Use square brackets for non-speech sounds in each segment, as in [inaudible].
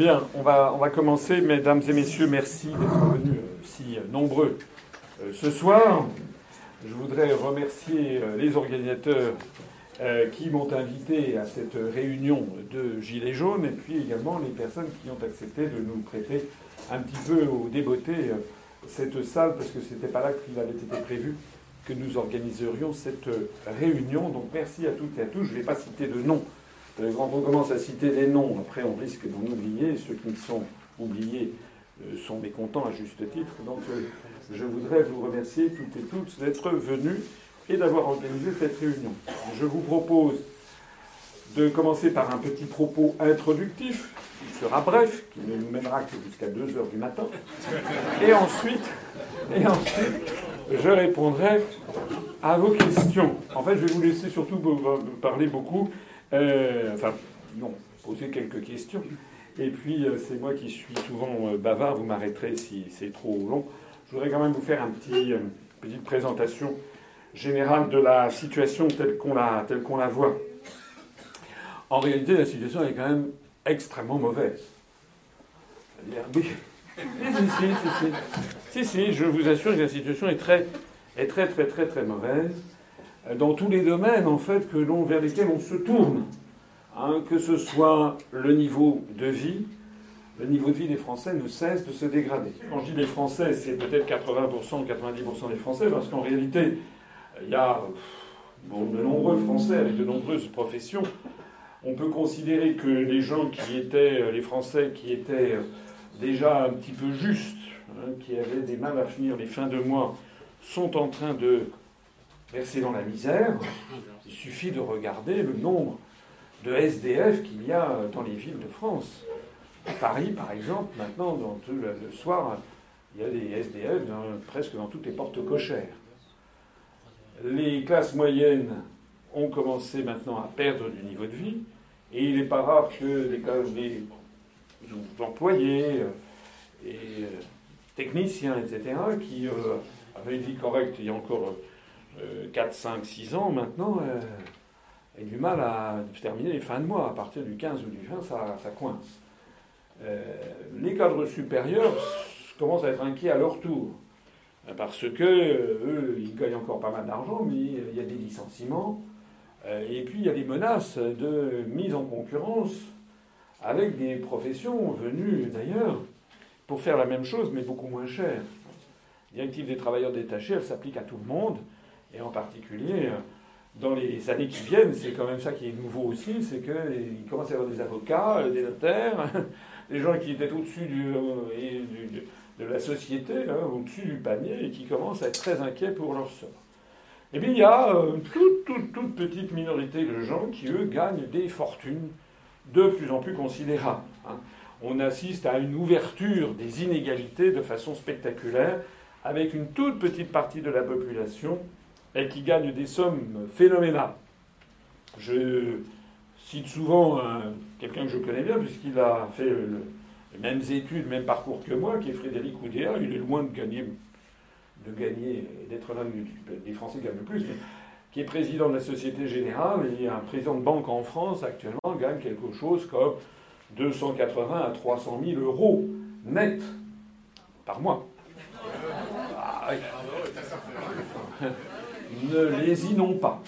Bien, on va, commencer. Mesdames et messieurs, merci d'être venus euh, si nombreux euh, ce soir. Je voudrais remercier euh, les organisateurs qui m'ont invité à cette réunion de Gilets jaunes et puis également les personnes qui ont accepté de nous prêter un petit peu au débeauté cette salle parce que ce n'était pas là qu'il avait été prévu que nous organiserions cette réunion. Donc merci à toutes et à tous. Je ne vais pas citer de nom euh, quand on commence à citer des noms, après on risque d'en oublier. Ceux qui sont oubliés euh, sont mécontents à juste titre. Donc euh, je voudrais vous remercier toutes et tous d'être venus et d'avoir organisé cette réunion. Je vous propose de commencer par un petit propos introductif, qui sera bref, qui ne nous mènera que jusqu'à 2 heures du matin. Et ensuite, et ensuite, je répondrai à vos questions. En fait, je vais vous laisser surtout parler beaucoup euh, enfin, non, poser quelques questions. Et puis, euh, c'est moi qui suis souvent euh, bavard, vous m'arrêterez si c'est trop long. Je voudrais quand même vous faire une petite présentation générale de la situation telle qu'on la, voit. En réalité, la situation est quand même extrêmement mauvaise. Si, si, si, si, si, je vous assure que la situation est très, est très, très, très, très mauvaise dans tous les domaines en fait que l'on, vers lesquels on se tourne, hein, que ce soit le niveau de vie, le niveau de vie des Français ne cesse de se dégrader. Quand je dis les Français, c'est peut-être 80% ou 90% des Français, parce qu'en réalité, il y a de nombreux Français avec de nombreuses professions. On peut considérer que les gens qui étaient, les Français qui étaient déjà un petit peu justes, hein, qui avaient des mal à finir les fins de mois, sont en train de versés dans la misère, [laughs] il suffit de regarder le nombre de SDF qu'il y a dans les villes de France. À Paris, par exemple, maintenant, dans tout le, soir, il y a des SDF presque dans toutes les portes cochères. Les classes moyennes ont commencé maintenant à perdre du niveau de vie, et il n'est pas rare que les, les employés euh, et euh, techniciens, etc., qui euh, avaient une vie correcte il y a encore 4, 5, 6 ans maintenant, euh, a du mal à terminer les fins de mois. À partir du 15 ou du 20, ça, coince. Euh, les cadres supérieurs commencent à être inquiets à leur tour. Parce que eux, ils gagnent encore pas mal d'argent, mais il y a des licenciements. Euh, et puis il y a des menaces de mise en concurrence avec des professions venues d'ailleurs pour faire la même chose, mais beaucoup moins cher. La directive des travailleurs détachés, elle s'applique à tout le monde. Et en particulier, euh, dans les années qui viennent, c'est quand même ça qui est nouveau aussi, c'est qu'il commence à y avoir des avocats, euh, des notaires, [laughs] des gens qui étaient au-dessus euh, de la société, au-dessus du panier, et qui commencent à être très inquiets pour leur sort. Et bien, il y a une toute, toute, toute petite minorité de gens qui, eux, gagnent des fortunes de plus en plus considérables. Hein. On assiste à une ouverture des inégalités de façon spectaculaire, avec une toute petite partie de la population et qui gagne des sommes phénoménales. Je cite souvent quelqu'un que je connais bien, puisqu'il a fait les mêmes études, le même parcours que moi, qui est Frédéric Oudéa. Il est loin de gagner, de gagner, d'être l'un des Français qui gagnent le plus, mais qui est président de la Société Générale et un président de banque en France actuellement gagne quelque chose comme 280 à 300 000 euros net par mois. Ah, ne les inondent pas.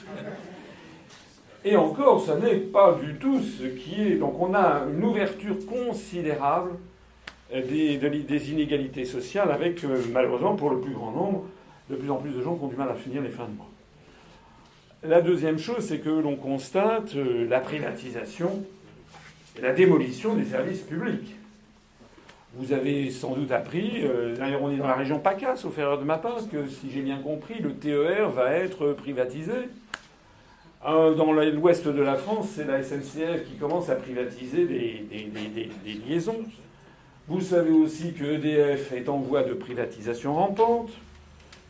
Et encore, ce n'est pas du tout ce qui est. Donc on a une ouverture considérable des, des inégalités sociales avec, euh, malheureusement, pour le plus grand nombre, de plus en plus de gens qui ont du mal à finir les fins de mois. La deuxième chose, c'est que l'on constate euh, la privatisation et la démolition des services publics. Vous avez sans doute appris, euh, d'ailleurs on est dans la région PACA, sauf erreur de ma que si j'ai bien compris, le TER va être privatisé. Euh, dans l'ouest de la France, c'est la SNCF qui commence à privatiser des, liaisons. Vous savez aussi que EDF est en voie de privatisation rampante,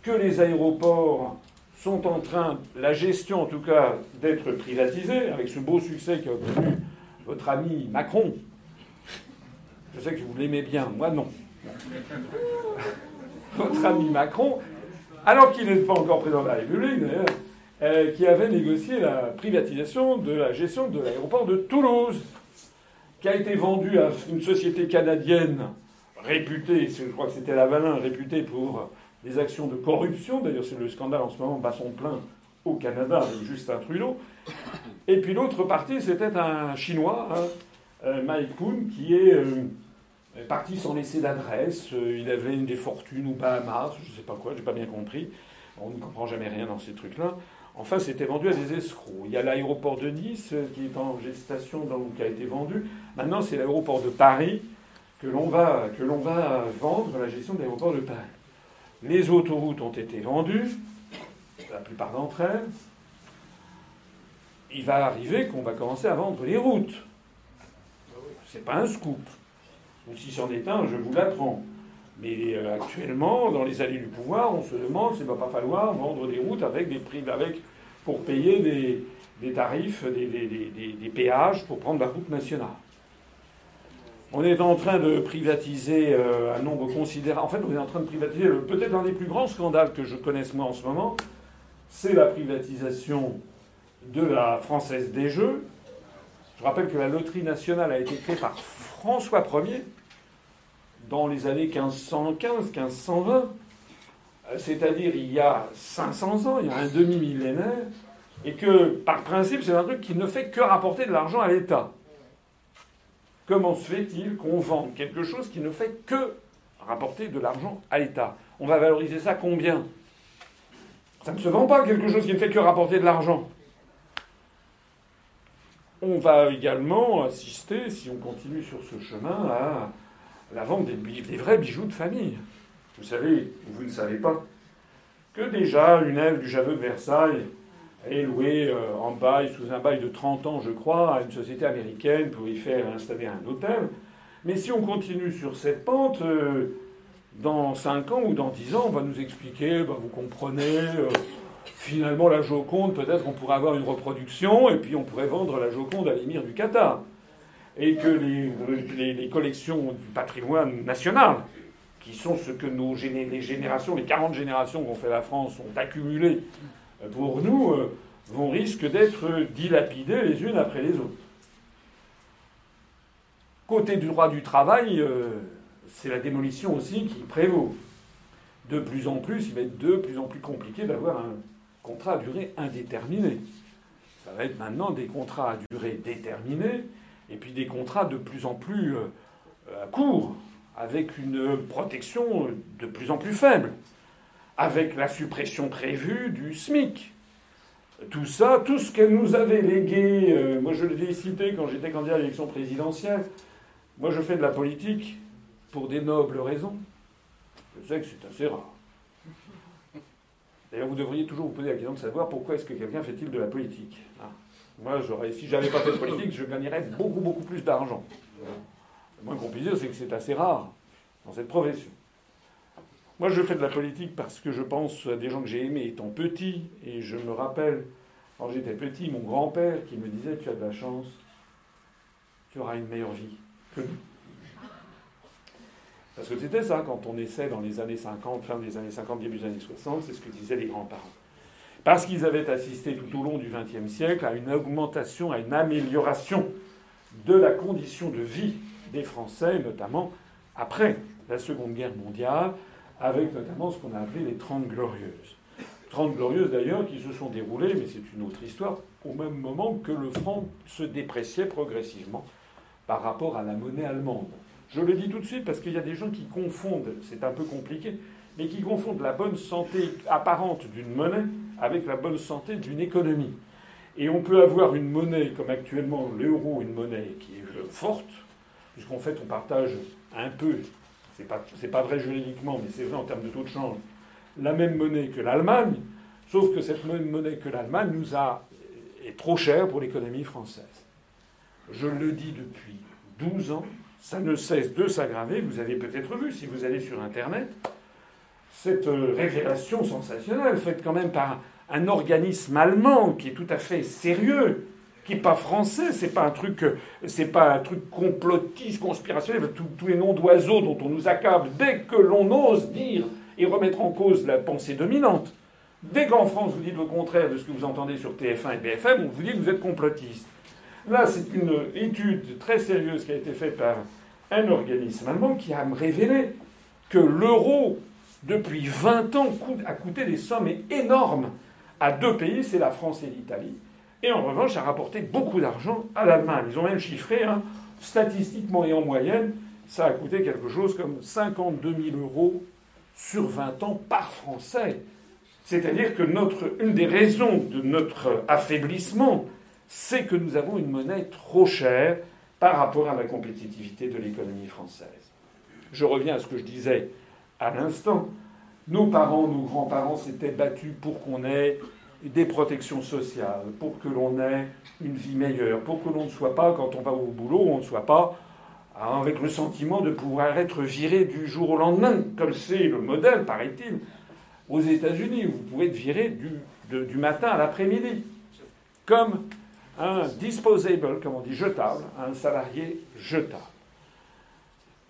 que les aéroports sont en train, la gestion en tout cas, d'être privatisée, avec ce beau succès qu'a obtenu votre ami Macron je sais que vous l'aimez bien, moi non. [laughs] Votre ami Macron, alors qu'il n'est pas encore président de la République d'ailleurs, euh, qui avait négocié la privatisation de la gestion de l'aéroport de Toulouse. qui a été vendu à une société canadienne réputée, je crois que c'était la Valin, réputée pour des actions de corruption. D'ailleurs, c'est le scandale en ce moment, bat son plein au Canada avec Justin Trudeau. Et puis l'autre partie, c'était un Chinois, hein, Mike Poon, qui est euh, parti sans laisser d'adresse. Euh, il avait une des fortunes ou Bahamas, je ne sais pas quoi, j'ai pas bien compris. On ne comprend jamais rien dans ces trucs-là. Enfin, c'était vendu à des escrocs. Il y a l'aéroport de Nice qui est en gestation, donc, qui a été vendu. Maintenant, c'est l'aéroport de Paris que l'on va, que l'on va vendre la gestion de l'aéroport de Paris. Les autoroutes ont été vendues, la plupart d'entre elles. Il va arriver qu'on va commencer à vendre les routes. C'est pas un scoop. Ou si c'en est un, je vous l'apprends. Mais euh, actuellement, dans les allées du pouvoir, on se demande s'il ne va pas falloir vendre des routes avec des prix, avec, pour payer des, tarifs, des, des, péages pour prendre la route nationale. On est en train de privatiser euh, un nombre considérable. En fait, on est en train de privatiser peut-être un des plus grands scandales que je connaisse moi en ce moment. C'est la privatisation de la Française des Jeux. Je rappelle que la loterie nationale a été créée par François Ier dans les années 1515, 1520, euh, c'est-à-dire il y a 500 ans, il y a un demi-millénaire, et que par principe c'est un truc qui ne fait que rapporter de l'argent à l'État. Comment se fait-il qu'on vende quelque chose qui ne fait que rapporter de l'argent à l'État? On va valoriser ça combien? Ça ne se vend pas quelque chose qui ne fait que rapporter de l'argent. On va également assister, si on continue sur ce chemin, à la vente des, vrais bijoux de famille. Vous savez, ou vous ne savez pas, que déjà une aile du Javeux de Versailles est louée euh, en bail, sous un bail de 30 ans, je crois, à une société américaine pour y faire installer un hôtel. Mais si on continue sur cette pente, euh, dans 5 ans ou dans 10 ans, on va nous expliquer, bah, vous comprenez, euh, finalement la Joconde, peut-être on pourrait avoir une reproduction, et puis on pourrait vendre la Joconde à l'émir du Qatar et que les, collections du patrimoine national, qui sont ce que nos les générations, les 40 générations qu'ont fait la France ont accumulé pour nous, euh, vont risquer d'être dilapidées les unes après les autres. Côté du droit du travail, euh, c'est la démolition aussi qui prévaut. De plus en plus, il va être de plus en plus compliqué d'avoir un contrat à durée indéterminée. Ça va être maintenant des contrats à durée déterminée et puis des contrats de plus en plus euh, courts, avec une protection de plus en plus faible, avec la suppression prévue du SMIC. Tout ça, tout ce qu'elle nous avait légué, euh, moi je l'ai cité quand j'étais candidat à l'élection présidentielle, moi je fais de la politique pour des nobles raisons. Je sais que c'est assez rare. D'ailleurs, vous devriez toujours vous poser la question de savoir pourquoi est-ce que quelqu'un fait-il de la politique. Hein moi, si j'avais pas fait de politique, je gagnerais beaucoup, beaucoup plus d'argent. Le moins qu'on puisse dire, c'est que c'est assez rare dans cette profession. Moi, je fais de la politique parce que je pense à des gens que j'ai aimés étant petit, et je me rappelle, quand j'étais petit, mon grand-père qui me disait Tu as de la chance, tu auras une meilleure vie que nous. Parce que c'était ça, quand on essaie dans les années 50, fin des années 50, début des années 60, c'est ce que disaient les grands-parents parce qu'ils avaient assisté tout au long du XXe siècle à une augmentation, à une amélioration de la condition de vie des Français, notamment après la Seconde Guerre mondiale, avec notamment ce qu'on a appelé les Trente Glorieuses. Trente Glorieuses d'ailleurs qui se sont déroulées, mais c'est une autre histoire, au même moment que le franc se dépréciait progressivement par rapport à la monnaie allemande. Je le dis tout de suite parce qu'il y a des gens qui confondent, c'est un peu compliqué, mais qui confondent la bonne santé apparente d'une monnaie avec la bonne santé d'une économie. Et on peut avoir une monnaie comme actuellement l'euro, une monnaie qui est euh, forte, puisqu'en fait on partage un peu, c'est pas, pas vrai juridiquement, mais c'est vrai en termes de taux de change, la même monnaie que l'Allemagne, sauf que cette même monnaie que l'Allemagne nous a, est trop chère pour l'économie française. Je le dis depuis 12 ans, ça ne cesse de s'aggraver. Vous avez peut-être vu, si vous allez sur Internet, cette euh, révélation sensationnelle faite quand même par un organisme allemand qui est tout à fait sérieux, qui n'est pas français, c'est pas un truc, c'est pas un truc complotiste, conspirationnel, tous les noms d'oiseaux dont on nous accable dès que l'on ose dire et remettre en cause la pensée dominante. Dès qu'en France vous dites le contraire de ce que vous entendez sur TF1 et BFM, on vous dit que vous êtes complotiste. Là, c'est une étude très sérieuse qui a été faite par un organisme allemand qui a révélé que l'euro, depuis 20 ans, a coûté des sommes énormes à deux pays, c'est la France et l'Italie. Et en revanche, a rapporté beaucoup d'argent à l'Allemagne. Ils ont même chiffré, hein, statistiquement et en moyenne, ça a coûté quelque chose comme 52 000 euros sur 20 ans par Français. C'est-à-dire que notre, des raisons de notre affaiblissement, c'est que nous avons une monnaie trop chère par rapport à la compétitivité de l'économie française. Je reviens à ce que je disais à l'instant. Nos parents, nos grands-parents s'étaient battus pour qu'on ait des protections sociales, pour que l'on ait une vie meilleure, pour que l'on ne soit pas, quand on va au boulot, on ne soit pas avec le sentiment de pouvoir être viré du jour au lendemain, comme c'est le modèle, paraît-il, aux États-Unis, vous pouvez être viré du, du matin à l'après-midi, comme un disposable, comme on dit, jetable, un salarié jetable.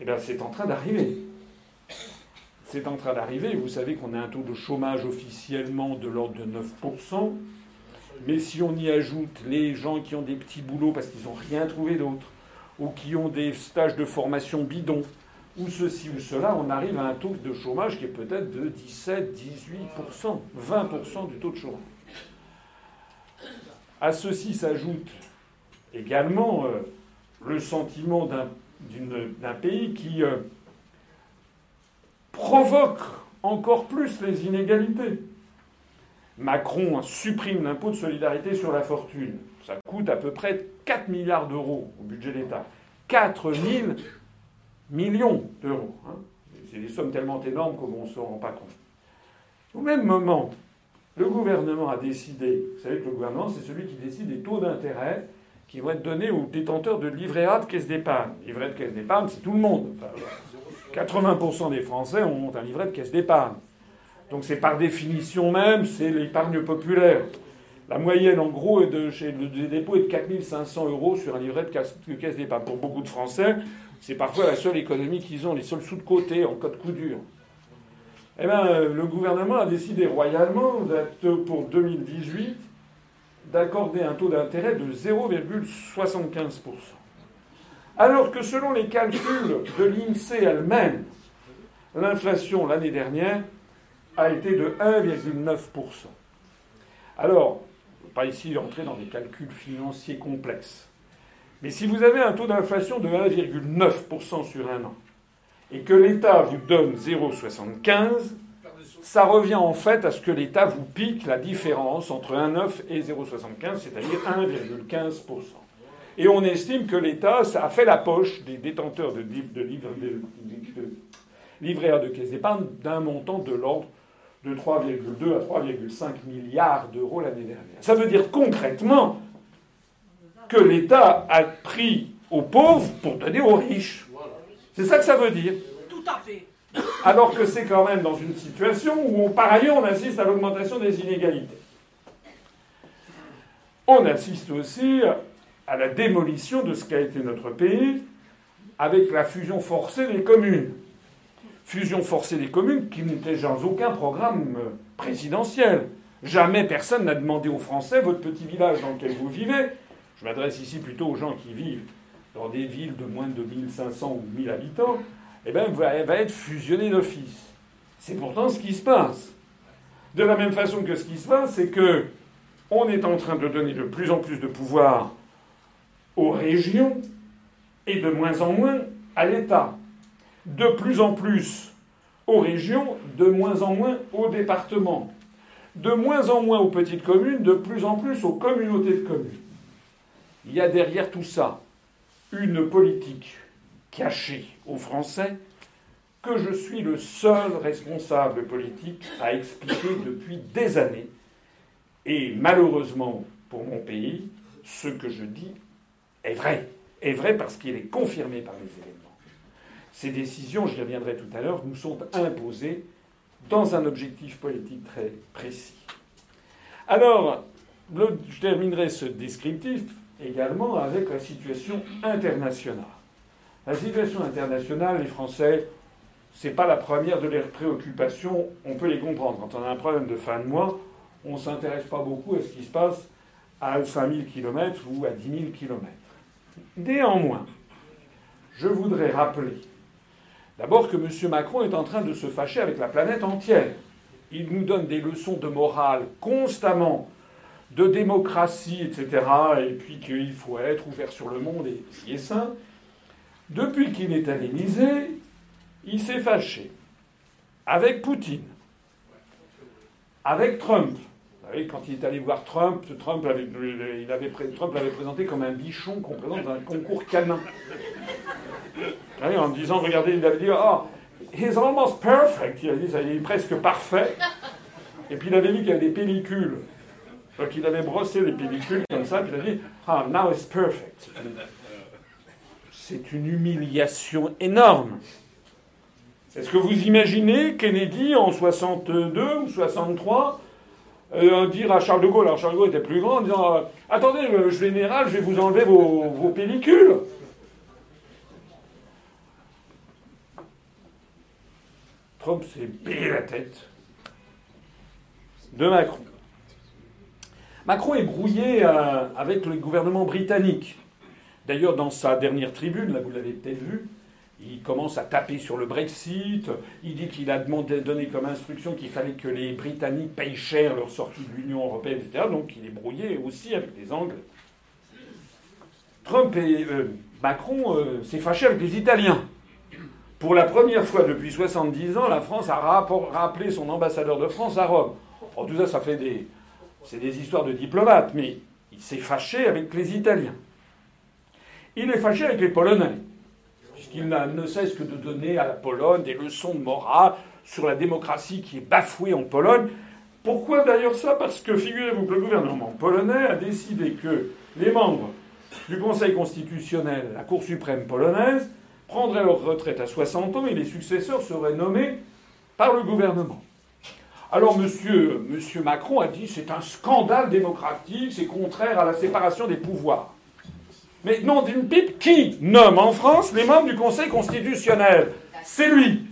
Eh bien, c'est en train d'arriver. C'est en train d'arriver. Vous savez qu'on a un taux de chômage officiellement de l'ordre de 9%. Mais si on y ajoute les gens qui ont des petits boulots parce qu'ils n'ont rien trouvé d'autre, ou qui ont des stages de formation bidons, ou ceci ou cela, on arrive à un taux de chômage qui est peut-être de 17, 18%, 20% du taux de chômage. À ceci s'ajoute également euh, le sentiment d'un pays qui euh, provoque encore plus les inégalités. Macron supprime l'impôt de solidarité sur la fortune. Ça coûte à peu près 4 milliards d'euros au budget d'État. 4 000 millions d'euros. Hein. C'est des sommes tellement énormes qu'on ne se rend pas compte. Au même moment, le gouvernement a décidé, vous savez que le gouvernement, c'est celui qui décide des taux d'intérêt qui vont être donnés aux détenteurs de livret A de caisse d'épargne. Livret de caisse d'épargne, c'est tout le monde. 80% des Français ont un livret de caisse d'épargne. Donc c'est par définition même, c'est l'épargne populaire. La moyenne, en gros, est de, chez le dépôt est de 4500 euros sur un livret de caisse, d'épargne. Pour beaucoup de Français, c'est parfois la seule économie qu'ils ont, les seuls sous de côté en cas de coup dur. Eh bien, le gouvernement a décidé royalement, pour 2018, d'accorder un taux d'intérêt de 0,75%. Alors que selon les calculs de l'INSEE elle-même, l'inflation l'année dernière a été de 1,9%. Alors, pas ici entrer dans des calculs financiers complexes, mais si vous avez un taux d'inflation de 1,9% sur un an, et que l'État vous donne 0,75, ça revient en fait à ce que l'État vous pique la différence entre 1,9 et 0,75, c'est-à-dire 1,15%. Et on estime que l'État, a fait la poche des détenteurs de, de, de livrets A de caisse d'épargne d'un montant de l'ordre de 3,2 à 3,5 milliards d'euros l'année dernière. Ça veut dire concrètement que l'État a pris aux pauvres pour donner aux riches. C'est ça que ça veut dire. Tout à fait. Alors que c'est quand même dans une situation où, par ailleurs, on assiste à l'augmentation des inégalités. On assiste aussi à la démolition de ce qu'a été notre pays avec la fusion forcée des communes. Fusion forcée des communes qui n'était dans aucun programme présidentiel. Jamais personne n'a demandé aux Français votre petit village dans lequel vous vivez. Je m'adresse ici plutôt aux gens qui vivent dans des villes de moins de 1500 ou 1000 habitants, eh bien, elle va être fusionnée d'office. C'est pourtant ce qui se passe. De la même façon que ce qui se passe, c'est que on est en train de donner de plus en plus de pouvoir aux régions et de moins en moins à l'État. De plus en plus aux régions, de moins en moins aux départements. De moins en moins aux petites communes, de plus en plus aux communautés de communes. Il y a derrière tout ça une politique cachée aux Français que je suis le seul responsable politique à expliquer depuis des années. Et malheureusement pour mon pays, ce que je dis est vrai. Est vrai parce qu'il est confirmé par les éléments. Ces décisions, j'y reviendrai tout à l'heure, nous sont imposées dans un objectif politique très précis. Alors, je terminerai ce descriptif également avec la situation internationale. La situation internationale, les Français, c'est pas la première de leurs préoccupations, on peut les comprendre. Quand on a un problème de fin de mois, on ne s'intéresse pas beaucoup à ce qui se passe à 5000 km ou à 10 000 km. Néanmoins, je voudrais rappeler d'abord que M. Macron est en train de se fâcher avec la planète entière. Il nous donne des leçons de morale constamment, de démocratie, etc., et puis qu'il faut être ouvert sur le monde et y est sain. Depuis qu'il est à il s'est fâché avec Poutine, avec Trump. Vous savez, quand il est allé voir Trump, Trump avait, il avait, Trump l'avait présenté comme un bichon qu'on présente dans un concours canin. En disant, regardez, il avait dit, oh, he's almost perfect. Il a dit, ça, il est presque parfait. Et puis il avait dit qu'il y avait des pellicules. Donc il avait brossé les pellicules comme ça, puis il a dit, ah, now it's perfect. C'est une humiliation énorme. Est-ce que vous imaginez Kennedy en 62 ou 63 euh, dire à Charles de Gaulle, alors Charles de Gaulle était plus grand, en disant euh, Attendez, le général, je vais vous enlever vos, pellicules. Trump s'est payé la tête de Macron. Macron est brouillé euh, avec le gouvernement britannique. D'ailleurs, dans sa dernière tribune, là vous l'avez peut-être vu, il commence à taper sur le Brexit. Il dit qu'il a demandé, donné comme instruction qu'il fallait que les Britanniques payent cher leur sortie de l'Union européenne, etc. Donc il est brouillé aussi avec les Anglais. Trump et euh, Macron euh, s'est fâché avec les Italiens. Pour la première fois depuis 70 ans, la France a rappelé son ambassadeur de France à Rome. Oh, tout ça, ça fait des, c'est des histoires de diplomates, mais il s'est fâché avec les Italiens. Il est fâché avec les Polonais puisqu'il ne cesse que de donner à la Pologne des leçons de morale sur la démocratie qui est bafouée en Pologne. Pourquoi d'ailleurs ça? Parce que figurez-vous que le gouvernement polonais a décidé que les membres du Conseil constitutionnel, la Cour suprême polonaise, prendraient leur retraite à 60 ans et les successeurs seraient nommés par le gouvernement. Alors monsieur, Macron a dit c'est un scandale démocratique, c'est contraire à la séparation des pouvoirs. Mais non d'une pipe, qui nomme en France les membres du Conseil constitutionnel? C'est lui.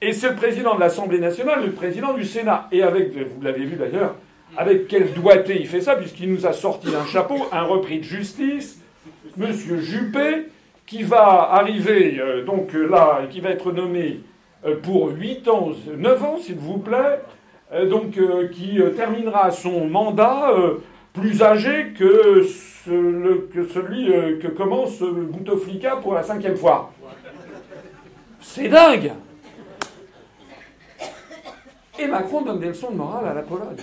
Et c'est le président de l'Assemblée nationale, le président du Sénat. Et avec, vous l'avez vu d'ailleurs, avec quel doigté il fait ça, puisqu'il nous a sorti d'un chapeau un repris de justice, Monsieur Juppé, qui va arriver euh, donc là, qui va être nommé euh, pour 8 ans, 9 ans s'il vous plaît, euh, donc qui terminera son mandat plus âgé que celui euh, que commence Bouteflika pour la cinquième fois. C'est dingue Et Macron donne des leçons de morale à la Pologne.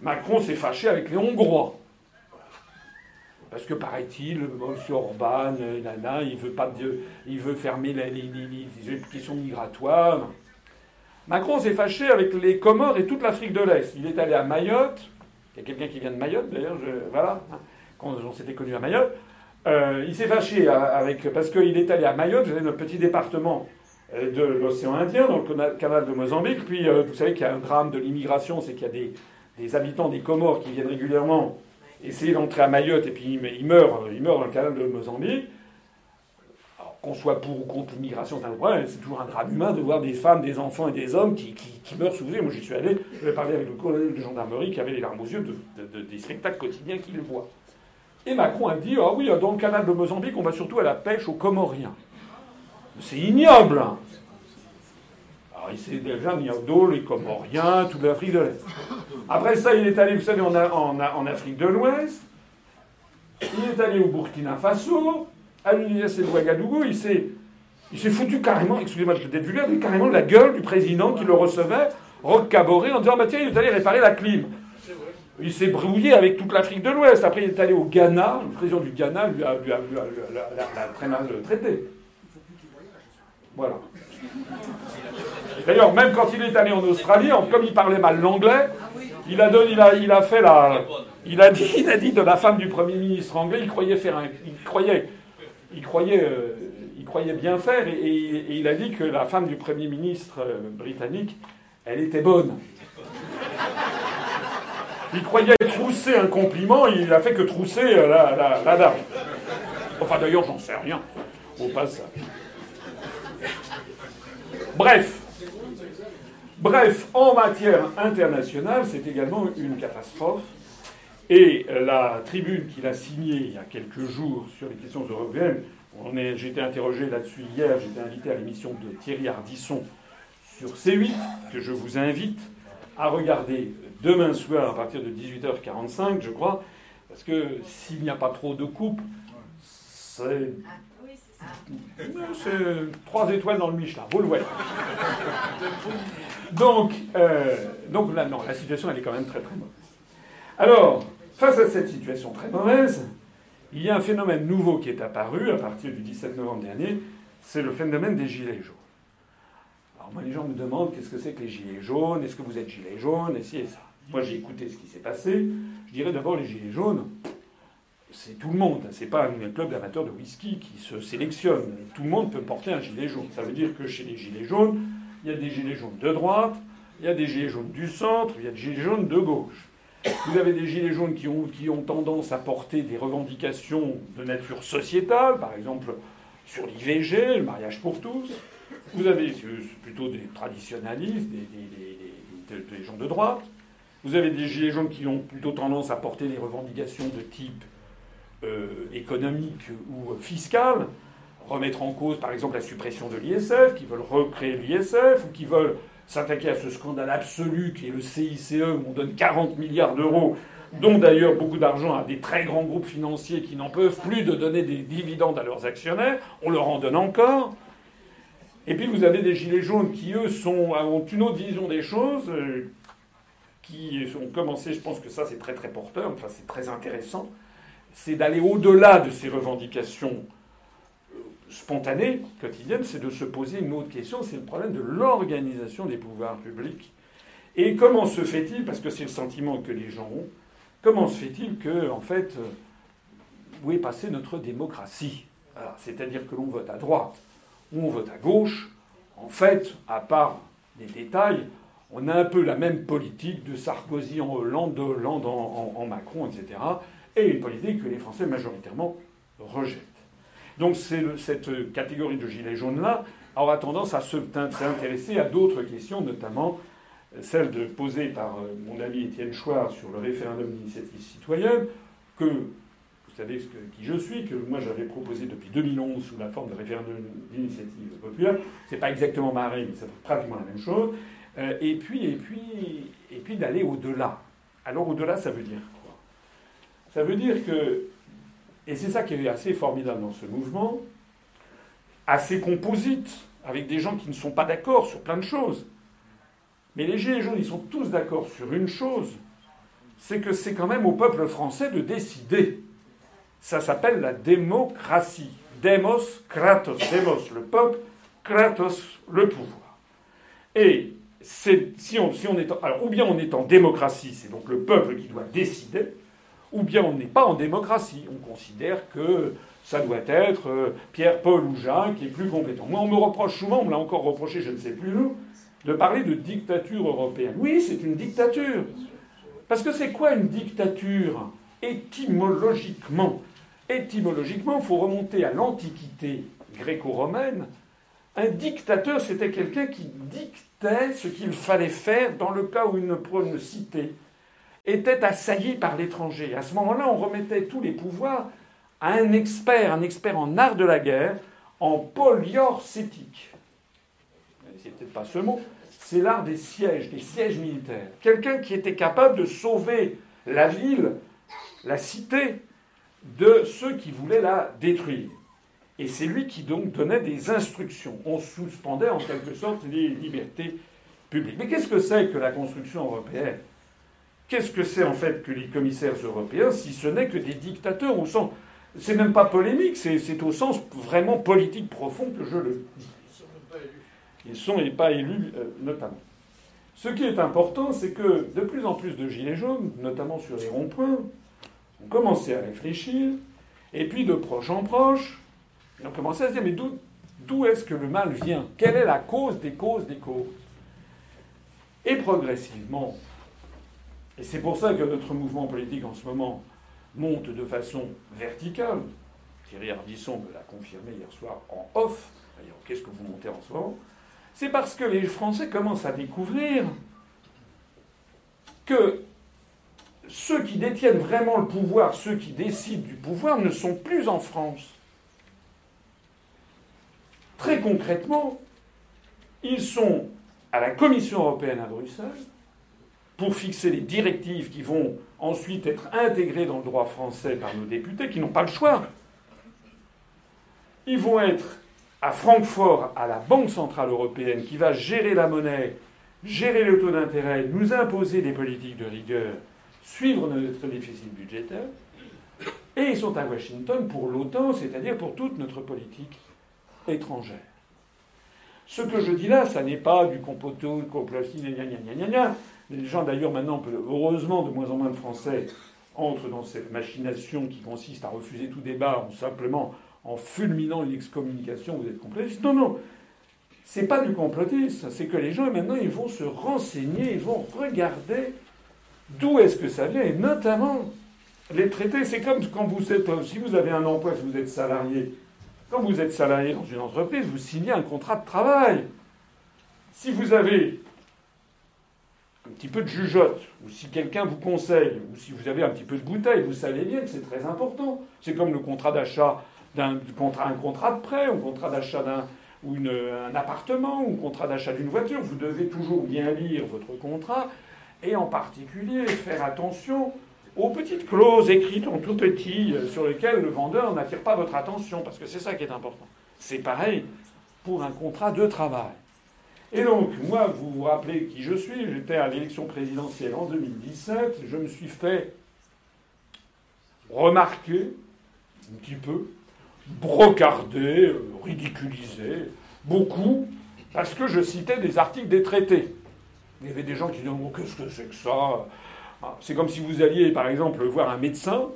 Macron s'est fâché avec les Hongrois. Parce que paraît-il, M. Orban, nana, il veut pas il veut fermer les questions migratoires. Macron s'est fâché avec les Comores et toute l'Afrique de l'Est. Il est allé à Mayotte, il y a quelqu'un qui vient de Mayotte, d'ailleurs, voilà, quand on s'était connu à Mayotte. Euh, il s'est fâché avec, parce qu'il est allé à Mayotte, j'avais notre petit département euh, de l'océan Indien, dans le canal de Mozambique. Puis, euh, vous savez qu'il y a un drame de l'immigration, c'est qu'il y a des, habitants des Comores qui viennent régulièrement essayer d'entrer à Mayotte et puis ils meurent, ils meurent dans le canal de Mozambique qu'on soit pour ou contre l'immigration, c'est toujours un drame humain de voir des femmes, des enfants et des hommes qui, meurent sous les. Moi, j'y suis allé, j'avais parlé avec le colonel de gendarmerie qui avait les larmes aux yeux de, des spectacles quotidiens qu'il voit. Et Macron a dit Ah oui, dans le canal de Mozambique, on va surtout à la pêche aux Comoriens. C'est ignoble hein. Alors, il s'est déjà mis à dos les Comoriens, toute l'Afrique de l'Est. Après ça, il est allé, vous savez, en, en, en Afrique de l'Ouest. Il est allé au Burkina Faso à l'université de Ouagadougou, il s'est, il s'est foutu carrément, excusez-moi d'être vulgaire, mais carrément de la gueule du président qui le recevait, Roch en disant bah, tiens, il est allé réparer la clim. Il s'est brouillé avec toute l'Afrique de l'Ouest. Après, il est allé au Ghana. Le président du Ghana lui a, lui a, très mal traité. Voilà. D'ailleurs, même quand il est allé en Australie, comme il parlait mal l'anglais, il a, donné, il, a, il a fait la. Il a, dit, il a dit de la femme du Premier ministre anglais, il croyait faire un. Il croyait il croyait, euh, il croyait bien faire et, il a dit que la femme du Premier ministre euh, britannique, elle était bonne. Il croyait trousser un compliment, il a fait que trousser euh, la, la, dame. Enfin d'ailleurs, j'en sais rien au passage. Bref, bref, en matière internationale, c'est également une catastrophe. Et la tribune qu'il a signée il y a quelques jours sur les questions européennes, j'ai été interrogé là-dessus hier, j'étais invité à l'émission de Thierry Ardisson sur C8, que je vous invite à regarder demain soir à partir de 18h45, je crois, parce que s'il n'y a pas trop de coupes, c'est. C'est trois étoiles dans le Michelin, vous le voyez. Donc, euh, donc là, non, la situation, elle est quand même très très mauvaise. Alors, face à cette situation très mauvaise, il y a un phénomène nouveau qui est apparu à partir du 17 novembre dernier, c'est le phénomène des gilets jaunes. Alors moi, les gens me demandent qu'est-ce que c'est que les gilets jaunes, est-ce que vous êtes gilets jaunes, et ci et ça. Moi, j'ai écouté ce qui s'est passé. Je dirais d'abord les gilets jaunes, c'est tout le monde. C'est pas un club d'amateurs de whisky qui se sélectionne. Tout le monde peut porter un gilet jaune. Ça veut dire que chez les gilets jaunes, il y a des gilets jaunes de droite, il y a des gilets jaunes du centre, il y a des gilets jaunes de gauche. Vous avez des gilets jaunes qui ont, tendance à porter des revendications de nature sociétale, par exemple sur l'IVG, le mariage pour tous. Vous avez plutôt des traditionnalistes, des, des, gens de droite. Vous avez des gilets jaunes qui ont plutôt tendance à porter des revendications de type euh, économique ou fiscal, remettre en cause par exemple la suppression de l'ISF, qui veulent recréer l'ISF, ou qui veulent s'attaquer à ce scandale absolu qui est le CICE, où on donne 40 milliards d'euros, dont d'ailleurs beaucoup d'argent à des très grands groupes financiers qui n'en peuvent plus de donner des dividendes à leurs actionnaires, on leur en donne encore. Et puis vous avez des gilets jaunes qui, eux, ont une autre vision des choses, euh, qui ont commencé, je pense que ça c'est très très porteur, enfin c'est très intéressant, c'est d'aller au-delà de ces revendications spontanée, quotidienne, c'est de se poser une autre question, c'est le problème de l'organisation des pouvoirs publics. Et comment se fait-il, parce que c'est le sentiment que les gens ont, comment se fait-il que, en fait, euh, où est passée notre démocratie? C'est-à-dire que l'on vote à droite ou on vote à gauche. En fait, à part des détails, on a un peu la même politique de Sarkozy en Hollande, de Hollande en Macron, etc. Et une politique que les Français majoritairement rejettent. Donc cette catégorie de gilets jaunes-là aura tendance à s'intéresser à d'autres questions, notamment celle de, posée par euh, mon ami Étienne Chouard sur le référendum d'initiative citoyenne, que vous savez qui je suis, que moi j'avais proposé depuis 2011 sous la forme de référendum d'initiative populaire. C'est pas exactement marré, mais c'est pratiquement la même chose. Euh, et puis, et puis, et puis d'aller au-delà. Alors au-delà, ça veut dire quoi? Ça veut dire que et c'est ça qui est assez formidable dans ce mouvement, assez composite, avec des gens qui ne sont pas d'accord sur plein de choses. Mais les Gilets jaunes, ils sont tous d'accord sur une chose, c'est que c'est quand même au peuple français de décider. Ça s'appelle la démocratie. Demos, kratos. Demos, le peuple, kratos, le pouvoir. Et si on, si on est alors, ou bien on est en démocratie, c'est donc le peuple qui doit décider, ou bien on n'est pas en démocratie. On considère que ça doit être euh, Pierre, Paul ou Jacques qui est plus compétent. Moi, on me reproche souvent, on me l'a encore reproché, je ne sais plus où, de parler de dictature européenne. Oui, c'est une dictature. Parce que c'est quoi une dictature? Étymologiquement. Étymologiquement, il faut remonter à l'Antiquité gréco-romaine. Un dictateur, c'était quelqu'un qui dictait ce qu'il fallait faire dans le cas où une, une cité était assailli par l'étranger. À ce moment-là, on remettait tous les pouvoirs à un expert, un expert en art de la guerre, en poliorcétique. C'est peut-être pas ce mot, c'est l'art des sièges, des sièges militaires. Quelqu'un qui était capable de sauver la ville, la cité, de ceux qui voulaient la détruire. Et c'est lui qui donc donnait des instructions. On suspendait en quelque sorte les libertés publiques. Mais qu'est-ce que c'est que la construction européenne? Qu'est-ce que c'est en fait que les commissaires européens, si ce n'est que des dictateurs au sens. C'est même pas polémique, c'est au sens vraiment politique profond que je le dis. Ils sont pas élus, euh, notamment. Ce qui est important, c'est que de plus en plus de gilets jaunes, notamment sur les ronds-points, ont commencé à réfléchir, et puis de proche en proche, ils ont commencé à se dire mais d'où est-ce que le mal vient? Quelle est la cause des causes des causes? Et progressivement, et c'est pour ça que notre mouvement politique en ce moment monte de façon verticale. Thierry Ardisson me l'a confirmé hier soir en off. D'ailleurs, qu'est-ce que vous montez en ce moment? C'est parce que les Français commencent à découvrir que ceux qui détiennent vraiment le pouvoir, ceux qui décident du pouvoir, ne sont plus en France. Très concrètement, ils sont à la Commission européenne à Bruxelles pour fixer les directives qui vont ensuite être intégrées dans le droit français par nos députés, qui n'ont pas le choix. Ils vont être à Francfort, à la Banque Centrale Européenne, qui va gérer la monnaie, gérer le taux d'intérêt, nous imposer des politiques de rigueur, suivre notre déficit budgétaire. Et ils sont à Washington pour l'OTAN, c'est-à-dire pour toute notre politique étrangère. Ce que je dis là, ça n'est pas du comploto, complotisme, gna gna gna gna gna. Les gens d'ailleurs maintenant, heureusement, de moins en moins de Français entrent dans cette machination qui consiste à refuser tout débat en simplement en fulminant une excommunication, vous êtes complotiste. Non, non. C'est pas du complotisme, c'est que les gens maintenant ils vont se renseigner, ils vont regarder d'où est-ce que ça vient, et notamment les traités. C'est comme quand vous êtes, si vous avez un emploi, si vous êtes salarié, quand vous êtes salarié dans une entreprise, vous signez un contrat de travail. Si vous avez petit peu de jugeote, ou si quelqu'un vous conseille, ou si vous avez un petit peu de bouteille, vous savez bien que c'est très important. C'est comme le contrat d'achat d'un contrat, un contrat de prêt, ou un contrat d'achat d'un ou un appartement, ou un contrat d'achat d'une voiture. Vous devez toujours bien lire votre contrat, et en particulier faire attention aux petites clauses écrites en tout petit euh, sur lesquelles le vendeur n'attire pas votre attention, parce que c'est ça qui est important. C'est pareil pour un contrat de travail. Et donc, moi, vous vous rappelez qui je suis, j'étais à l'élection présidentielle en 2017, je me suis fait remarquer un petit peu, brocarder, euh, ridiculiser, beaucoup, parce que je citais des articles des traités. Il y avait des gens qui disaient oh, Qu'est-ce que c'est que ça? Ah, C'est comme si vous alliez, par exemple, voir un médecin,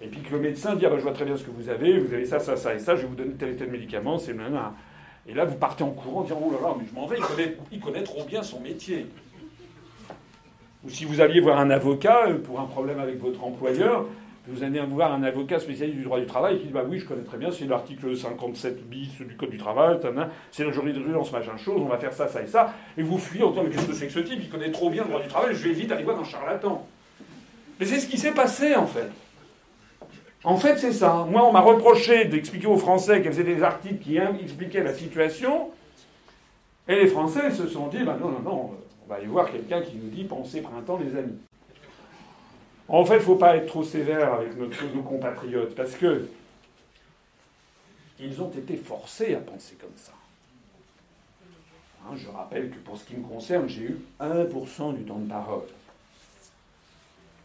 et puis que le médecin dit ah, ben, Je vois très bien ce que vous avez, vous avez ça, ça, ça et ça, je vais vous donner tel et tel médicament, c'est maintenant. Et là, vous partez en courant en disant Oh là là, mais je m'en vais, il connaît, trop bien son métier. Ou si vous alliez voir un avocat euh, pour un problème avec votre employeur, vous allez voir un avocat spécialiste du droit du travail qui dit Bah oui, je connais très bien, c'est l'article 57 bis du Code du travail, c'est la jurisprudence, machin chose, on va faire ça, ça et ça. Et vous fuyez en disant Mais qu'est-ce que c'est que ce type Il connaît trop bien le droit du travail, je vais vite aller voir un charlatan. Mais c'est ce qui s'est passé en fait. En fait, c'est ça. Moi, on m'a reproché d'expliquer aux Français qu'elles étaient des articles qui expliquaient la situation. Et les Français se sont dit, ben non, non, non, on va aller voir quelqu'un qui nous dit pensez printemps, les amis. En fait, il ne faut pas être trop sévère avec nos compatriotes, parce que ils ont été forcés à penser comme ça. Hein, je rappelle que pour ce qui me concerne, j'ai eu 1% du temps de parole.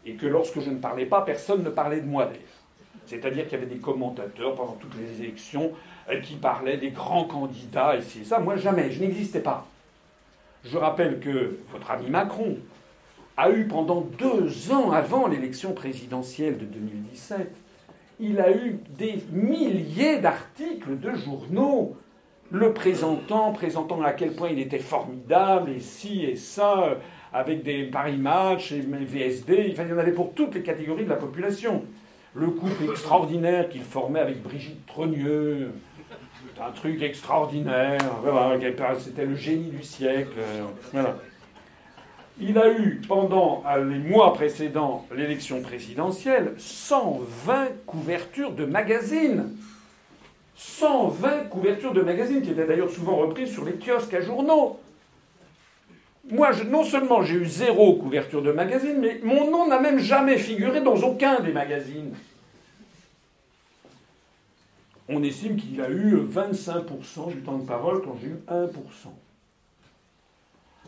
Et que lorsque je ne parlais pas, personne ne parlait de moi d'ailleurs. C'est-à-dire qu'il y avait des commentateurs pendant toutes les élections euh, qui parlaient des grands candidats, et c'est ça. Moi, jamais, je n'existais pas. Je rappelle que votre ami Macron a eu pendant deux ans avant l'élection présidentielle de 2017, il a eu des milliers d'articles de journaux le présentant, présentant à quel point il était formidable, et ci et ça, euh, avec des Paris Match et VSD, il y en avait pour toutes les catégories de la population le couple extraordinaire qu'il formait avec Brigitte Trogneux. Un truc extraordinaire. C'était le génie du siècle. Il a eu, pendant les mois précédant l'élection présidentielle, 120 couvertures de magazines. 120 couvertures de magazines, qui étaient d'ailleurs souvent reprises sur les kiosques à journaux. Moi, non seulement j'ai eu zéro couverture de magazine, mais mon nom n'a même jamais figuré dans aucun des magazines. On estime qu'il a eu 25% du temps de parole quand j'ai eu 1%.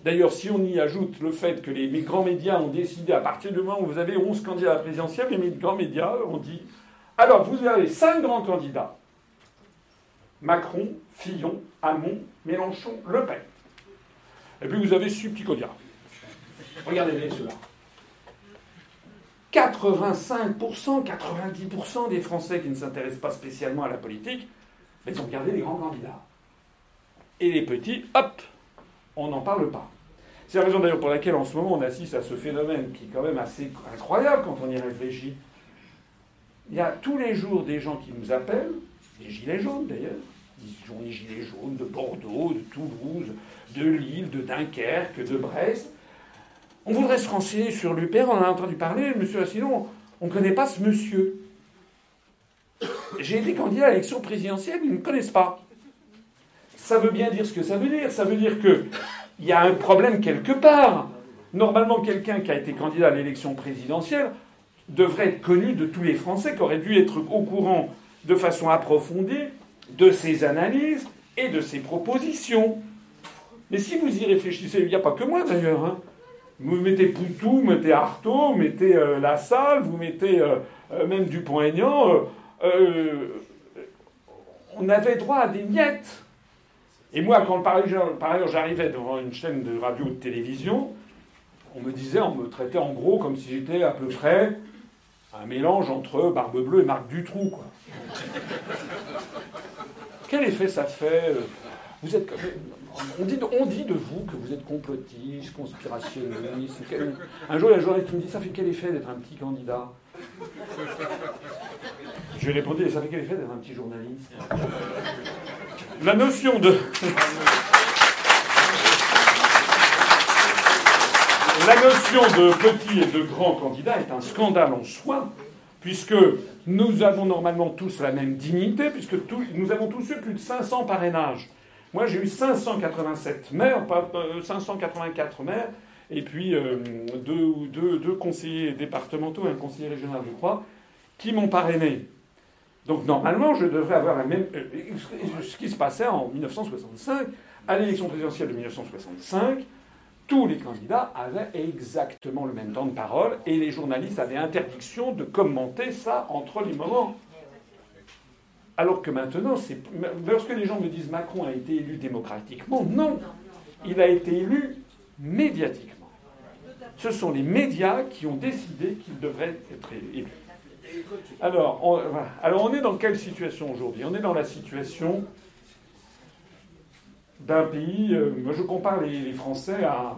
D'ailleurs, si on y ajoute le fait que les, grands médias ont décidé, à partir du moment où vous avez 11 candidats à la présidentielle, les grands médias ont dit alors vous avez 5 grands candidats Macron, Fillon, Hamon, Mélenchon, Le Pen. Et puis vous avez candidat. Regardez-les ceux-là. 85%, 90% des Français qui ne s'intéressent pas spécialement à la politique, ils ont regardé les grands candidats. Et les petits, hop, on n'en parle pas. C'est la raison d'ailleurs pour laquelle en ce moment on assiste à ce phénomène qui est quand même assez incroyable quand on y réfléchit. Il y a tous les jours des gens qui nous appellent, des gilets jaunes d'ailleurs, des gilets jaunes de Bordeaux, de Toulouse, de Lille, de Dunkerque, de Brest, On voudrait se renseigner sur l'UPR, on en a entendu parler, monsieur Assillon, on ne connaît pas ce monsieur. J'ai été candidat à l'élection présidentielle, ils ne me connaissent pas. Ça veut bien dire ce que ça veut dire. Ça veut dire qu'il y a un problème quelque part. Normalement, quelqu'un qui a été candidat à l'élection présidentielle devrait être connu de tous les Français, qui aurait dû être au courant de façon approfondie de ses analyses et de ses propositions. Mais si vous y réfléchissez, il n'y a pas que moi d'ailleurs. Hein. Vous mettez Poutou, vous mettez Artaud, vous mettez euh, La Salle, vous mettez euh, euh, même Dupont-Aignan. on avait droit à des miettes. Et moi, quand par ailleurs j'arrivais devant une chaîne de radio ou de télévision, on me disait, on me traitait en gros comme si j'étais à peu près un mélange entre Barbe Bleue et Marc Dutroux, quoi. Quel effet ça fait Vous êtes on dit, de vous que vous êtes complotiste, conspirationniste. Un jour, il y a un journaliste me dit Ça fait quel effet d'être un petit candidat Je lui ai répondu Ça fait quel effet d'être un petit journaliste La notion de. La notion de petit et de grand candidat est un scandale en soi, puisque nous avons normalement tous la même dignité, puisque nous avons tous eu plus de 500 parrainages. Moi, j'ai eu 587 maires, 584 maires, et puis euh, deux, conseillers départementaux et un conseiller régional, je crois, qui m'ont parrainé. Donc normalement, je devrais avoir la même. Euh, ce qui se passait en 1965, à l'élection présidentielle de 1965, tous les candidats avaient exactement le même temps de parole et les journalistes avaient interdiction de commenter ça entre les moments. Alors que maintenant, c'est... lorsque les gens me disent Macron a été élu démocratiquement, non, il a été élu médiatiquement. Ce sont les médias qui ont décidé qu'il devrait être élu. Alors on, Alors, on est dans quelle situation aujourd'hui? On est dans la situation d'un pays. Euh, moi, je compare les, les, Français à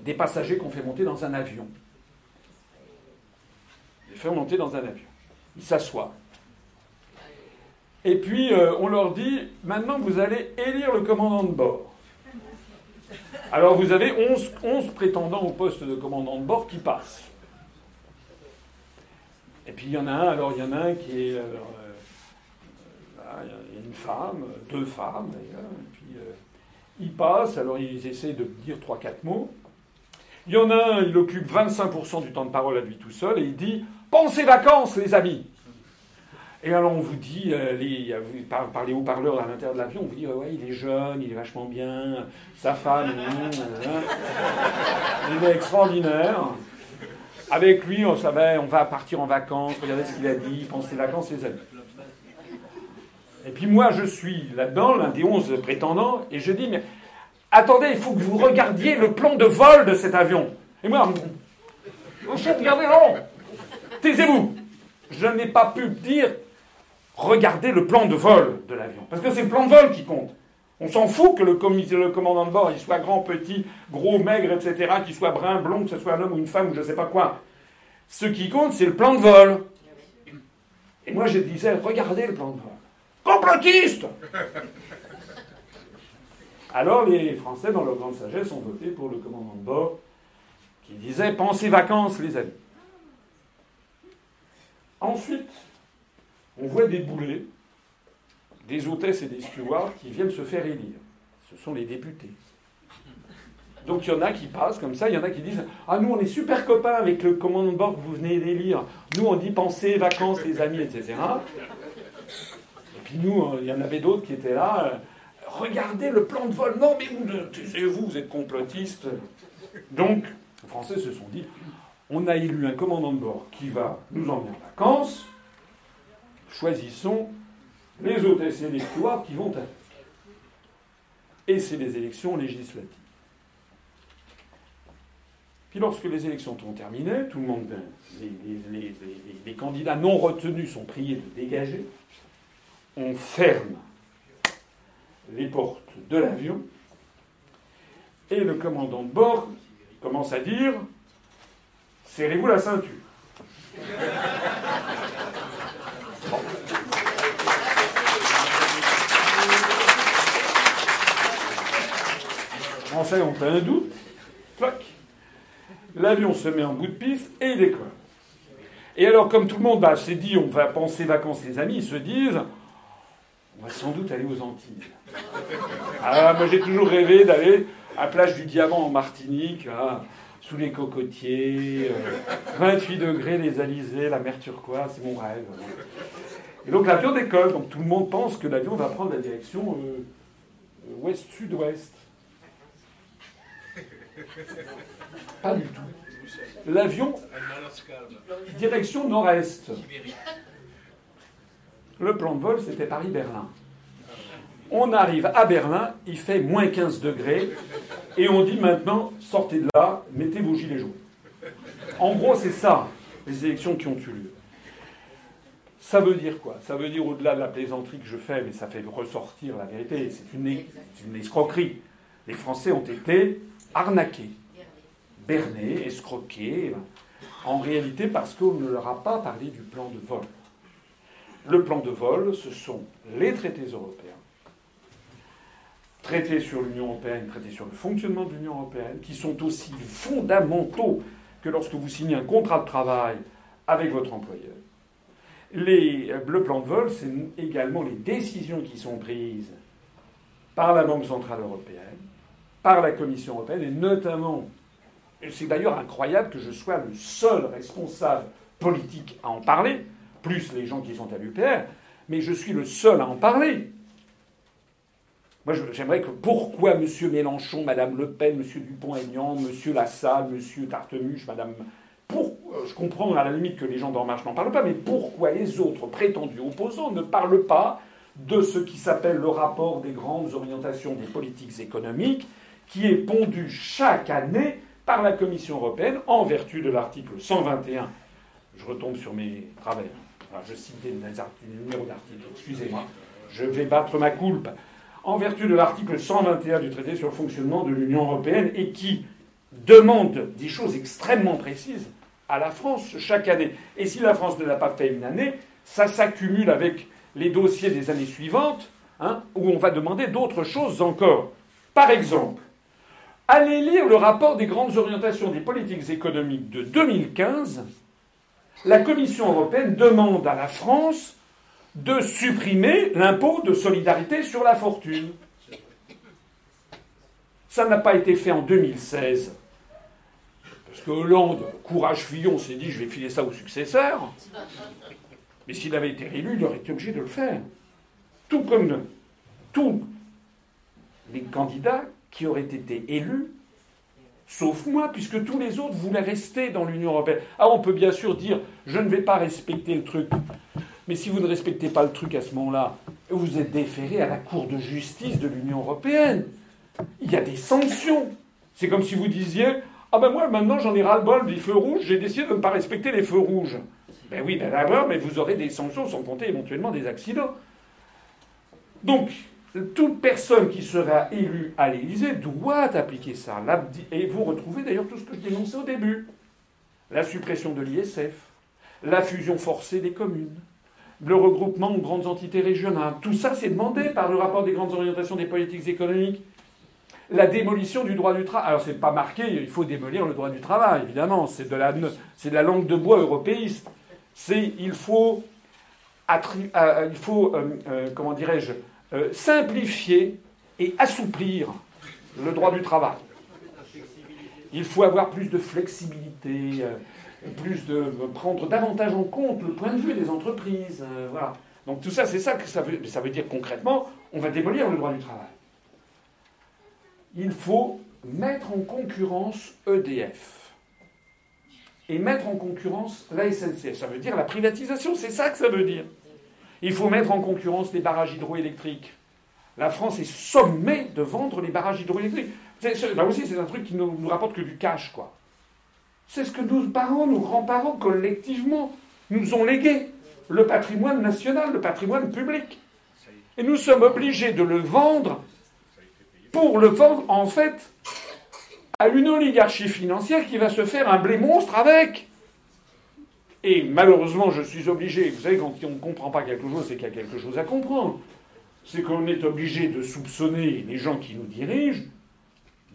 des passagers qu'on fait monter dans un avion. Les fait monter dans un avion. Ils s'assoient. Et puis, euh, on leur dit, maintenant, vous allez élire le commandant de bord. Alors, vous avez 11, 11 prétendants au poste de commandant de bord qui passent. Et puis, il y en a un, alors, il y en a un qui est... Euh, euh, il y a une femme, deux femmes, d'ailleurs. Et puis, ils passent, alors, ils essaient de dire 3-4 mots. Il y en a un, il occupe 25% du temps de parole à lui tout seul, et il dit « Pensez vacances, les amis !» Et alors on vous dit, euh, les, par, par, les haut-parleurs à l'intérieur de l'avion, on vous dit, ouais, il est jeune, il est vachement bien, sa femme, [laughs] il est extraordinaire. Avec lui, on savait, on va partir en vacances, regardez ce qu'il a dit, pensez vacances, les amis. Et puis moi, je suis là-dedans, l'un des onze prétendants, et je dis, mais attendez, il faut que vous regardiez le plan de vol de cet avion. Et moi, regardez, non Taisez-vous Je n'ai pas pu dire regardez le plan de vol de l'avion. Parce que c'est le plan de vol qui compte. On s'en fout que le, le, commandant de bord il soit grand, petit, gros, maigre, etc., qu'il soit brun, blond, que ce soit un homme ou une femme ou je ne sais pas quoi. Ce qui compte, c'est le plan de vol. Et moi, je disais, regardez le plan de vol. Complotiste [laughs] Alors, les Français, dans leur grande sagesse, ont voté pour le commandant de bord qui disait Pensez vacances, les amis. Ensuite, on voit des boulets, des hôtesses et des stewards qui viennent se faire élire. Ce sont les députés. Donc il y en a qui passent comme ça, il y en a qui disent Ah, nous on est super copains avec le commandant de bord que vous venez d'élire. Nous on dit pensez, vacances, les amis, etc. Et puis nous, euh, il y en avait d'autres qui étaient là. Euh, Regardez le plan de vol. Non, mais vous, taisez-vous, vous êtes complotistes. Donc, les Français se sont dit On a élu un commandant de bord qui va nous emmener en vacances choisissons les hôtesses les qui vont avec. Et c'est les élections législatives. Puis lorsque les élections sont terminées, tout le monde, les candidats non retenus sont priés de dégager. On ferme les portes de l'avion et le commandant de bord commence à dire Serrez-vous la ceinture. Français ont un doute. L'avion se met en bout de piste et il décolle. Et alors, comme tout le monde s'est dit, on va penser vacances, les amis, ils se disent, on va sans doute aller aux Antilles. Ah, moi j'ai toujours rêvé d'aller à plage du Diamant en Martinique, sous les cocotiers, 28 euh, degrés, les alizés, la mer turquoise, c'est mon rêve. Et donc l'avion décolle, donc tout le monde pense que l'avion va prendre la direction euh, euh, ouest-sud-ouest. Pas du tout. L'avion, direction nord-est. Le plan de vol, c'était Paris-Berlin. On arrive à Berlin, il fait moins 15 degrés, et on dit maintenant, sortez de là, mettez vos gilets jaunes. En gros, c'est ça, les élections qui ont eu lieu. Ça veut dire quoi? Ça veut dire, au-delà de la plaisanterie que je fais, mais ça fait ressortir la vérité, c'est une, escroquerie. Les Français ont été arnaqués, bernés, escroqués, en réalité parce qu'on ne leur a pas parlé du plan de vol. Le plan de vol, ce sont les traités européens, traités sur l'Union européenne, traités sur le fonctionnement de l'Union européenne, qui sont aussi fondamentaux que lorsque vous signez un contrat de travail avec votre employeur. Les, le plan de vol, c'est également les décisions qui sont prises par la Banque centrale européenne, par la Commission européenne, et notamment, c'est d'ailleurs incroyable que je sois le seul responsable politique à en parler, plus les gens qui sont à l'UPR, mais je suis le seul à en parler. Moi, j'aimerais que pourquoi M. Mélenchon, Mme Le Pen, M. Dupont-Aignan, M. Lassalle, M. Tartemuche, Mme. Pour, je comprends à la limite que les gens d'En Marche n'en parlent pas, mais pourquoi les autres prétendus opposants ne parlent pas de ce qui s'appelle le rapport des grandes orientations des politiques économiques, qui est pondu chaque année par la Commission européenne en vertu de l'article 121. Je retombe sur mes travers je cite des, numéros d'articles, excusez-moi, je vais battre ma coulpe, en vertu de l'article 121 du traité sur le fonctionnement de l'Union européenne et qui demande des choses extrêmement précises à la France chaque année. Et si la France ne l'a pas fait une année, ça s'accumule avec les dossiers des années suivantes, hein, où on va demander d'autres choses encore. Par exemple, allez lire le rapport des grandes orientations des politiques économiques de 2015 la Commission européenne demande à la France de supprimer l'impôt de solidarité sur la fortune. Ça n'a pas été fait en 2016. Parce que Hollande, courage Fillon, s'est dit je vais filer ça au successeur. Mais s'il avait été élu, il aurait été obligé de le faire. Tout comme tous les candidats qui auraient été élus Sauf moi, puisque tous les autres voulaient rester dans l'Union européenne. Alors on peut bien sûr dire, je ne vais pas respecter le truc. Mais si vous ne respectez pas le truc à ce moment-là, vous êtes déféré à la Cour de justice de l'Union européenne. Il y a des sanctions. C'est comme si vous disiez, ah ben moi maintenant j'en ai ras-le-bol des feux rouges, j'ai décidé de ne pas respecter les feux rouges. Ben oui, ben d'abord, mais vous aurez des sanctions sans compter éventuellement des accidents. Donc, toute personne qui sera élue à l'Élysée doit appliquer ça. Et vous retrouvez d'ailleurs tout ce que je dénonçais au début. La suppression de l'ISF, la fusion forcée des communes, le regroupement de grandes entités régionales. Tout ça, c'est demandé par le rapport des grandes orientations des politiques économiques. La démolition du droit du travail. Alors, c'est pas marqué, il faut démolir le droit du travail, évidemment. C'est de la, c'est de la langue de bois européiste. C'est, il faut, euh, il faut euh, euh, comment dirais-je, euh, simplifier et assouplir le droit du travail. Il faut avoir plus de flexibilité, euh, plus de prendre davantage en compte le point de vue des entreprises. Euh, voilà. Donc tout ça, c'est ça que ça veut, ça veut dire concrètement, on va démolir le droit du travail. Il faut mettre en concurrence EDF et mettre en concurrence la SNCF. Ça veut dire la privatisation, c'est ça que ça veut dire. Il faut mettre en concurrence les barrages hydroélectriques. La France est sommée de vendre les barrages hydroélectriques. Là aussi, c'est un truc qui ne nous, rapporte que du cash, quoi. C'est ce que nos parents, nos grands-parents, collectivement, nous ont légué. Le patrimoine national, le patrimoine public. Et nous sommes obligés de le vendre pour le vendre, en fait, à une oligarchie financière qui va se faire un blé monstre avec. Et malheureusement, je suis obligé, vous savez, quand on ne comprend pas quelque chose, c'est qu'il y a quelque chose à comprendre. C'est qu'on est obligé de soupçonner les gens qui nous dirigent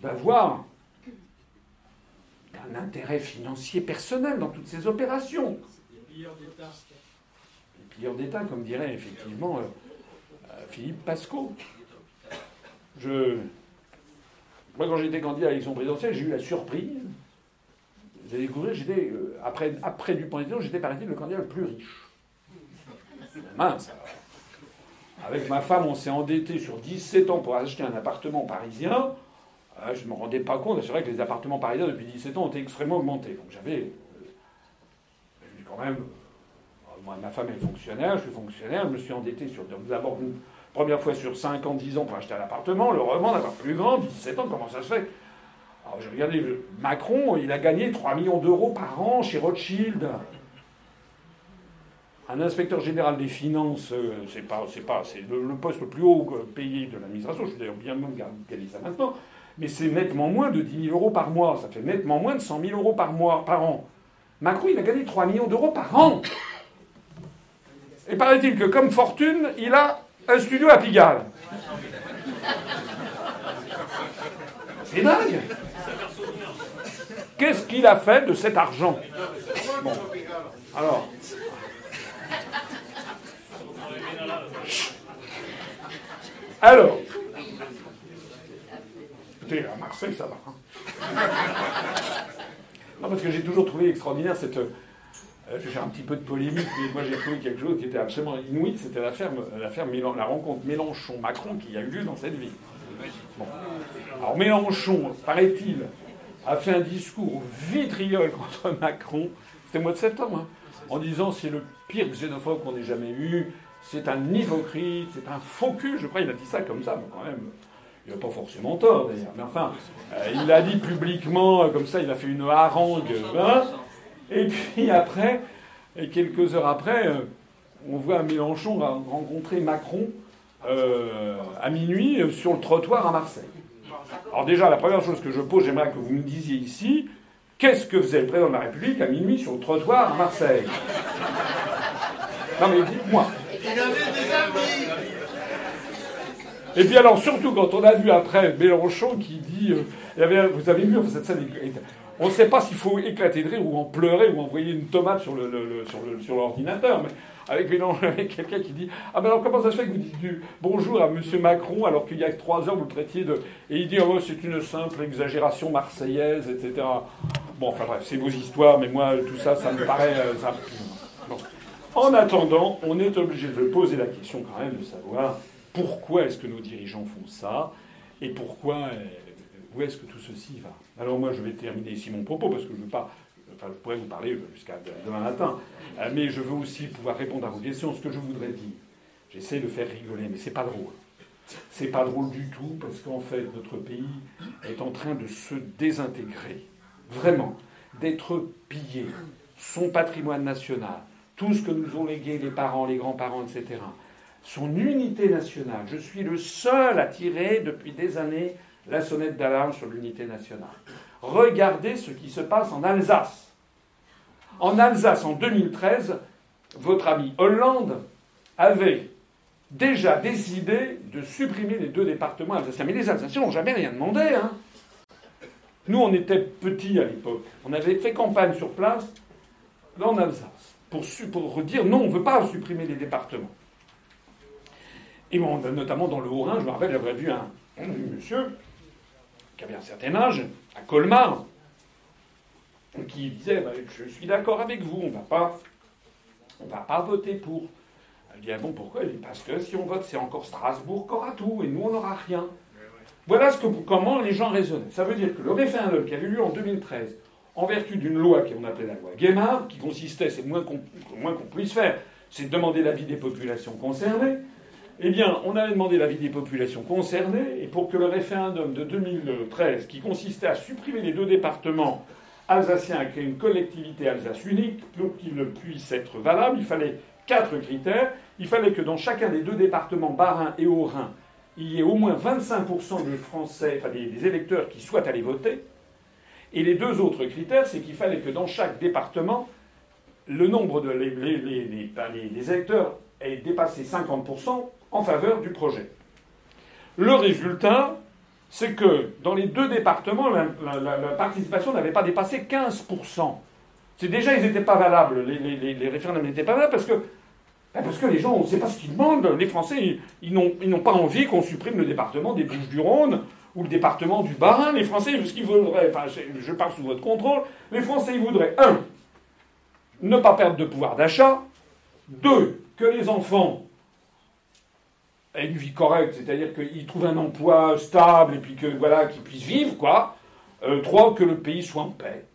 d'avoir un intérêt financier personnel dans toutes ces opérations. Les pilleurs d'État. Les pilleurs d'État, comme dirait effectivement euh, euh, Philippe Pasco. Je... Moi, quand j'étais candidat à l'élection présidentielle, j'ai eu la surprise. J'ai découvert, j'étais, euh, après, après Dupont-Aignan, j'étais, paraît-il, le candidat le plus riche. Mince. Avec ma femme, on s'est endetté sur 17 ans pour acheter un appartement parisien. Ah, je ne me rendais pas compte. C'est vrai que les appartements parisiens, depuis 17 ans, ont été extrêmement augmentés. Donc j'avais. Euh, quand même. Euh, moi, ma femme est fonctionnaire, je suis fonctionnaire, je me suis endetté sur. D'abord, première fois sur 5 ans, 10 ans pour acheter un appartement, le revendre, avoir plus grand, 17 ans, comment ça se fait? Alors j'ai regardé. Macron, il a gagné 3 millions d'euros par an chez Rothschild. Un inspecteur général des finances, euh, c'est pas, c'est pas, c'est le, poste le plus haut payé de l'administration. Je suis d'ailleurs bien moins garder ça maintenant mais c'est nettement moins de 10 000 euros par mois. Ça fait nettement moins de 100 000 euros par mois, par an. Macron, il a gagné 3 millions d'euros par an. Et paraît-il que, comme fortune, il a un studio à Pigalle. C'est dingue. Qu'est-ce qu'il a fait de cet argent? Bon. Alors. Alors, à Marseille, ça va. Hein. [laughs] non, parce que j'ai toujours trouvé extraordinaire cette. Euh, je vais faire un petit peu de polémique, mais moi j'ai trouvé quelque chose qui était absolument inouï. C'était la, la, la rencontre Mélenchon-Macron qui a eu lieu dans cette ville. Alors Mélenchon, paraît-il, a fait un discours vitriol contre [laughs] Macron. C'était au mois de septembre, hein, en disant c'est le pire xénophobe qu'on ait jamais eu, c'est un hypocrite, c'est un faux cul. Je crois qu'il a dit ça comme ça, mais quand même. Il n'a pas forcément tort d'ailleurs, mais enfin, euh, il a dit publiquement, euh, comme ça, il a fait une harangue. Hein, et puis après, et quelques heures après, euh, on voit Mélenchon rencontrer Macron à minuit sur le trottoir à Marseille. Alors déjà, la première chose que je pose, j'aimerais que vous me disiez ici, qu'est-ce que faisait le président de la République à minuit sur le trottoir à Marseille? Non mais dites-moi. Il avait des amis et puis alors, surtout quand on a vu après Mélenchon qui dit, euh, vous avez vu cette scène, on ne sait pas s'il faut éclater de rire ou en pleurer ou envoyer une tomate sur, le, sur, l'ordinateur, mais avec Mélenchon, [laughs] avec quelqu'un qui dit Ah ben alors comment ça se fait que vous dites du bonjour à M. Macron alors qu'il y a trois heures vous le traitiez de. Et il dit Oh c'est une simple exagération marseillaise, etc. Bon, enfin bref, c'est vos histoires, mais moi tout ça, ça me paraît. Euh. En attendant, on est obligé de poser la question quand même de savoir pourquoi est-ce que nos dirigeants font ça et pourquoi, euh, où est-ce que tout ceci va? Alors moi, je vais terminer ici mon propos parce que je ne veux pas, enfin, je pourrais vous parler jusqu'à demain matin, euh, mais je veux aussi pouvoir répondre à vos questions. Ce que je voudrais dire, j'essaie de faire rigoler, mais c'est pas drôle. C'est pas drôle du tout parce qu'en fait, notre pays est en train de se désintégrer, vraiment, d'être pillé, son patrimoine national, tout ce que nous ont légué les parents, les grands-parents, etc son unité nationale. Je suis le seul à tirer depuis des années la sonnette d'alarme sur l'unité nationale. Regardez ce qui se passe en Alsace. En Alsace, en 2013, votre ami Hollande avait déjà décidé de supprimer les deux départements alsaciens. Mais les Alsaciens n'ont jamais rien demandé. Hein. Nous, on était petits à l'époque. On avait fait campagne sur place en Alsace pour, pour dire non, on ne veut pas supprimer les départements. Et notamment dans le Haut-Rhin, je me rappelle, j'avais vu un, monsieur qui avait un certain âge, à Colmar, qui disait bah, Je suis d'accord avec vous, on ne va pas, voter pour. Il dit ah bon, pourquoi? Parce que si on vote, c'est encore Strasbourg aura tout, et nous, on n'aura rien. Voilà comment les gens raisonnaient. Ça veut dire que le référendum qui avait eu lieu en 2013, en vertu d'une loi qu'on appelait la loi Guémard, qui consistait, c'est le moins qu'on puisse faire, c'est de demander l'avis des populations concernées, eh bien, on avait demandé l'avis des populations concernées, et pour que le référendum de 2013, qui consistait à supprimer les deux départements alsaciens et créer une collectivité alsace unique, pour qu'il puisse être valable, il fallait quatre critères. Il fallait que dans chacun des deux départements, Bas-Rhin et Haut-Rhin, il y ait au moins 25% de Français, des, électeurs qui souhaitent aller voter. Et les deux autres critères, c'est qu'il fallait que dans chaque département, le nombre de électeurs ait dépassé 50% en faveur du projet. Le résultat, c'est que dans les deux départements, la, participation n'avait pas dépassé 15%. C'est déjà, ils n'étaient pas valables, les, référendums n'étaient pas valables parce que, ben parce que les gens, on ne sait pas ce qu'ils demandent. Les Français, ils, n'ont pas envie qu'on supprime le département des Bouches-du-Rhône ou le département du Bas-Rhin. Les Français, ce qu'ils voudraient, enfin, je parle sous votre contrôle, les Français, ils voudraient, un, ne pas perdre de pouvoir d'achat, deux, que les enfants une vie correcte, c'est-à-dire qu'ils trouvent un emploi stable et puis que voilà, qu'ils puissent vivre, quoi. Euh, trois, que le pays soit en paix.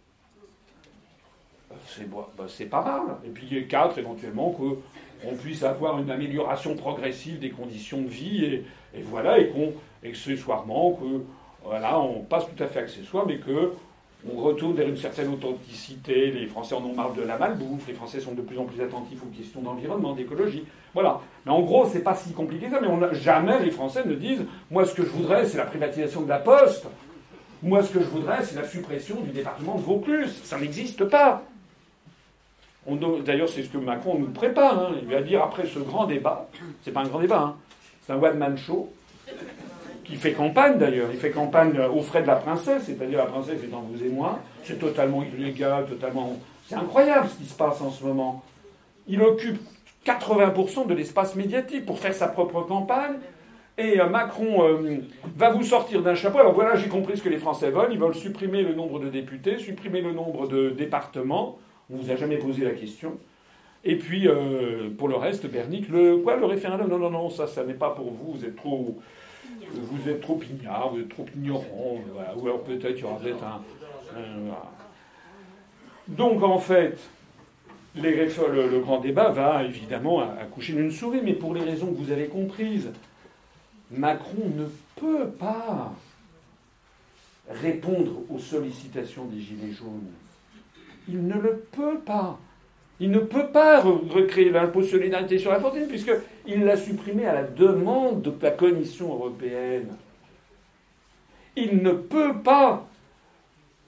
C'est bah, pas mal. Et puis quatre, éventuellement, qu'on puisse avoir une amélioration progressive des conditions de vie et, et voilà, et qu'on accessoirement que voilà, on passe tout à fait accessoire, mais que on retourne vers une certaine authenticité. Les Français en ont marre de la malbouffe. Les Français sont de plus en plus attentifs aux questions d'environnement, d'écologie. Voilà. Mais en gros, c'est pas si compliqué que ça. Mais jamais les Français ne disent moi, ce que je voudrais, c'est la privatisation de la Poste. Moi, ce que je voudrais, c'est la suppression du département de Vaucluse. Ça n'existe pas. D'ailleurs, c'est ce que Macron nous prépare. Hein. Il va dire après ce grand débat, c'est pas un grand débat, hein. c'est un one-man show qui fait campagne d'ailleurs. Il fait campagne aux frais de la princesse, c'est-à-dire la princesse étant vous et moi. C'est totalement illégal, totalement. C'est incroyable ce qui se passe en ce moment. Il occupe 80% de l'espace médiatique pour faire sa propre campagne. Et euh, Macron euh, va vous sortir d'un chapeau. Alors voilà, j'ai compris ce que les Français veulent. Ils veulent supprimer le nombre de députés, supprimer le nombre de départements. On vous a jamais posé la question. Et puis, euh, pour le reste, Bernic, le, quoi, le référendum? Non, non, non, ça, ça n'est pas pour vous. Vous êtes trop, vous êtes trop ignare, vous êtes trop ignorant, ou alors peut-être il y aura peut-être un. Donc en fait, le, grand débat va évidemment accoucher d'une souris, mais pour les raisons que vous avez comprises, Macron ne peut pas répondre aux sollicitations des Gilets jaunes. Il ne le peut pas. Il ne peut pas recréer l'impôt de solidarité sur la fortune, puisqu'il l'a supprimé à la demande de la Commission européenne. Il ne peut pas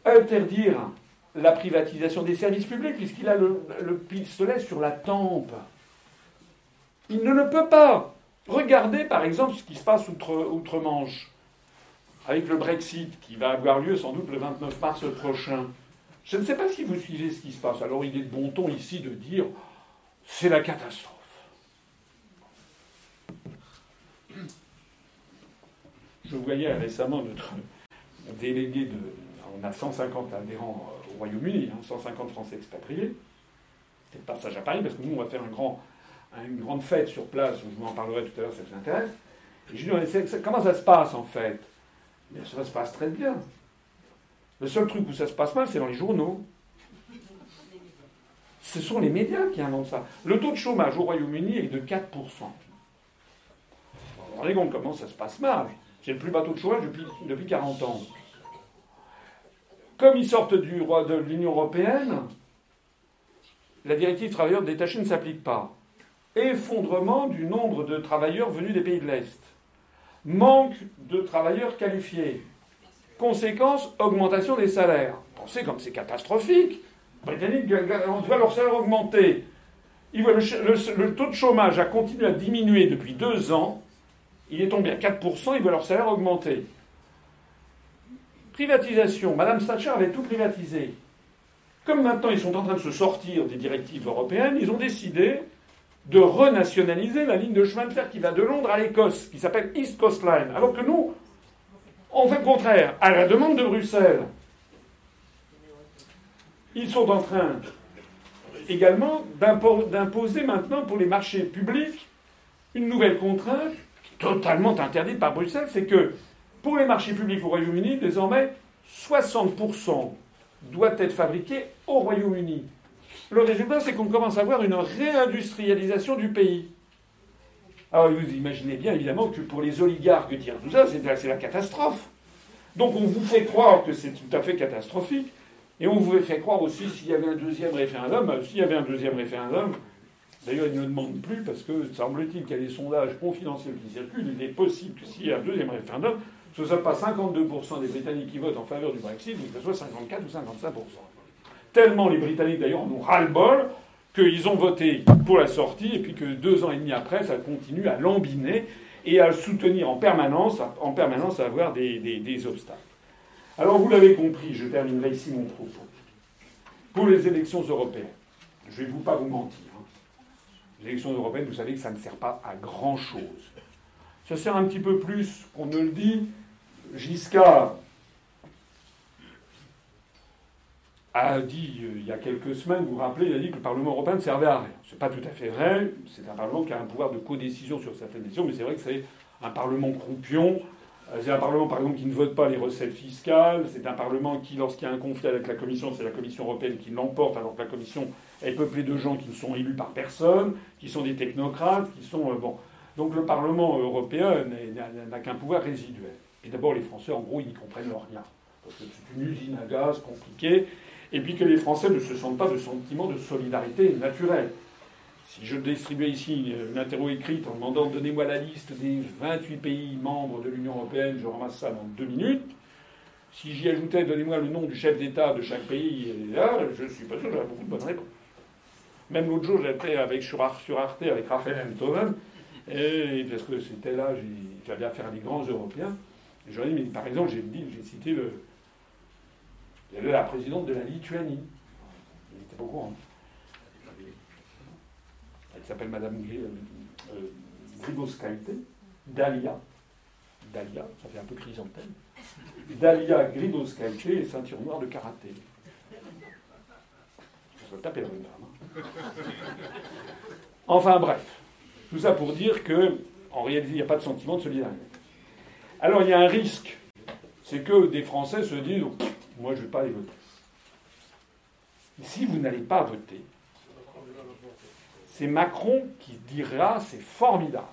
interdire la privatisation des services publics, puisqu'il a le, pistolet sur la tempe. Il ne le peut pas. Regardez par exemple ce qui se passe outre-Manche, avec le Brexit, qui va avoir lieu sans doute le 29 mars prochain. Je ne sais pas si vous suivez ce qui se passe. Alors il est de bon ton ici de dire c'est la catastrophe. Je voyais récemment notre délégué de. On a 150 adhérents au Royaume-Uni, 150 hein, Français expatriés. C'est le passage à Paris, parce que nous, on va faire une grande fête sur place, je vous en parlerai tout à l'heure, ça vous intéresse. Et je lui ai dit, comment ça se passe en fait? Ça se passe très bien. Le seul truc où ça se passe mal, c'est dans les journaux. Ce sont les médias qui inventent ça. Le taux de chômage au Royaume-Uni est de 4%. Vous vous comment ça se passe mal C'est le plus bas taux de chômage depuis, depuis 40 ans. Comme ils sortent du, de l'Union européenne, la directive travailleurs détachés ne s'applique pas. Effondrement du nombre de travailleurs venus des pays de l'Est. Manque de travailleurs qualifiés. Conséquence, augmentation des salaires. Pensez comme c'est catastrophique. Britanniques, on voit leur salaire augmenter. le, taux de chômage a continué à diminuer depuis deux ans. Il est tombé à 4%, ils voient leur salaire augmenter. Privatisation. Madame Thatcher avait tout privatisé. Comme maintenant ils sont en train de se sortir des directives européennes, ils ont décidé de renationaliser la ligne de chemin de fer qui va de Londres à l'Écosse, qui s'appelle East Coast Line. Alors que nous, on fait contraire. À la demande de Bruxelles, ils sont en train également d'imposer maintenant pour les marchés publics une nouvelle contrainte totalement interdite par Bruxelles, c'est que pour les marchés publics au Royaume-Uni, désormais, 60% doit être fabriqué au Royaume-Uni. Le résultat, c'est qu'on commence à avoir une réindustrialisation du pays. Alors vous imaginez bien évidemment que pour les oligarques dire tout ça, c'est la catastrophe. Donc on vous fait croire que c'est tout à fait catastrophique. Et on vous fait croire aussi s'il y avait un deuxième référendum, euh, s'il y avait un deuxième référendum, d'ailleurs ils ne demandent plus parce que semble-t-il qu'il y a des sondages confidentiels qui circulent, il est possible que s'il y a un deuxième référendum, ce ne soit pas 52% des Britanniques qui votent en faveur du Brexit, mais que ce soit 54 ou 55%. Tellement les Britanniques d'ailleurs en ont ras-le-bol qu'ils ont voté pour la sortie et puis que deux ans et demi après, ça continue à lambiner. et à soutenir en permanence, en permanence à avoir des, obstacles. Alors vous l'avez compris, je terminerai ici mon propos. Pour les élections européennes, je ne vais vous pas vous mentir. Hein. Les élections européennes, vous savez que ça ne sert pas à grand-chose. Ça sert un petit peu plus qu'on ne le dit. Giscard a dit euh, il y a quelques semaines, vous vous rappelez, il a dit que le Parlement européen ne servait à rien. Ce n'est pas tout à fait vrai. C'est un Parlement qui a un pouvoir de codécision sur certaines décisions, mais c'est vrai que c'est un Parlement croupion. Euh, c'est un Parlement, par exemple, qui ne vote pas les recettes fiscales. C'est un Parlement qui, lorsqu'il y a un conflit avec la Commission, c'est la Commission européenne qui l'emporte, alors que la Commission est peuplée de gens qui ne sont élus par personne, qui sont des technocrates, qui sont. Euh, bon. Donc le Parlement européen n'a qu'un pouvoir résiduel. Et d'abord, les Français, en gros, ils n'y comprennent rien. Parce que c'est une usine à gaz compliquée et puis que les Français ne se sentent pas de sentiment de solidarité naturelle. Si je distribuais ici une interview écrite en demandant donnez-moi la liste des 28 pays membres de l'Union européenne, je ramasse ça dans deux minutes. Si j'y ajoutais donnez-moi le nom du chef d'État de chaque pays, je ne suis pas sûr que j'aurais beaucoup de bonnes réponses. Même l'autre jour, j'étais avec, sur, Arte avec Raphaël Enthoven, et parce que c'était là, j'avais affaire à des grands Européens. J'aurais dit, par exemple, j'ai cité le, il y avait la présidente de la Lituanie. Il était pas au. Elle s'appelle Madame euh, Gribauskaite. Dalia. Dalia, ça fait un peu chrysanthème. Dalia Gribauskaite et ceinture noire de karaté. Ça se taper la bonne femme. Hein. Enfin bref. Tout ça pour dire que, en réalité, il n'y a pas de sentiment de solidarité. Alors il y a un risque. C'est que des Français se disent moi, je ne vais pas aller voter. Si vous n'allez pas voter, c'est Macron qui dira c'est formidable.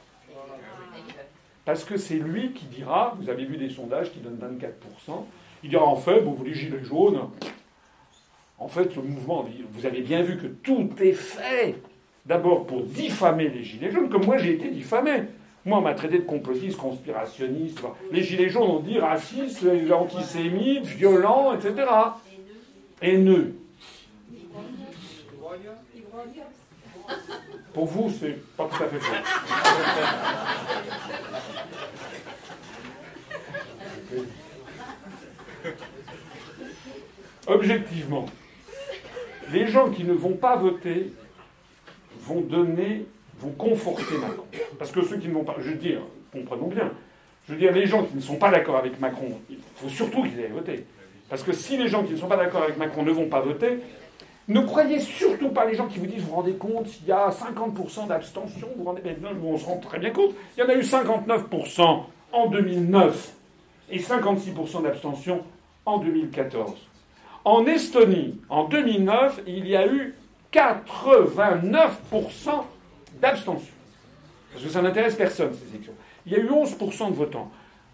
Parce que c'est lui qui dira, vous avez vu des sondages qui donnent 24%, il dira en fait, vous les gilets jaunes, en fait, le mouvement, vous avez bien vu que tout est fait d'abord pour diffamer les gilets jaunes, comme moi j'ai été diffamé. Moi, on m'a traité de complotiste, conspirationniste. Les gilets jaunes ont dit raciste, antisémite, violent, etc. Haineux. Pour vous, c'est pas tout à fait faux. Objectivement, les gens qui ne vont pas voter vont donner vous confortez Macron. Parce que ceux qui ne vont pas, je veux dire, comprenons bien, je veux dire, les gens qui ne sont pas d'accord avec Macron, il faut surtout qu'ils aient voté. Parce que si les gens qui ne sont pas d'accord avec Macron ne vont pas voter, ne croyez surtout pas les gens qui vous disent, vous vous rendez compte, s'il y a 50% d'abstention, vous rendez on se rend très bien compte, il y en a eu 59% en 2009 et 56% d'abstention en 2014. En Estonie, en 2009, il y a eu 89% d'abstention. Parce que ça n'intéresse personne, ces élections. Il y a eu 11% de votants.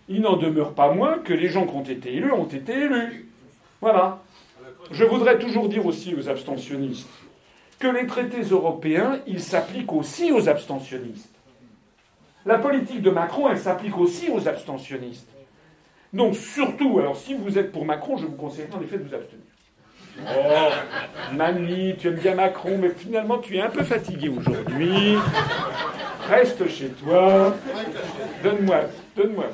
Il n'en demeure pas moins que les gens qui ont été élus ont été élus. Voilà. Je voudrais toujours dire aussi aux abstentionnistes que les traités européens, ils s'appliquent aussi aux abstentionnistes. La politique de Macron, elle s'applique aussi aux abstentionnistes. Donc surtout, alors si vous êtes pour Macron, je vous conseille en effet de vous abstenir. Oh, mamie, tu aimes bien Macron, mais finalement tu es un peu fatigué aujourd'hui. Reste chez toi. Donne-moi, donne-moi.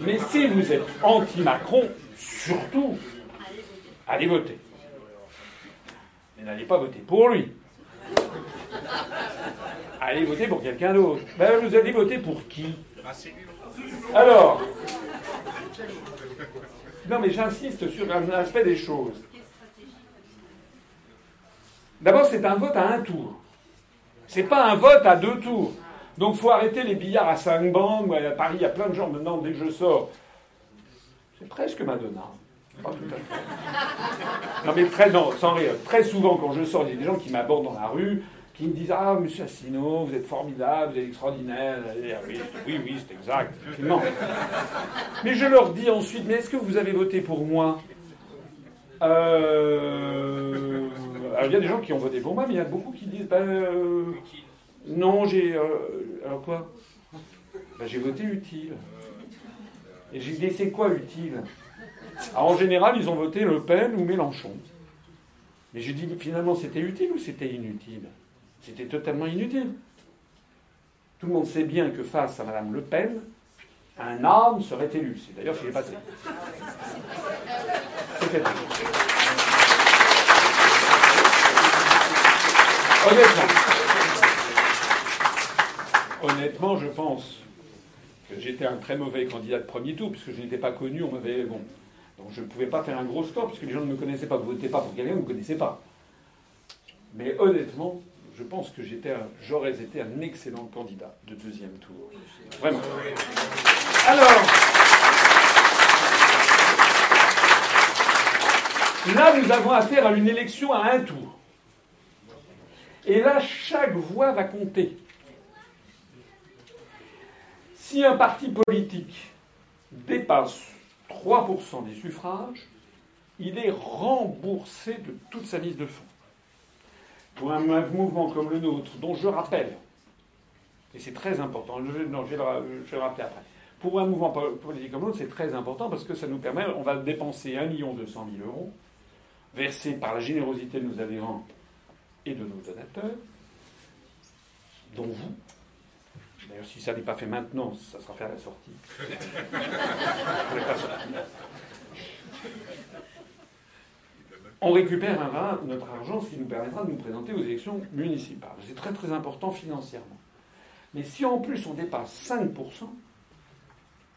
Mais si vous êtes anti-Macron, surtout, allez voter. Mais n'allez pas voter pour lui. Allez voter pour quelqu'un d'autre. Ben, vous allez voter pour qui? Alors, non, mais j'insiste sur un aspect des choses. D'abord, c'est un vote à un tour. C'est pas un vote à deux tours. Donc, faut arrêter les billards à cinq bandes. à Paris, il y a plein de gens maintenant, dès que je sors. C'est presque Madonna. Pas tout à fait. Non, mais très, sans rire. Très souvent, quand je sors, il y a des gens qui m'abordent dans la rue qui me disent Ah, monsieur Assino, vous êtes formidable, vous êtes extraordinaire. Oui, oui, c'est exact. Mais je leur dis ensuite Mais est-ce que vous avez voté pour moi? Euh... Alors, il y a des gens qui ont voté pour moi, mais il y a beaucoup qui disent ben, euh, Non, j'ai. Euh, alors quoi? Ben, J'ai voté utile. Et j'ai dit C'est quoi utile? En général, ils ont voté Le Pen ou Mélenchon. Mais je dis finalement, c'était utile ou c'était inutile? C'était totalement inutile. Tout le monde sait bien que face à Mme Le Pen, un homme serait élu. C'est d'ailleurs ce qui est passé. Honnêtement, honnêtement, je pense que j'étais un très mauvais candidat de premier tour, puisque je n'étais pas connu, on m'avait. Bon. Donc je ne pouvais pas faire un gros score, puisque les gens ne me connaissaient pas. Vous ne votez pas pour quelqu'un, vous ne connaissez pas. Mais honnêtement, je pense que j'aurais été un excellent candidat de deuxième tour. Vraiment. Alors, là, nous avons affaire à une élection à un tour. Et là, chaque voix va compter. Si un parti politique dépasse 3% des suffrages, il est remboursé de toute sa mise de fonds pour un mouvement comme le nôtre, dont je rappelle, et c'est très important, je, non, je, vais le, rappeler après, pour un mouvement politique comme le nôtre, c'est très important parce que ça nous permet, on va dépenser 1 200 000 euros, versés par la générosité de nos adhérents et de nos donateurs, dont vous. D'ailleurs, si ça n'est pas fait maintenant, ça sera fait à la sortie. [laughs] Vous pas sortir on récupère notre argent, ce qui nous permettra de nous présenter aux élections municipales. C'est très très important financièrement. Mais si en plus on dépasse 5%,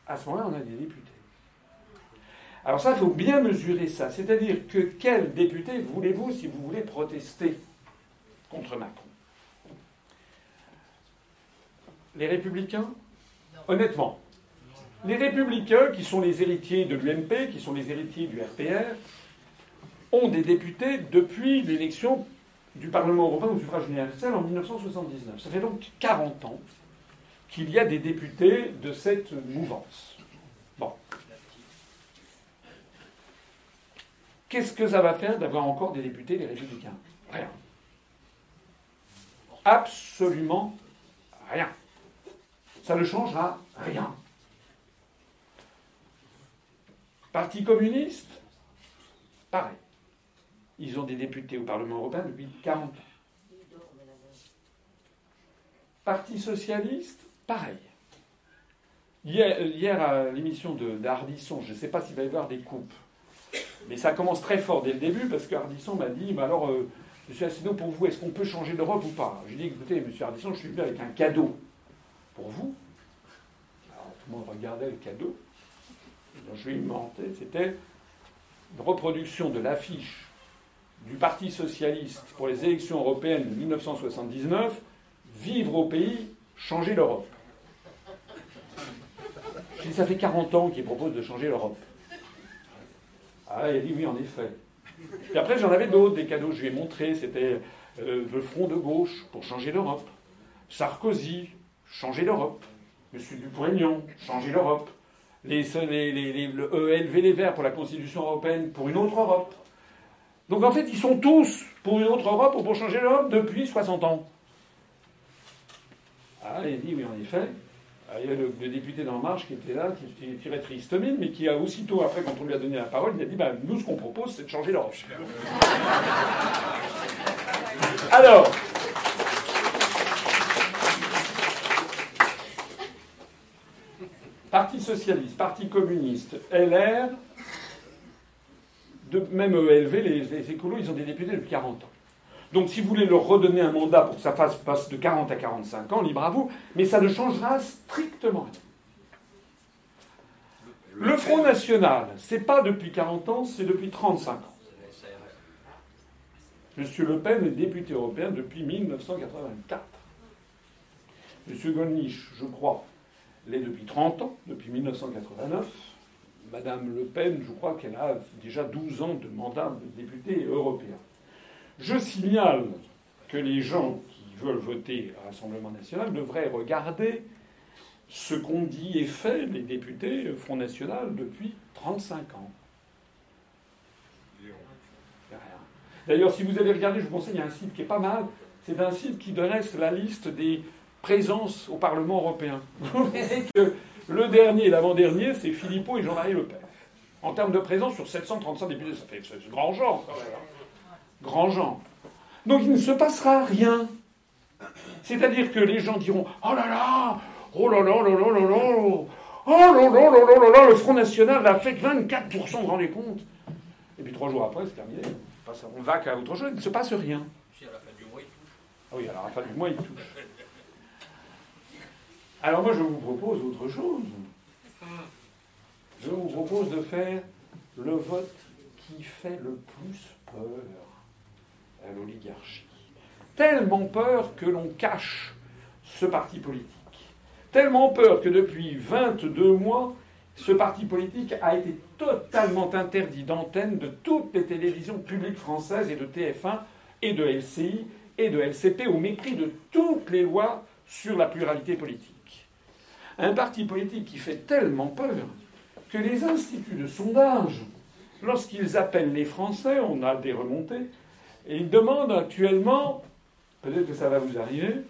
à ce moment-là, on a des députés. Alors ça, il faut bien mesurer ça. C'est-à-dire que quel député voulez-vous si vous voulez protester contre Macron? Les républicains? Honnêtement. Les républicains, qui sont les héritiers de l'UMP, qui sont les héritiers du RPR, ont des députés depuis l'élection du Parlement européen au suffrage universel en 1979. Ça fait donc 40 ans qu'il y a des députés de cette mouvance. Bon. Qu'est-ce que ça va faire d'avoir encore des députés les républicains? Rien. Absolument rien. Ça ne changera rien. Parti communiste, pareil. Ils ont des députés au Parlement européen depuis 40 ans. Parti socialiste, pareil. Hier, à l'émission d'Ardisson, je ne sais pas s'il va y avoir des coupes, mais ça commence très fort dès le début parce qu'Ardisson m'a dit bah alors, euh, Monsieur pour vous, est-ce qu'on peut changer d'Europe ou pas? Je lui ai dit écoutez, Monsieur Ardisson, je suis venu avec un cadeau pour vous. Alors, tout le monde regardait le cadeau. Donc, je lui ai c'était une reproduction de l'affiche du Parti socialiste pour les élections européennes de 1979, vivre au pays, changer l'Europe. J'ai dit, ça fait 40 ans qu'il propose de changer l'Europe. Ah, il a dit oui, en effet. Et après, j'en avais d'autres, des cadeaux, je lui ai montré, c'était euh, le Front de gauche pour changer l'Europe, Sarkozy, changer l'Europe, Monsieur Dupont-Aignan, changer l'Europe, les, les, le ELV les Verts pour la Constitution européenne, pour une autre Europe. Donc en fait, ils sont tous pour une autre Europe ou pour changer l'Europe depuis 60 ans. Ah, il dit oui, en effet. Ah, il y a le, député d'En Marche qui était là, qui, tirait triste mine, mais qui a aussitôt, après, quand on lui a donné la parole, il a dit bah, Nous, ce qu'on propose, c'est de changer l'Europe. [laughs] Alors. Parti socialiste, Parti communiste, LR, de, même ELV, les, les écolos, ils ont des députés depuis 40 ans. Donc si vous voulez leur redonner un mandat pour que ça fasse, passe de 40 à 45 ans, libre à vous, mais ça ne changera strictement rien. Le Front National, c'est pas depuis 40 ans, c'est depuis 35 ans. Monsieur Le Pen est député européen depuis 1984. Monsieur Gollnisch, je crois, l'est depuis 30 ans, depuis 1989. Madame Le Pen, je crois qu'elle a déjà 12 ans de mandat de députée européen. Je signale que les gens qui veulent voter à l'Assemblée national devraient regarder ce qu'ont dit et fait les députés Front National depuis 35 ans. D'ailleurs, si vous allez regarder, je vous conseille, il y a un site qui est pas mal. C'est un site qui dresse la liste des présences au Parlement européen. Le dernier et l'avant-dernier, c'est Philippot et Jean-Marie Le Pen. En termes de présence sur 735 députés, ça fait grand genre. Grand genre. Donc il ne se passera rien. C'est-à-dire que les gens diront Oh là là Oh là là là là là là Oh là là là là là là Le Front National a fait 24%, vous vous rendez compte? Et puis trois jours après, c'est terminé. On va qu'à autre chose, il ne se passe rien. Si à la fin du mois, il touche. Ah oui, alors à la fin du mois, il touche. Alors moi, je vous propose autre chose. Je vous propose de faire le vote qui fait le plus peur à l'oligarchie. Tellement peur que l'on cache ce parti politique. Tellement peur que depuis 22 mois, ce parti politique a été totalement interdit d'antenne de toutes les télévisions publiques françaises et de TF1 et de LCI et de LCP au mépris de toutes les lois sur la pluralité politique. Un parti politique qui fait tellement peur que les instituts de sondage, lorsqu'ils appellent les Français, on a des remontées, et ils demandent actuellement, peut-être que ça va vous arriver,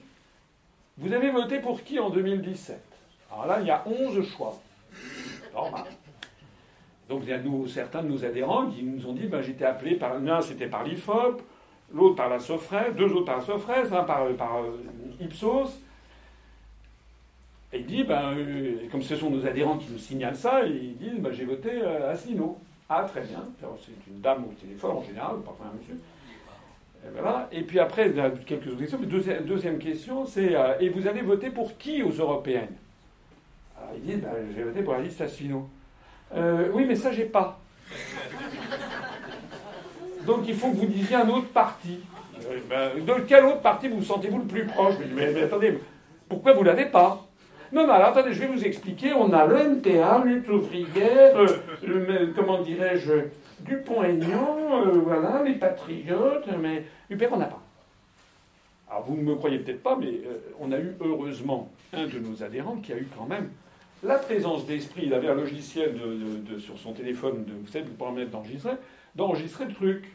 vous avez voté pour qui en 2017 Alors là, il y a 11 choix. Normal. Donc il y a nous, certains de nos adhérents qui nous ont dit ben, j'étais appelé par. L'un c'était par l'IFOP, l'autre par la Sofres, deux autres par la Sofres, un par, par euh, Ipsos. Et il dit, ben, euh, comme ce sont nos adhérents qui nous signalent ça, ils disent ben, j'ai voté euh, à Sino. Ah, très bien. C'est une dame au téléphone en général, parfois un monsieur. Et, voilà. et puis après, quelques autres questions. Deuxième, question, c'est et vous allez voter pour qui aux européennes? Alors il dit ben, j'ai voté pour la liste Asselineau. Euh, oui, mais ça, j'ai pas. Donc il faut que vous disiez un autre parti. Euh, ben, de quel autre parti vous, vous sentez-vous le plus proche? Mais, mais, attendez, pourquoi vous l'avez pas? Non, non, alors attendez, je vais vous expliquer. On a le NTA, lutte ouvrière, euh, comment dirais-je, Dupont-Aignan, euh, voilà, les patriotes, mais UPR, on n'a pas. Alors vous ne me croyez peut-être pas, mais on a eu heureusement un de nos adhérents qui a eu quand même la présence d'esprit, il avait un logiciel de, sur son téléphone, de, vous savez, vous pouvez mettre d'enregistrer, d'enregistrer le truc.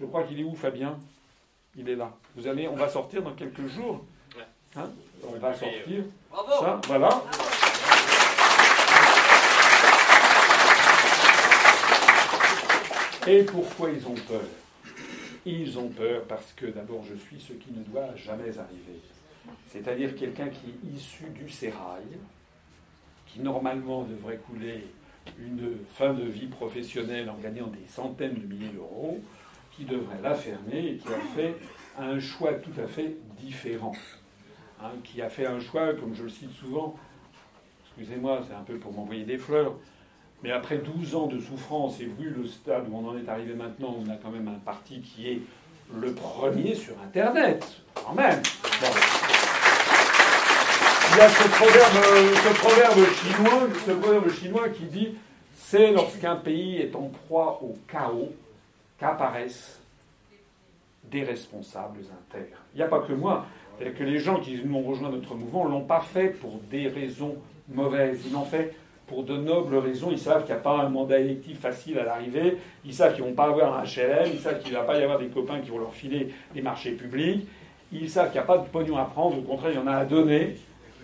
Je crois qu'il est où, Fabien? Il est là. Vous allez, on va sortir dans quelques jours. Hein? On va sortir. Bravo ça, voilà. Et pourquoi ils ont peur? Ils ont peur parce que d'abord je suis ce qui ne doit jamais arriver. C'est-à-dire quelqu'un qui est issu du sérail, qui normalement devrait couler une fin de vie professionnelle en gagnant des centaines de milliers d'euros, qui devrait la fermer et qui a fait un choix tout à fait différent. Hein, qui a fait un choix, comme je le cite souvent, excusez-moi, c'est un peu pour m'envoyer des fleurs, mais après 12 ans de souffrance et vu le stade où on en est arrivé maintenant, on a quand même un parti qui est le premier sur Internet, quand même. Il y a ce proverbe, chinois, ce proverbe chinois qui dit c'est lorsqu'un pays est en proie au chaos qu'apparaissent des responsables intègres. Il n'y a pas que moi. Que les gens qui nous ont rejoint notre mouvement ne l'ont pas fait pour des raisons mauvaises. Ils l'ont fait pour de nobles raisons. Ils savent qu'il n'y a pas un mandat électif facile à l'arrivée. Ils savent qu'ils ne vont pas avoir un HLM. Ils savent qu'il ne va pas y avoir des copains qui vont leur filer des marchés publics. Ils savent qu'il n'y a pas de pognon à prendre. Au contraire, il y en a à donner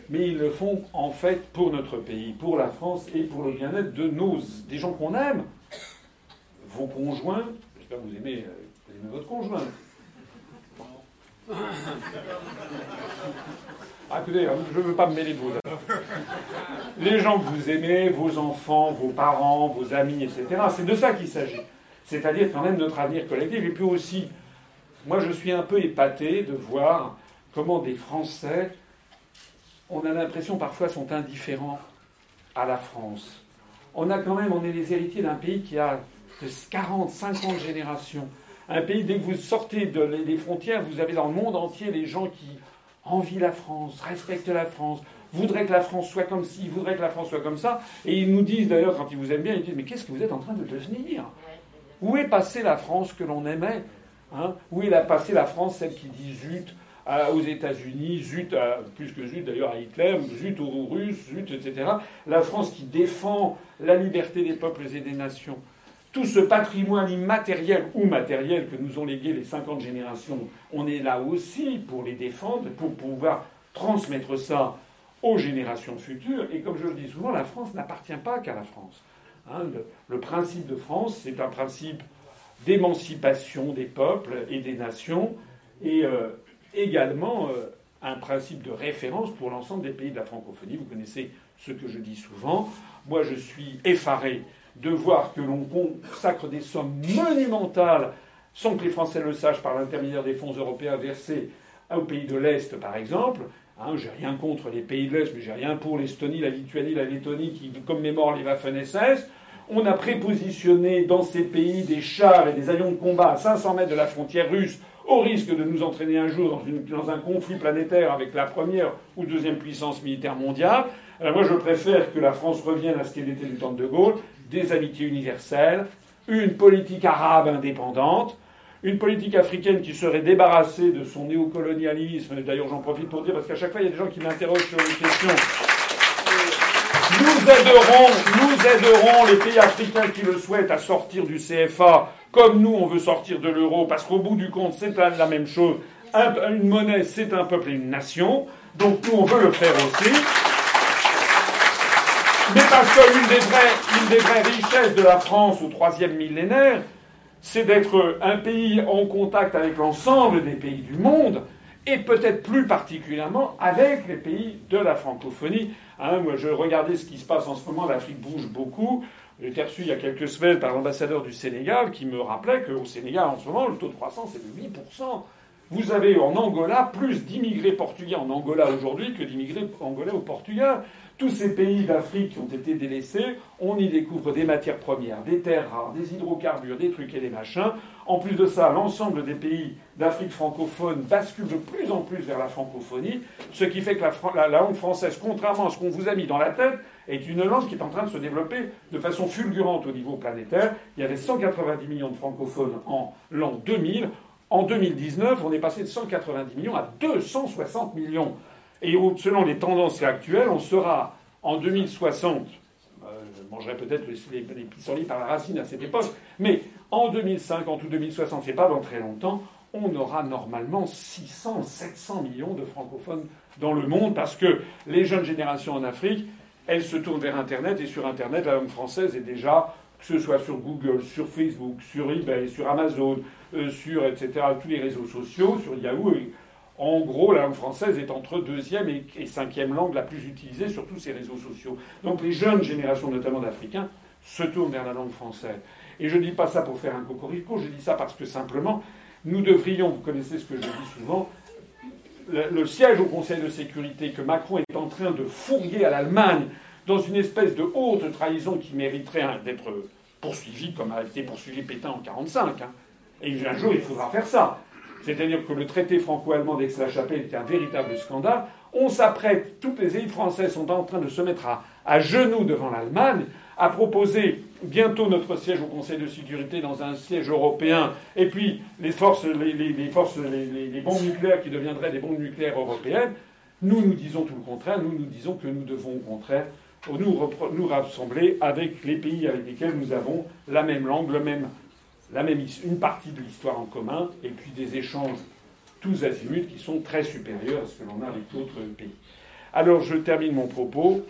mais ils le font en fait pour notre pays, pour la France et pour le bien-être de nos, des gens qu'on aime. Vos conjoints, j'espère que vous aimez, euh, vous aimez votre conjoint. Ah, écoutez, hein, je ne veux pas me mêler de vos affaires. Les gens que vous aimez, vos enfants, vos parents, vos amis, etc. C'est de ça qu'il s'agit. C'est-à-dire quand même notre avenir collectif. Et puis aussi, moi je suis un peu épaté de voir comment des Français on a l'impression parfois sont indifférents à la France. On a quand même, on est les héritiers d'un pays qui a 40, 50 générations. Un pays, dès que vous sortez des frontières, vous avez dans le monde entier les gens qui envient la France, respectent la France, voudraient que la France soit comme ci, voudraient que la France soit comme ça. Et ils nous disent d'ailleurs, quand ils vous aiment bien, ils disent Mais qu'est-ce que vous êtes en train de devenir? Où est passée la France que l'on aimait hein? Où est passée la France, celle qui dit zut aux États-Unis, zut, plus que zut d'ailleurs à Hitler, zut aux Russes, zut, etc. La France qui défend la liberté des peuples et des nations. Tout ce patrimoine immatériel ou matériel que nous ont légué les 50 générations, on est là aussi pour les défendre, pour pouvoir transmettre ça aux générations futures. Et comme je le dis souvent, la France n'appartient pas qu'à la France. Hein. le, principe de France, c'est un principe d'émancipation des peuples et des nations. Et euh, également euh, un principe de référence pour l'ensemble des pays de la francophonie. Vous connaissez ce que je dis souvent. Moi, je suis effaré de voir que l'on consacre des sommes monumentales, sans que les Français le sachent, par l'intermédiaire des fonds européens versés aux pays de l'Est, par exemple. Hein, j'ai rien contre les pays de l'Est, mais j'ai rien pour l'Estonie, la Lituanie, la Lettonie qui commémorent les Waffen-SS. On a prépositionné dans ces pays des chars et des avions de combat à 500 mètres de la frontière russe au risque de nous entraîner un jour dans, un conflit planétaire avec la première ou deuxième puissance militaire mondiale. Alors moi, je préfère que la France revienne à ce qu'elle était du temps De Gaulle, des amitiés universelles, une politique arabe indépendante, une politique africaine qui serait débarrassée de son néocolonialisme. D'ailleurs, j'en profite pour dire, parce qu'à chaque fois, il y a des gens qui m'interrogent sur les questions. Nous aiderons, nous aiderons les pays africains qui le souhaitent à sortir du CFA, comme nous, on veut sortir de l'euro, parce qu'au bout du compte, c'est la même chose. Une monnaie, c'est un peuple et une nation. Donc nous, on veut le faire aussi. Parce qu'une des, vraies, des vraies richesses de la France au troisième millénaire, c'est d'être un pays en contact avec l'ensemble des pays du monde, et peut-être plus particulièrement avec les pays de la francophonie. Hein, moi, je regardais ce qui se passe en ce moment, l'Afrique bouge beaucoup. J'ai été reçu il y a quelques semaines par l'ambassadeur du Sénégal qui me rappelait qu'au Sénégal, en ce moment, le taux de croissance est de 8%. Vous avez en Angola plus d'immigrés portugais en Angola aujourd'hui que d'immigrés angolais au Portugal. Tous ces pays d'Afrique qui ont été délaissés, on y découvre des matières premières, des terres rares, des hydrocarbures, des trucs et des machins. En plus de ça, l'ensemble des pays d'Afrique francophone basculent de plus en plus vers la francophonie, ce qui fait que la, langue française, contrairement à ce qu'on vous a mis dans la tête, est une langue qui est en train de se développer de façon fulgurante au niveau planétaire. Il y avait 190 millions de francophones en l'an 2000. En 2019, on est passé de 190 millions à 260 millions. Et selon les tendances actuelles, on sera en 2060, euh, je mangerai peut-être les, les, pissenlits par la racine à cette époque, mais en 2050 ou 2060, c'est pas dans très longtemps, on aura normalement 600, 700 millions de francophones dans le monde parce que les jeunes générations en Afrique, elles se tournent vers Internet et sur Internet, la langue française est déjà, que ce soit sur Google, sur Facebook, sur eBay, sur Amazon, euh, sur etc., tous les réseaux sociaux, sur Yahoo. En gros, la langue française est entre deuxième et cinquième langue la plus utilisée sur tous ces réseaux sociaux. Donc les jeunes générations, notamment d'Africains, se tournent vers la langue française. Et je ne dis pas ça pour faire un cocorico, je dis ça parce que simplement, nous devrions, vous connaissez ce que je dis souvent, le, siège au Conseil de sécurité que Macron est en train de fourguer à l'Allemagne dans une espèce de haute trahison qui mériterait d'être poursuivi comme a été poursuivi Pétain en 1945. Hein. Et un jour, il faudra faire ça. C'est-à-dire que le traité franco-allemand d'Aix-la-Chapelle était un véritable scandale. On s'apprête, toutes les élites françaises sont en train de se mettre à, genoux devant l'Allemagne, à proposer bientôt notre siège au Conseil de sécurité dans un siège européen, et puis les forces, les, forces, les, bombes nucléaires qui deviendraient des bombes nucléaires européennes. Nous, nous disons tout le contraire. Nous, nous disons que nous devons au contraire nous, nous rassembler avec les pays avec lesquels nous avons la même langue, le même la même, une partie de l'histoire en commun, et puis des échanges tous azimuts qui sont très supérieurs à ce que l'on a avec d'autres pays. Alors je termine mon propos.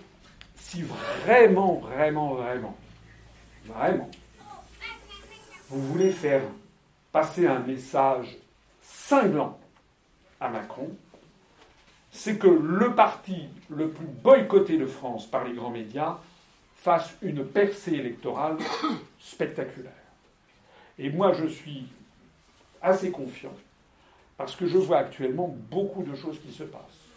Si vraiment, vraiment, vraiment, vraiment, vous voulez faire passer un message cinglant à Macron, c'est que le parti le plus boycotté de France par les grands médias fasse une percée électorale spectaculaire. Et moi, je suis assez confiant parce que je vois actuellement beaucoup de choses qui se passent.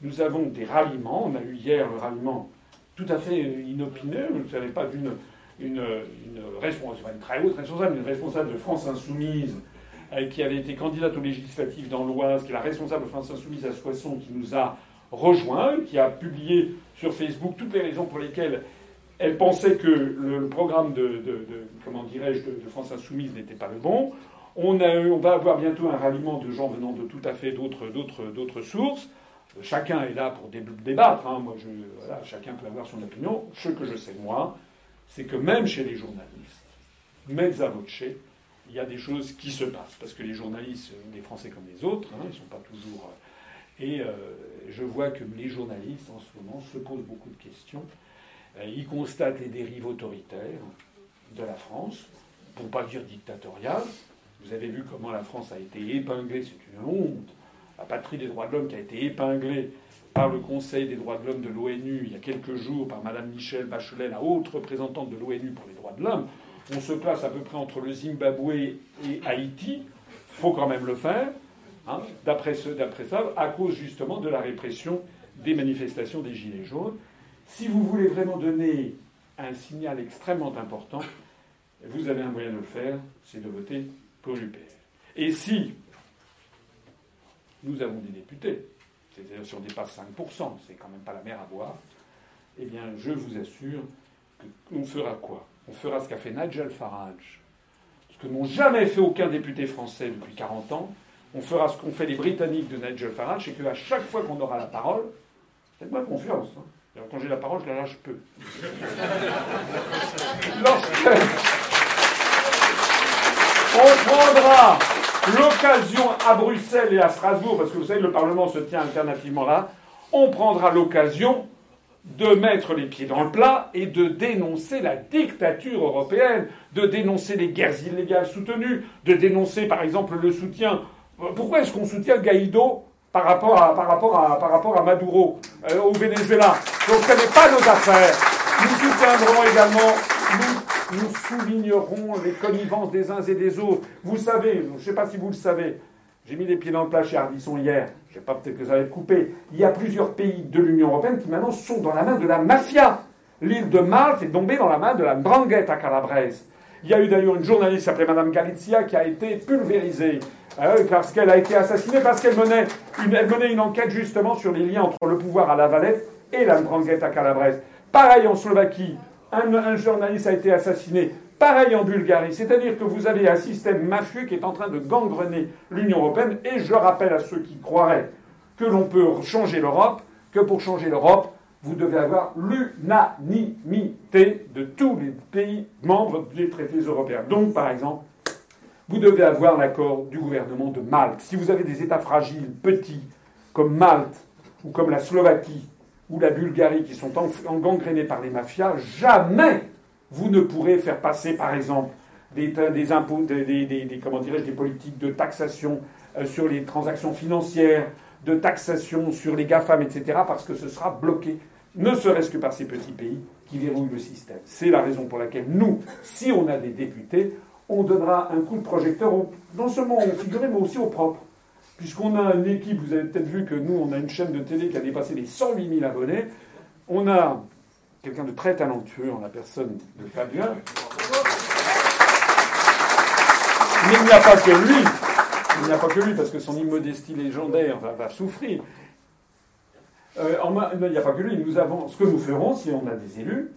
Nous avons des ralliements. On a eu hier le ralliement tout à fait inopiné. Vous ne savez pas d'une une, responsable, une très haute responsable, une responsable de France Insoumise euh, qui avait été candidate aux législatives dans l'Oise, qui est la responsable de France Insoumise à Soissons, qui nous a rejoint, qui a publié sur Facebook toutes les raisons pour lesquelles elle pensait que le programme de, comment dirais-je, de, France Insoumise n'était pas le bon. On, va avoir bientôt un ralliement de gens venant de tout à fait d'autres, sources. Chacun est là pour débattre. Hein. Moi, chacun peut avoir son opinion. Ce que je sais, moi, c'est que même chez les journalistes, mezza voce, il y a des choses qui se passent. Parce que les journalistes, des Français comme les autres, hein, ils ne sont pas toujours. Euh, et euh, je vois que les journalistes, en ce moment, se posent beaucoup de questions il constate les dérives autoritaires de la France, pour pas dire dictatoriales. Vous avez vu comment la France a été épinglée, c'est une honte, la patrie des droits de l'homme qui a été épinglée par le Conseil des droits de l'homme de l'ONU il y a quelques jours, par Mme Michelle Bachelet, la haute représentante de l'ONU pour les droits de l'homme, on se place à peu près entre le Zimbabwe et Haïti. Il faut quand même le faire, hein, d'après ça, à cause justement de la répression des manifestations des Gilets jaunes. Si vous voulez vraiment donner un signal extrêmement important, vous avez un moyen de le faire, c'est de voter pour l'UPR. Et si nous avons des députés, c'est-à-dire si on dépasse 5%, c'est quand même pas la mer à boire, eh bien je vous assure qu'on fera quoi? On fera ce qu'a fait Nigel Farage, ce que n'ont jamais fait aucun député français depuis 40 ans. On fera ce qu'ont fait les Britanniques de Nigel Farage, et qu'à chaque fois qu'on aura la parole, faites-moi confiance. Hein. Quand j'ai la parole, je la lâche peu. Lorsque on prendra l'occasion à Bruxelles et à Strasbourg, parce que vous savez, le Parlement se tient alternativement là, on prendra l'occasion de mettre les pieds dans le plat et de dénoncer la dictature européenne, de dénoncer les guerres illégales soutenues, de dénoncer par exemple le soutien. Pourquoi est-ce qu'on soutient Gaïdo par rapport à, par rapport à, par rapport à Maduro euh, au Venezuela Donc ce n'est pas nos affaires. Nous soutiendrons également, nous soulignerons les connivences des uns et des autres. Vous savez, je ne sais pas si vous le savez, j'ai mis les pieds dans le plat chez Ardisson hier, je ne sais pas, peut-être que ça va être coupé. Il y a plusieurs pays de l'Union européenne qui maintenant sont dans la main de la mafia. L'île de Malte est tombée dans la main de la Drangheta calabraise. Il y a eu d'ailleurs une journaliste s'appelait Madame Galizia qui a été pulvérisée hein, parce qu'elle a été assassinée, parce qu'elle menait une, enquête justement sur les liens entre le pouvoir à la Valette et la Drangheta calabraise. Pareil en Slovaquie, un, journaliste a été assassiné. Pareil en Bulgarie, c'est-à-dire que vous avez un système mafieux qui est en train de gangrener l'Union européenne, et je rappelle à ceux qui croiraient que l'on peut changer l'Europe, que pour changer l'Europe, vous devez avoir l'unanimité de tous les pays membres des traités européens. Donc, par exemple, vous devez avoir l'accord du gouvernement de Malte. Si vous avez des États fragiles, petits, comme Malte ou comme la Slovaquie, ou la Bulgarie qui sont engangrénés par les mafias, jamais vous ne pourrez faire passer, par exemple, des, impôts, des, comment dirais-je, des politiques de taxation euh, sur les transactions financières, de taxation sur les GAFAM, etc., parce que ce sera bloqué, ne serait-ce que par ces petits pays qui verrouillent le système. C'est la raison pour laquelle nous, si on a des députés, on donnera un coup de projecteur non seulement aux figurés, mais aussi aux propres puisqu'on a une équipe, vous avez peut-être vu que nous, on a une chaîne de télé qui a dépassé les 108 000 abonnés. On a quelqu'un de très talentueux en la personne de Fabien. Mais il n'y a pas que lui. Il n'y a pas que lui, parce que son immodestie légendaire va, souffrir. Euh, il n'y a pas que lui. Nous avons, ce que nous ferons, si on a des élus,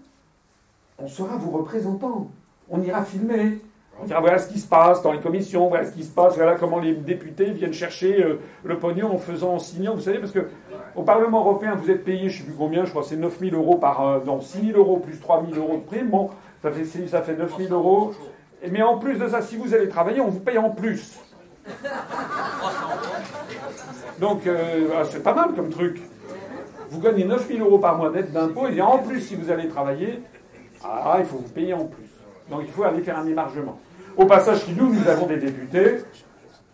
on sera vos représentants. On ira filmer. On dira voilà ce qui se passe dans les commissions, voilà ce qui se passe, voilà comment les députés viennent chercher euh, le pognon en faisant, en signant. Vous savez, parce que au Parlement européen, vous êtes payé, je ne sais plus combien, je crois que c'est 9 000 euros par. Euh, non, 6 000 euros plus 3 000 euros de prime. Bon, ça fait, ça fait 9 000 euros. Mais en plus de ça, si vous allez travailler, on vous paye en plus. Donc, c'est pas mal comme truc. Vous gagnez 9 000 euros par mois d'aide d'impôt, et en plus, si vous allez travailler, ah, il faut vous payer en plus. Donc, il faut aller faire un émargement. Au passage, si nous, nous avons des députés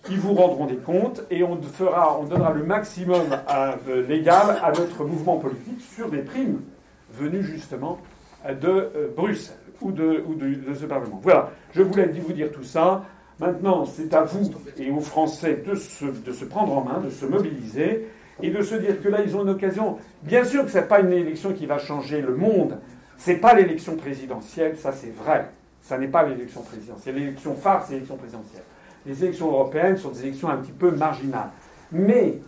qui vous rendront des comptes et on, fera, on donnera le maximum euh, légal à notre mouvement politique sur des primes venues justement de euh, Bruxelles ou, de, ce Parlement. Voilà, je voulais vous dire tout ça. Maintenant, c'est à vous et aux Français de se prendre en main, de se mobiliser et de se dire que là, ils ont une occasion. Bien sûr que ce n'est pas une élection qui va changer le monde. Ce n'est pas l'élection présidentielle, ça c'est vrai. Ça n'est pas l'élection présidentielle. L'élection phare, c'est l'élection présidentielle. Les élections européennes sont des élections un petit peu marginales. Mais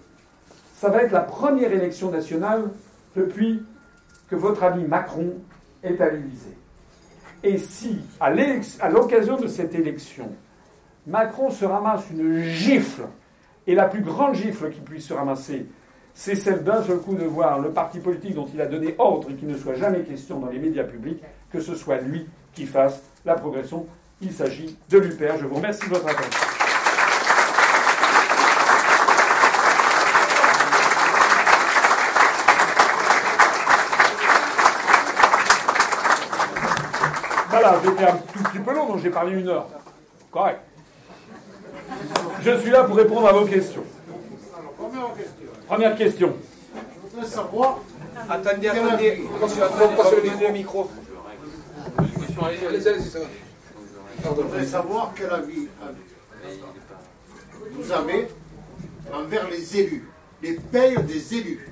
ça va être la première élection nationale depuis que votre ami Macron est à l'Élysée. Et si, à l'occasion de cette élection, Macron se ramasse une gifle, et la plus grande gifle qu'il puisse se ramasser, c'est celle d'un seul coup de voir le parti politique dont il a donné ordre et qu'il ne soit jamais question dans les médias publics, que ce soit lui qui fasse la progression. Il s'agit de l'UPR. Je vous remercie de votre attention. Voilà, j'étais un tout petit peu long, donc j'ai parlé une heure. Correct. Je suis là pour répondre à vos questions. Première question. Je voudrais savoir. Attendez, attendez. Attendez, le micro. Je voudrais savoir quel avis vous avez envers les élus, les payes des élus,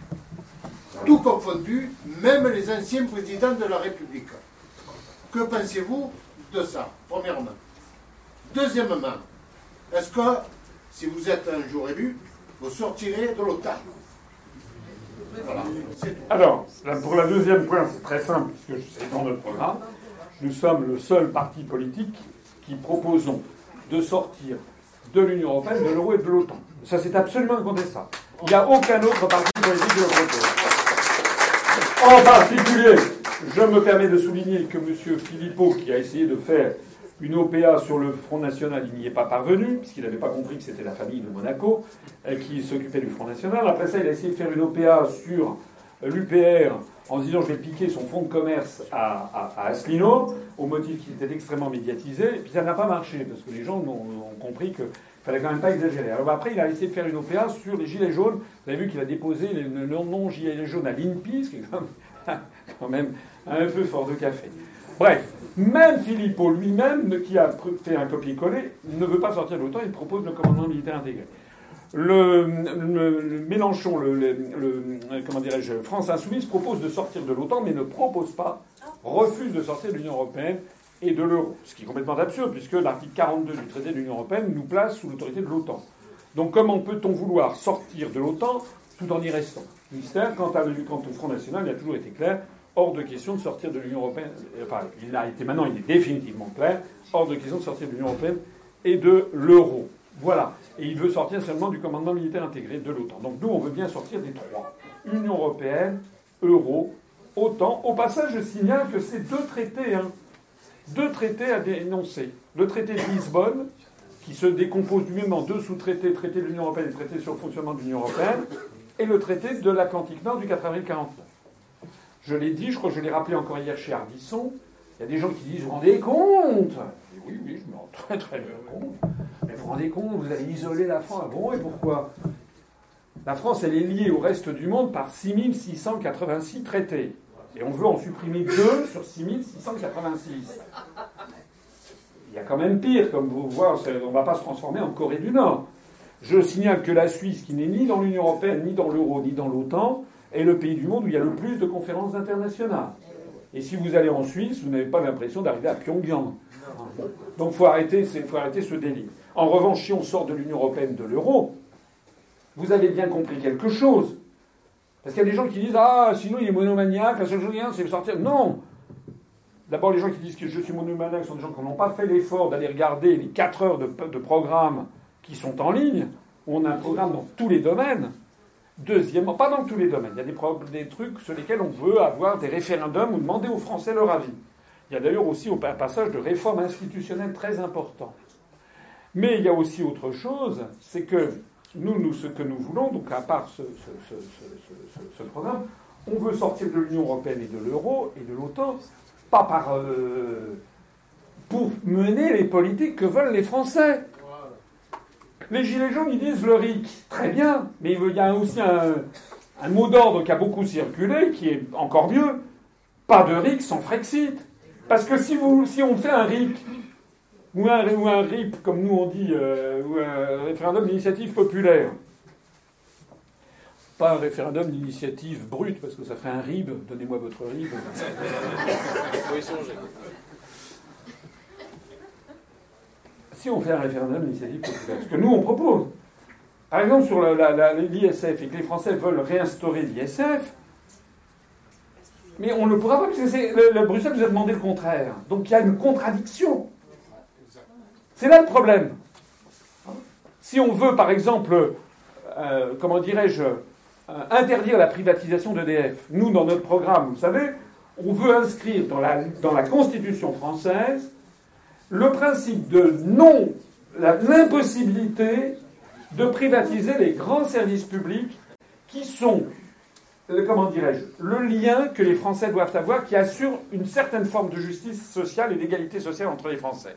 tout confondu, même les anciens présidents de la République. Que pensez-vous de ça, premièrement? Deuxièmement, est-ce que si vous êtes un jour élu, vous sortirez de l'OTAN voilà. Alors, pour la deuxième point, c'est très simple, puisque c'est dans notre programme. Nous sommes le seul parti politique qui proposons de sortir de l'Union européenne, de l'euro et de l'OTAN. Ça, c'est absolument incontestable. Il n'y a aucun autre parti politique qui le propose. En particulier, je me permets de souligner que M. Philippot, qui a essayé de faire une OPA sur le Front National, il n'y est pas parvenu, puisqu'il n'avait pas compris que c'était la famille de Monaco euh, qui s'occupait du Front National. Après ça, il a essayé de faire une OPA sur l'UPR en disant je vais piquer son fonds de commerce à, à, Asselineau, au motif qu'il était extrêmement médiatisé, et puis ça n'a pas marché, parce que les gens ont, compris qu'il fallait quand même pas exagérer. Alors après, il a essayé de faire une OPA sur les gilets jaunes. Vous avez vu qu'il a déposé le nom gilets jaunes à l'INPI, ce qui est quand même [laughs] un peu fort de café. Bref, même Philippot lui-même, qui a fait un copier-coller, ne veut pas sortir de l'OTAN, il propose le commandement militaire intégré. Le, Mélenchon, dirais-je, France Insoumise propose de sortir de l'OTAN, mais ne propose pas, refuse de sortir de l'Union européenne et de l'euro. Ce qui est complètement absurde, puisque l'article 42 du traité de l'Union européenne nous place sous l'autorité de l'OTAN. Donc comment peut-on vouloir sortir de l'OTAN tout en y restant? Mystère, quant, à, quant au Front National, il a toujours été clair, hors de question de sortir de l'Union européenne. Enfin, il a été maintenant, il est définitivement clair, hors de question de sortir de l'Union européenne et de l'euro. Voilà. Et il veut sortir seulement du commandement militaire intégré de l'OTAN. Donc nous, on veut bien sortir des trois. Union européenne, euro, OTAN. Au passage, je signale que c'est deux traités, hein. deux traités à dénoncer. Le traité de Lisbonne, qui se décompose lui-même en deux sous-traités, traité de l'Union européenne et traité sur le fonctionnement de l'Union européenne, et le traité de l'Atlantique Nord du 4 avril 49. Je l'ai dit, je crois que je l'ai rappelé encore hier chez Ardisson, il y a des gens qui disent, vous vous rendez compte? Oui, oui, je me rends [laughs] très très bien compte. Mais vous vous rendez compte, vous allez isoler la France. Ah bon, et pourquoi? La France, elle est liée au reste du monde par 6686 traités. Et on veut en supprimer deux sur 6686. Il y a quand même pire, comme vous voyez, on ne va pas se transformer en Corée du Nord. Je signale que la Suisse, qui n'est ni dans l'Union européenne, ni dans l'euro, ni dans l'OTAN, est le pays du monde où il y a le plus de conférences internationales. Et si vous allez en Suisse, vous n'avez pas l'impression d'arriver à Pyongyang. Donc il faut arrêter, ce délit. En revanche, si on sort de l'Union européenne, de l'euro, vous avez bien compris quelque chose. Parce qu'il y a des gens qui disent Ah, sinon il est monomaniaque, la seule chose c'est de sortir. Non D'abord, les gens qui disent que je suis monomaniaque sont des gens qui n'ont pas fait l'effort d'aller regarder les 4 heures de, de programmes qui sont en ligne. On a un programme dans tous les domaines. Deuxièmement, pas dans tous les domaines. Il y a des, trucs sur lesquels on veut avoir des référendums ou demander aux Français leur avis. Il y a d'ailleurs aussi un passage de réformes institutionnelles très important. Mais il y a aussi autre chose, c'est que nous, nous, ce que nous voulons, donc à part ce, ce, programme, on veut sortir de l'Union européenne et de l'euro et de l'OTAN, pas par euh, pour mener les politiques que veulent les Français. Les Gilets jaunes, ils disent le RIC. Très bien, mais il y a aussi un, mot d'ordre qui a beaucoup circulé, qui est encore mieux. Pas de RIC sans Frexit. Parce que si, on fait un RIC, ou un, RIP, comme nous on dit, euh, ou un référendum d'initiative populaire, pas un référendum d'initiative brute, parce que ça ferait un RIB, donnez-moi votre RIB. Si on fait un référendum d'initiative populaire, ce que nous on propose, par exemple sur l'ISF, et que les Français veulent réinstaurer l'ISF, mais on ne pourra pas, parce que le, le, Bruxelles nous a demandé le contraire. Donc il y a une contradiction. C'est là le problème. Si on veut, par exemple, euh, comment dirais-je, euh, interdire la privatisation d'EDF, nous, dans notre programme, vous savez, on veut inscrire dans la Constitution française le principe de non, l'impossibilité de privatiser les grands services publics qui sont, comment dirais-je, le lien que les Français doivent avoir qui assure une certaine forme de justice sociale et d'égalité sociale entre les Français.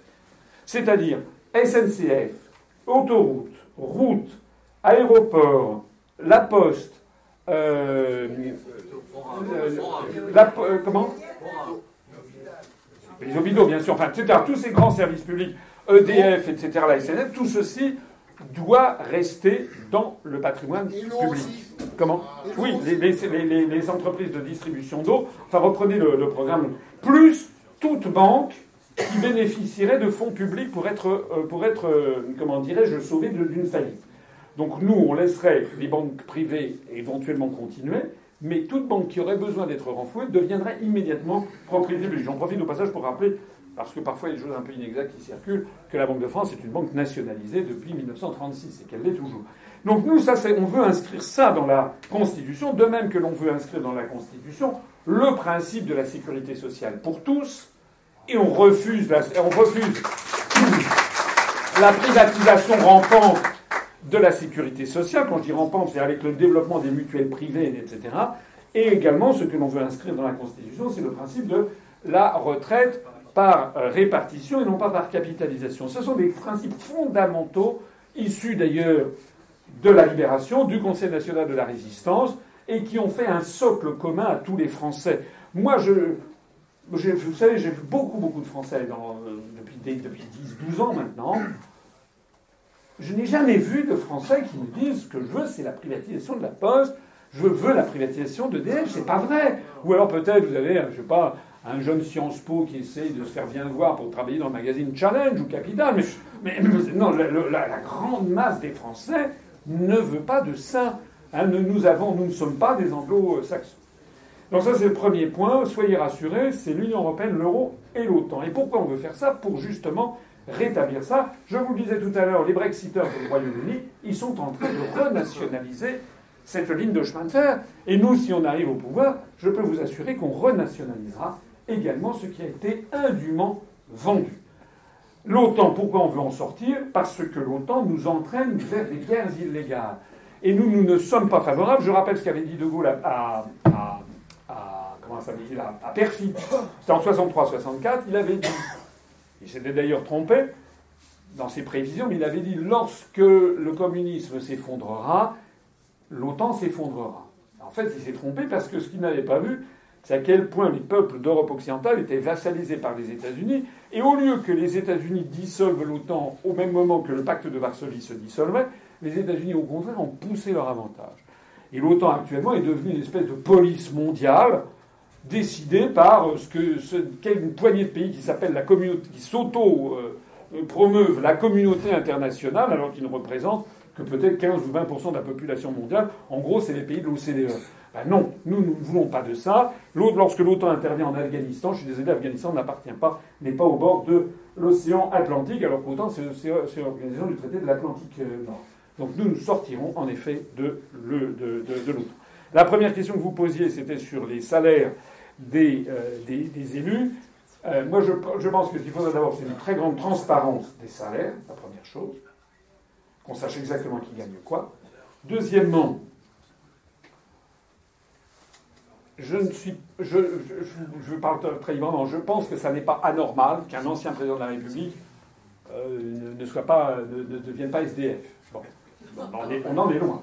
C'est-à-dire SNCF, autoroute, route, aéroport, La Poste, euh, la, comment? Les hôpitaux, bien sûr, enfin, etc. Tous ces grands services publics, EDF, etc., la SNF, tout ceci doit rester dans le patrimoine public. Comment Oui, les, entreprises de distribution d'eau, enfin reprenez le, programme, plus toute banque qui bénéficierait de fonds publics pour être, euh, pour être euh, comment dirais-je, sauvé d'une faillite. Donc nous, on laisserait les banques privées éventuellement continuer, mais toute banque qui aurait besoin d'être renflouée deviendrait immédiatement propriété publique. J'en profite au passage pour rappeler parce que parfois il y a des choses un peu inexactes qui circulent, que la Banque de France est une banque nationalisée depuis 1936 et qu'elle l'est toujours. Donc nous, on veut inscrire ça dans la Constitution, de même que l'on veut inscrire dans la Constitution le principe de la sécurité sociale pour tous, et on refuse on refuse la privatisation rampante de la sécurité sociale. Quand je dis rampante, c'est avec le développement des mutuelles privées, etc. Et également, ce que l'on veut inscrire dans la Constitution, c'est le principe de la retraite par euh, répartition et non pas par capitalisation. Ce sont des principes fondamentaux, issus d'ailleurs de la libération, du Conseil national de la résistance, et qui ont fait un socle commun à tous les Français. Moi, je, vous savez, j'ai vu beaucoup, beaucoup de Français euh, depuis, depuis 10, 12 ans maintenant. Je n'ai jamais vu de Français qui me disent que je veux, c'est la privatisation de la Poste, je veux la privatisation de DF, c'est pas vrai. Ou alors peut-être vous avez, je sais pas, un jeune Sciences Po qui essaye de se faire bien voir pour travailler dans le magazine Challenge ou Capital. Mais, non, la, grande masse des Français ne veut pas de ça. Hein, nous, avons, nous ne sommes pas des anglo-saxons. Donc ça, c'est le premier point. Soyez rassurés, c'est l'Union européenne, l'euro et l'OTAN. Et pourquoi on veut faire ça? Pour justement rétablir ça. Je vous le disais tout à l'heure, les Brexiteurs du Royaume-Uni, ils sont en train de renationaliser cette ligne de chemin de fer. Et nous, si on arrive au pouvoir, je peux vous assurer qu'on renationalisera également ce qui a été indûment vendu. L'OTAN, pourquoi on veut en sortir? Parce que l'OTAN nous entraîne vers des guerres illégales. Et nous, nous ne sommes pas favorables. Je rappelle ce qu'avait dit De Gaulle à, à, à comment ça à, à Perfid. C'était en 63-64. Il avait dit, il s'était d'ailleurs trompé dans ses prévisions, mais il avait dit lorsque le communisme s'effondrera, l'OTAN s'effondrera. En fait, il s'est trompé parce que ce qu'il n'avait pas vu, c'est à quel point les peuples d'Europe occidentale étaient vassalisés par les États-Unis. Et au lieu que les États-Unis dissolvent l'OTAN au même moment que le pacte de Varsovie se dissolvait, les États-Unis, au contraire, ont poussé leur avantage. Et l'OTAN, actuellement, est devenue une espèce de police mondiale décidée par ce que une poignée de pays qui s'appelle la communauté, qui s'auto-promeuvent la communauté internationale, alors qu'ils ne représentent que peut-être 15 ou 20% de la population mondiale. En gros, c'est les pays de l'OCDE. Ben non, nous, ne voulons pas de ça. Lorsque l'OTAN intervient en Afghanistan, je suis désolé, l'Afghanistan n'appartient pas, n'est pas au bord de l'océan Atlantique, alors que l'OTAN, c'est l'organisation du traité de l'Atlantique euh, Nord. Donc nous, nous sortirons en effet de l'OTAN. La première question que vous posiez, c'était sur les salaires des, euh, des, élus. Euh, moi, je, je, pense que ce qu'il faudrait d'abord, c'est une très grande transparence des salaires, la première chose, qu'on sache exactement qui gagne quoi. Deuxièmement, je ne suis, je, je, parle très librement, je pense que ça n'est pas anormal qu'un ancien président de la République euh, ne, soit pas, ne, devienne pas SDF. Bon. On, en est loin.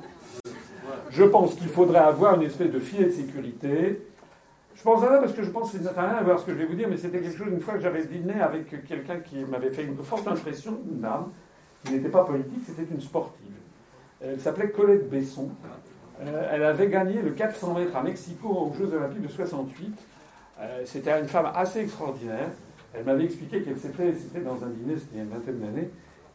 Je pense qu'il faudrait avoir une espèce de filet de sécurité. Je pense à ça parce que je pense que ça n'a rien à voir ce que je vais vous dire, mais c'était quelque chose, une fois que j'avais dîné avec quelqu'un qui m'avait fait une forte impression, une dame, qui n'était pas politique, c'était une sportive. Elle s'appelait Colette Besson. Euh, elle avait gagné le 400 mètres à Mexico aux Jeux Olympiques de 68. Euh, c'était une femme assez extraordinaire. Elle m'avait expliqué qu'elle s'était, c'était dans un dîner, c'était il y a une vingtaine d'années,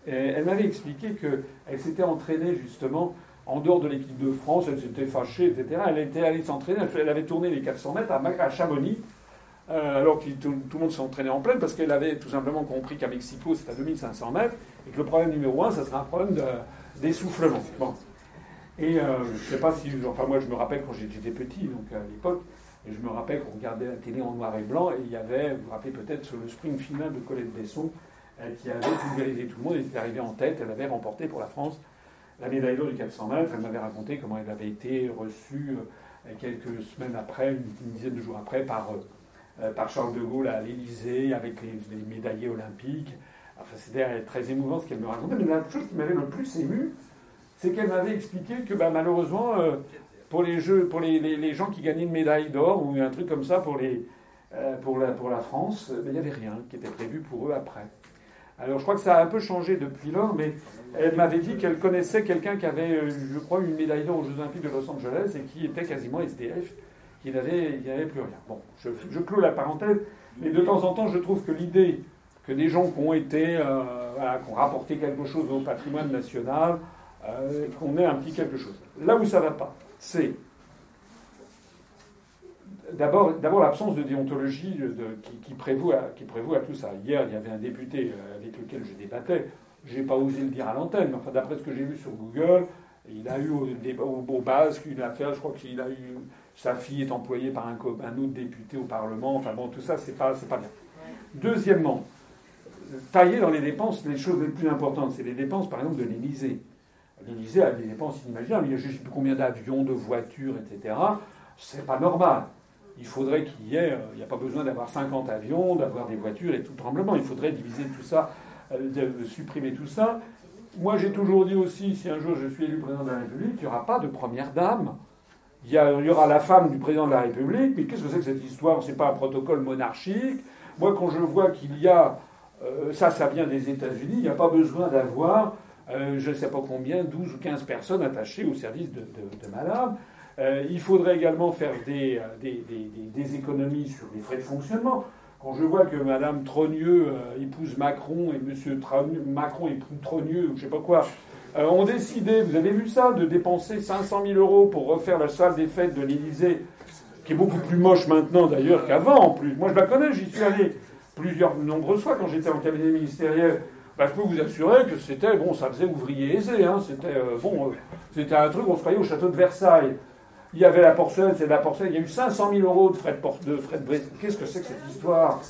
elle m'avait expliqué qu'elle s'était entraînée justement en dehors de l'équipe de France, elle s'était fâchée, etc. Elle était allée s'entraîner, elle avait tourné les 400 mètres à, Chamonix, euh, alors que tout, le monde s'entraînait en pleine, parce qu'elle avait tout simplement compris qu'à Mexico, c'était à 2500 mètres, et que le problème numéro un, ça serait un problème d'essoufflement. Bon. Et euh, je ne sais pas si. Enfin, moi, je me rappelle quand j'étais petit, donc à l'époque, et je me rappelle qu'on regardait la télé en noir et blanc, et il y avait, vous vous rappelez peut-être, le sprint final de Colette Besson, euh, qui avait pulvérisé tout le monde, elle était arrivée en tête, elle avait remporté pour la France la médaille d'or du 400 mètres. Elle m'avait raconté comment elle avait été reçue euh, quelques semaines après, une, dizaine de jours après, par, par Charles de Gaulle à l'Élysée, avec les, médaillés olympiques. Enfin, c'était très émouvant ce qu'elle me racontait. Mais la chose qui m'avait le plus ému, c'est qu'elle m'avait expliqué que bah, malheureusement, euh, pour les jeux, pour les, gens qui gagnaient une médaille d'or ou un truc comme ça pour, euh, la, pour la France, il n'y avait rien qui était prévu pour eux après. Alors je crois que ça a un peu changé depuis lors, mais elle m'avait dit qu'elle connaissait quelqu'un qui avait, euh, je crois, une médaille d'or aux Jeux Olympiques de Los Angeles et qui était quasiment SDF, qui n'avait, plus rien. Bon, je, je clôt la parenthèse, mais de temps en temps, je trouve que l'idée que des gens qui ont été, euh, qui ont rapporté quelque chose au patrimoine national, euh, qu'on ait un petit quelque chose. Là où ça ne va pas, c'est d'abord, l'absence de déontologie de, qui, prévaut à, qui tout ça. Hier, il y avait un député avec lequel je débattais j'ai pas osé le dire à l'antenne, mais enfin, d'après ce que j'ai vu sur Google, il a eu au, au, basque une affaire, je crois qu'il a eu. Sa fille est employée par un, autre député au Parlement. Enfin bon, tout ça, c'est pas, pas bien. Deuxièmement, tailler dans les dépenses les choses les plus importantes. C'est les dépenses, par exemple, de l'Élysée. L'Élysée a des dépenses inimaginables. Il y a je combien d'avions, de voitures, etc. C'est pas normal. Il faudrait qu'il y ait. Il n'y a pas besoin d'avoir 50 avions, d'avoir des voitures et tout tremblement. Il faudrait diviser tout ça de supprimer tout ça. Moi, j'ai toujours dit aussi, si un jour je suis élu président de la République, il n'y aura pas de première dame. Il y, aura la femme du président de la République, mais qu'est-ce que c'est que cette histoire? C'est pas un protocole monarchique. Moi, quand je vois qu'il y a, euh, ça, ça vient des États-Unis, il n'y a pas besoin d'avoir, euh, je ne sais pas combien, 12 ou 15 personnes attachées au service de, madame. Euh, il faudrait également faire des, des, économies sur les frais de fonctionnement. Quand je vois que Mme Trogneux euh, épouse Macron et M. Macron épouse Trogneux, ou je sais pas quoi, euh, ont décidé, vous avez vu ça, de dépenser 500 000 euros pour refaire la salle des fêtes de l'Élysée, qui est beaucoup plus moche maintenant d'ailleurs qu'avant en plus. Moi je la connais, j'y suis allé plusieurs, nombreuses fois quand j'étais en cabinet ministériel. Bah, je peux vous assurer que c'était, bon, ça faisait ouvrier aisé, hein, c'était, euh, bon, c'était un truc, on se croyait au château de Versailles. Il y avait la porcelaine, c'est de la porcelaine. Il y a eu 500 000 euros de frais de, de, frais de Qu'est-ce que c'est que cette histoire?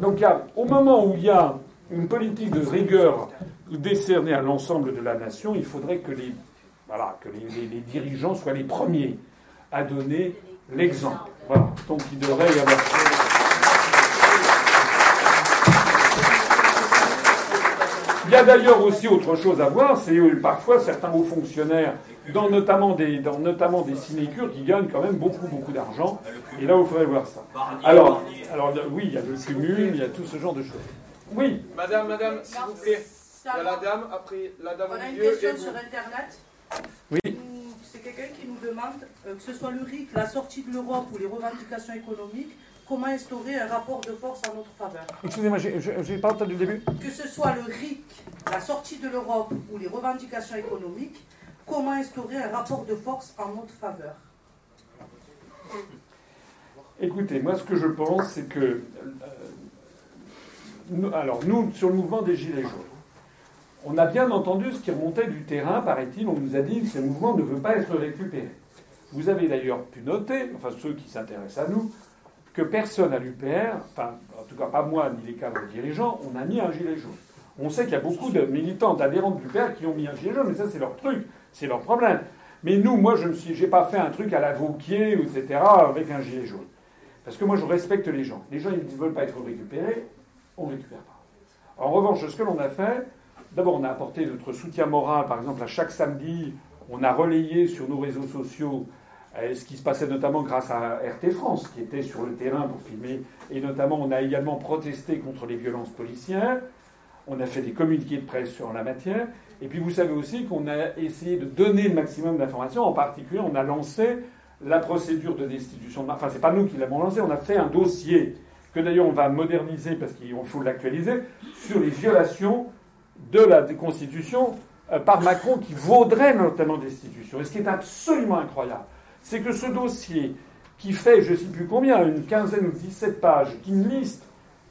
Donc, au moment où il y a une politique de rigueur décernée à l'ensemble de la nation, il faudrait que les, voilà, que les, les dirigeants soient les premiers à donner l'exemple. Voilà. Donc, il devrait y avoir. Il y a d'ailleurs aussi autre chose à voir, c'est parfois certains hauts fonctionnaires, dans notamment des, dans notamment des sinécures, qui gagnent quand même beaucoup, beaucoup d'argent. Et là, vous faudrait voir ça. Alors, alors, oui, il y a le cumul, il y a tout ce genre de choses. Oui. Madame, madame, s'il vous plaît. Il y a la dame, après la dame On a une question sur Internet. Oui. C'est quelqu'un qui nous demande, euh, que ce soit le RIC, la sortie de l'Europe ou les revendications économiques, comment instaurer un rapport de force en notre faveur. Excusez-moi, je n'ai pas entendu le début. Que ce soit le RIC, la sortie de l'Europe ou les revendications économiques, comment instaurer un rapport de force en notre faveur? Écoutez, moi ce que je pense, c'est que... Euh, alors nous, sur le mouvement des Gilets jaunes, on a bien entendu ce qui remontait du terrain, paraît-il, on nous a dit que ce mouvement ne veut pas être récupéré. Vous avez d'ailleurs pu noter, enfin ceux qui s'intéressent à nous, que personne à l'UPR, enfin en tout cas pas moi ni les cadres dirigeants, on a mis un gilet jaune. On sait qu'il y a beaucoup de militants, d'adhérents de l'UPR qui ont mis un gilet jaune, mais ça c'est leur truc, c'est leur problème. Mais nous, moi je j'ai pas fait un truc à la Vauquier, etc., avec un gilet jaune. Parce que moi je respecte les gens. Les gens ils ne veulent pas être récupérés, on ne récupère pas. En revanche, ce que l'on a fait, d'abord on a apporté notre soutien moral, par exemple à chaque samedi, on a relayé sur nos réseaux sociaux ce qui se passait notamment grâce à RT France, qui était sur le terrain pour filmer. Et notamment, on a également protesté contre les violences policières. On a fait des communiqués de presse sur la matière. Et puis, vous savez aussi qu'on a essayé de donner le maximum d'informations. En particulier, on a lancé la procédure de destitution. De... Enfin, c'est pas nous qui l'avons lancé. On a fait un dossier que d'ailleurs on va moderniser parce qu'il faut l'actualiser sur les violations de la Constitution euh, par Macron qui vaudrait notamment destitution. Et ce qui est absolument incroyable, c'est que ce dossier, qui fait je ne sais plus combien, une quinzaine ou 17 pages, qui liste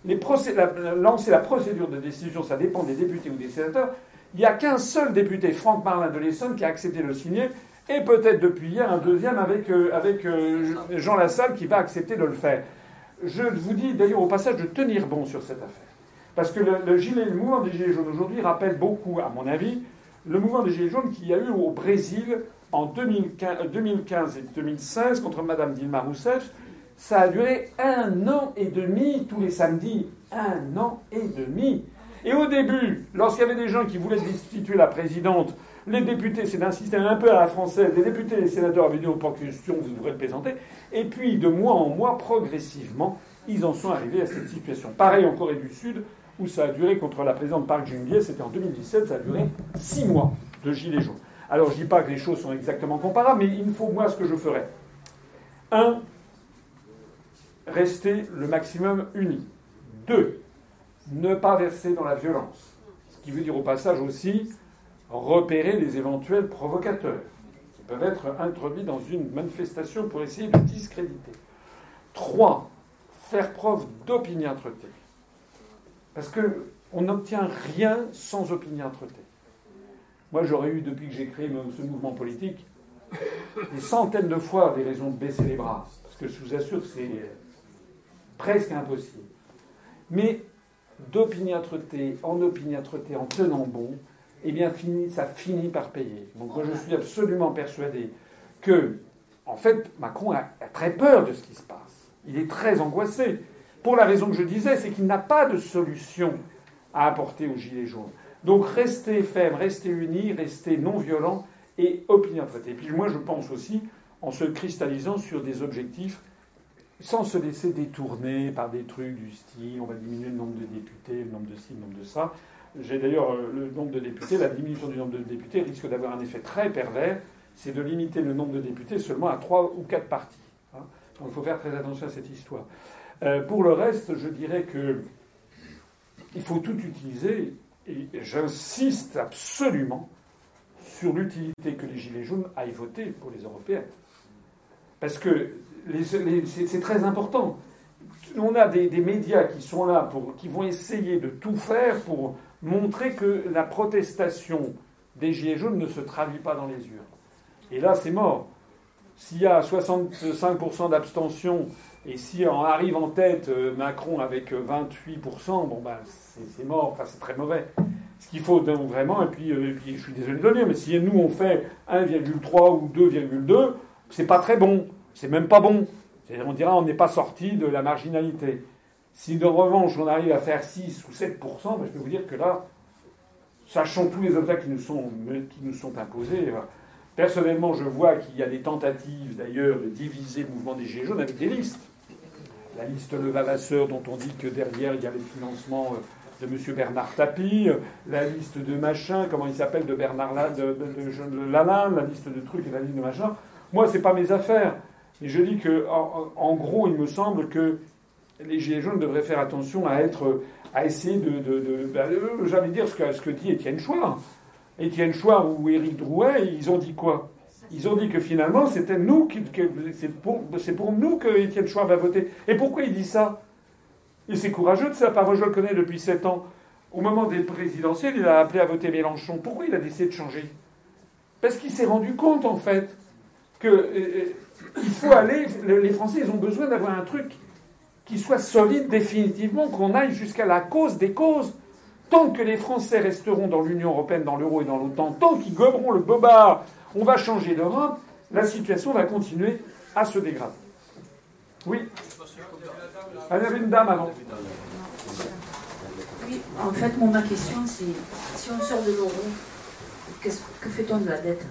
les la, lancer la procédure de décision, ça dépend des députés ou des sénateurs, il n'y a qu'un seul député, Franck Marlin de l'Essonne, qui a accepté de le signer, et peut-être depuis hier un deuxième avec, euh, euh, Jean Lassalle qui va accepter de le faire. Je vous dis d'ailleurs au passage de tenir bon sur cette affaire. Parce que le, le mouvement des Gilets jaunes aujourd'hui rappelle beaucoup, à mon avis, le mouvement des Gilets jaunes qu'il y a eu au Brésil en 2015, et 2016 contre Madame Dilma Rousseff. Ça a duré un an et demi tous les samedis. Un an et demi. Et au début, lorsqu'il y avait des gens qui voulaient destituer la présidente, les députés, c'est d'un système un peu à la française, les députés et les sénateurs avaient dit aux questions, vous devrez le présenter? Et puis, de mois en mois, progressivement, ils en sont arrivés à cette situation. Pareil en Corée du Sud, où ça a duré contre la présidente Park Geun-hye, c'était en 2017, ça a duré six mois de gilets jaunes. Alors je ne dis pas que les choses sont exactement comparables, mais il me faut moi ce que je ferais. Un, rester le maximum uni. Deux, ne pas verser dans la violence. Ce qui veut dire au passage aussi repérer les éventuels provocateurs qui peuvent être introduits dans une manifestation pour essayer de discréditer. Trois, faire preuve d'opiniâtreté. Parce qu'on n'obtient rien sans opiniâtreté. Moi, j'aurais eu, depuis que j'ai créé ce mouvement politique, des centaines de fois des raisons de baisser les bras. Parce que je vous assure que c'est presque impossible. Mais d'opiniâtreté en opiniâtreté, en tenant bon, eh bien, ça finit par payer. Donc, moi, je suis absolument persuadé que, en fait, Macron a, très peur de ce qui se passe. Il est très angoissé. Pour la raison que je disais, c'est qu'il n'a pas de solution à apporter aux Gilets jaunes. Donc rester ferme, rester unis, rester non violent et opiniâtreté. Et puis moi je pense aussi en se cristallisant sur des objectifs sans se laisser détourner par des trucs du style on va diminuer le nombre de députés, le nombre de ci, le nombre de ça. J'ai d'ailleurs euh, le nombre de députés, la diminution du nombre de députés risque d'avoir un effet très pervers, c'est de limiter le nombre de députés seulement à trois ou quatre partis. Hein. Donc il faut faire très attention à cette histoire. Euh, pour le reste, je dirais que il faut tout utiliser et j'insiste absolument sur l'utilité que les Gilets jaunes aillent voter pour les européennes. Parce que c'est très important. On a des, médias qui sont là, pour, qui vont essayer de tout faire pour montrer que la protestation des Gilets jaunes ne se traduit pas dans les urnes. Et là, c'est mort. S'il y a 65% d'abstention et si on arrive en tête euh, Macron avec 28%, euh, bon ben c'est mort, enfin c'est très mauvais. Ce qu'il faut vraiment, et puis, euh, je suis désolé de le dire, mais si nous on fait 1,3 ou 2,2, c'est pas très bon, c'est même pas bon. On dira on n'est pas sorti de la marginalité. Si de revanche on arrive à faire 6 ou 7%, ben, je peux vous dire que là, sachant tous les obstacles qui nous sont, qui nous sont imposés, personnellement je vois qu'il y a des tentatives d'ailleurs de diviser le mouvement des Gilets jaunes avec des listes la liste Levavasseur dont on dit que derrière il y a les financements euh, de M. Bernard Tapie, la liste de machin, comment il s'appelle, de Bernard de, Lalin, la liste de trucs et la liste de machin. Moi, c'est pas mes affaires. Mais je dis que, en, gros, il me semble que les Gilets jaunes devraient faire attention à être, à essayer de, bah, euh, dire ce que, ce que dit Étienne Chouard. Étienne Chouard ou Éric Drouet, ils ont dit quoi? Ils ont dit que finalement, c'était nous qui, c'est pour, nous que Étienne Chouard va voter. Et pourquoi il dit ça? Et c'est courageux de sa parole, je le connais depuis sept ans. Au moment des présidentielles, il a appelé à voter Mélenchon. Pourquoi il a décidé de changer? Parce qu'il s'est rendu compte, en fait, que euh, euh, il faut aller. Les Français, ils ont besoin d'avoir un truc qui soit solide définitivement, qu'on aille jusqu'à la cause des causes. Tant que les Français resteront dans l'Union européenne, dans l'euro et dans l'OTAN, tant qu'ils goberont le bobard on va changer d'Europe, la situation va continuer à se dégrader. Oui Il y avait une dame avant. Oui, en fait, ma question, c'est si on sort de l'euro, que fait-on de la dette?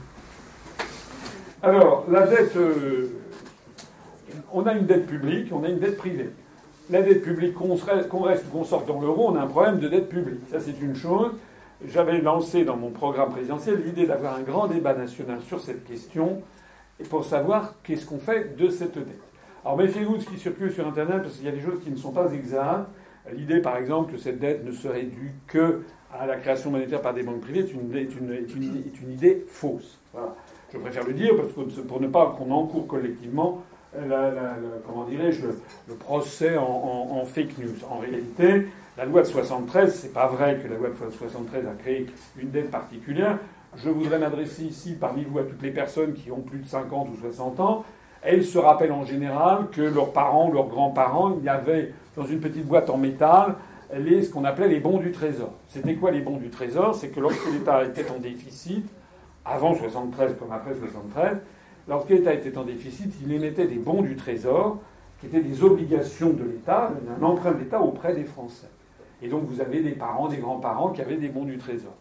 Alors, la dette, euh, on a une dette publique, on a une dette privée. La dette publique, qu'on reste ou qu'on sorte dans l'euro, on a un problème de dette publique. Ça, c'est une chose j'avais lancé dans mon programme présidentiel l'idée d'avoir un grand débat national sur cette question pour savoir qu'est-ce qu'on fait de cette dette. Alors méfiez-vous de ce qui circule sur Internet parce qu'il y a des choses qui ne sont pas exactes. L'idée, par exemple, que cette dette ne serait due que à la création monétaire par des banques privées est une, idée fausse. Je préfère le dire parce que pour ne pas qu'on encourt collectivement comment dirais-je, le, procès en, en, fake news. En réalité, la loi de 73, c'est pas vrai que la loi de 73 a créé une dette particulière. Je voudrais m'adresser ici parmi vous à toutes les personnes qui ont plus de 50 ou 60 ans. Elles se rappellent en général que leurs parents, leurs grands-parents, il y avait dans une petite boîte en métal les, ce qu'on appelait les bons du trésor. C'était quoi les bons du trésor? C'est que lorsque l'État était en déficit, avant 73 comme après 73, lorsque l'État était en déficit, il émettait des bons du trésor, qui étaient des obligations de l'État, un emprunt de l'État auprès des Français. Et donc vous avez des parents, des grands-parents qui avaient des bons du trésor.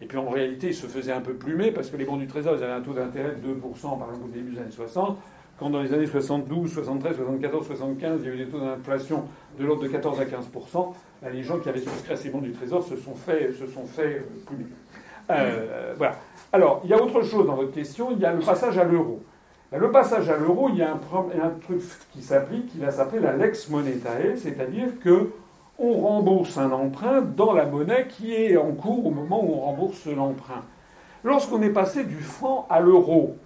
Et puis en réalité, ils se faisaient un peu plumer parce que les bons du trésor, ils avaient un taux d'intérêt de 2% par exemple au début des années 60. Quand dans les années 72, 73, 74, 75, il y a eu des taux d'inflation de l'ordre de 14 à 15%, ben, les gens qui avaient souscrit à ces bons du trésor se sont fait, se sont fait euh, plumer. Euh, voilà. Alors, il y a autre chose dans votre question, il y a le passage à l'euro. Ben, le passage à l'euro, il y a un, un truc qui s'applique, qui va s'appeler la lex monetae, c'est-à-dire que on rembourse un emprunt dans la monnaie qui est en cours au moment où on rembourse l'emprunt. Lorsqu'on est passé du franc à l'euro,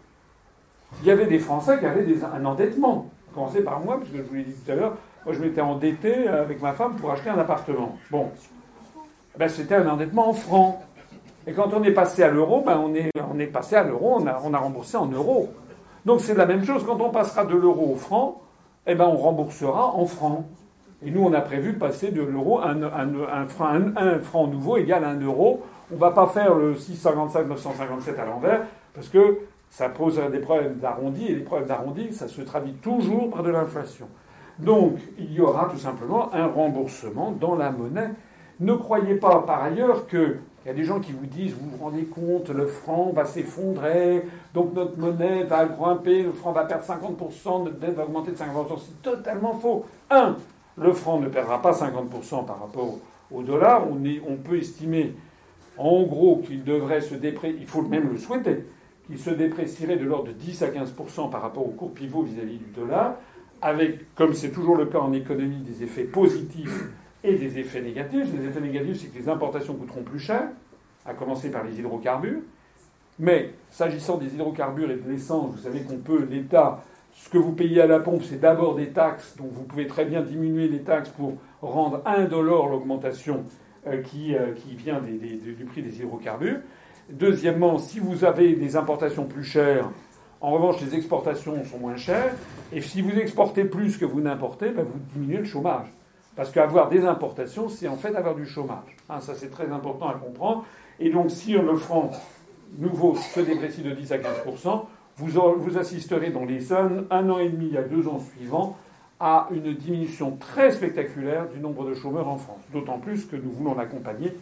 il y avait des Français qui avaient un endettement. Commencez par moi, puisque je vous l'ai dit tout à l'heure, moi je m'étais endetté avec ma femme pour acheter un appartement. Bon, ben, c'était un endettement en francs. Et quand on est passé à l'euro, ben, on, est, passé à l'euro, on a, on a remboursé en euros. Donc c'est la même chose, quand on passera de l'euro au franc, eh ben, on remboursera en francs. Et nous, on a prévu de passer de l'euro à un, franc, nouveau égal à un euro. On ne va pas faire le 655, 957 à l'envers, parce que ça pose des problèmes d'arrondi, et les problèmes d'arrondi, ça se traduit toujours par de l'inflation. Donc, il y aura tout simplement un remboursement dans la monnaie. Ne croyez pas par ailleurs que il y a des gens qui vous disent, vous vous rendez compte, le franc va s'effondrer, donc notre monnaie va grimper, le franc va perdre 50%, notre dette va augmenter de 50%. C'est totalement faux. Un, le franc ne perdra pas 50% par rapport au dollar. On, peut estimer, en gros, qu'il devrait se déprécier, il faut même le souhaiter, qu'il se déprécierait de l'ordre de 10 à 15% par rapport au cours pivot vis-à-vis du dollar, avec, comme c'est toujours le cas en économie, des effets positifs et des effets négatifs. Les effets négatifs, c'est que les importations coûteront plus cher, à commencer par les hydrocarbures. Mais s'agissant des hydrocarbures et de l'essence, vous savez qu'on peut, l'État ce que vous payez à la pompe, c'est d'abord des taxes, donc vous pouvez très bien diminuer les taxes pour rendre indolore l'augmentation euh, qui, euh, qui, vient du prix des hydrocarbures. Deuxièmement, si vous avez des importations plus chères, en revanche, les exportations sont moins chères. Et si vous exportez plus que vous n'importez, ben vous diminuez le chômage. Parce qu'avoir des importations, c'est en fait avoir du chômage. Hein, ça, c'est très important à comprendre. Et donc, si le franc nouveau se déprécie de 10 à 15 vous, assisterez dans les un, un an et demi à deux ans suivants à une diminution très spectaculaire du nombre de chômeurs en France. D'autant plus que nous voulons l'accompagner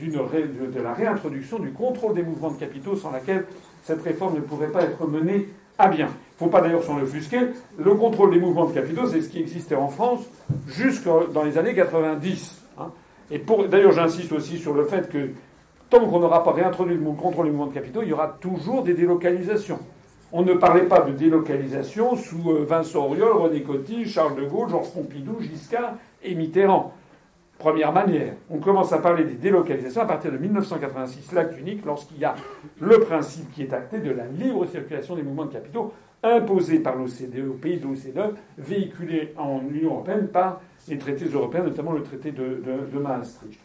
de la réintroduction du contrôle des mouvements de capitaux sans laquelle cette réforme ne pourrait pas être menée à bien. Il ne faut pas d'ailleurs s'en offusquer. Le contrôle des mouvements de capitaux, c'est ce qui existait en France jusque dans les années 90. Hein. Et d'ailleurs, j'insiste aussi sur le fait que tant qu'on n'aura pas réintroduit le contrôle des mouvements de capitaux, il y aura toujours des délocalisations. On ne parlait pas de délocalisation sous euh, Vincent Auriol, René Coty, Charles de Gaulle, Georges Pompidou, Giscard et Mitterrand. Première manière. On commence à parler des délocalisations à partir de 1986, l'acte unique, lorsqu'il y a le principe qui est acté de la libre circulation des mouvements de capitaux imposé par l'OCDE, au pays de l'OCDE, véhiculé en Union européenne par les traités européens, notamment le traité de, Maastricht.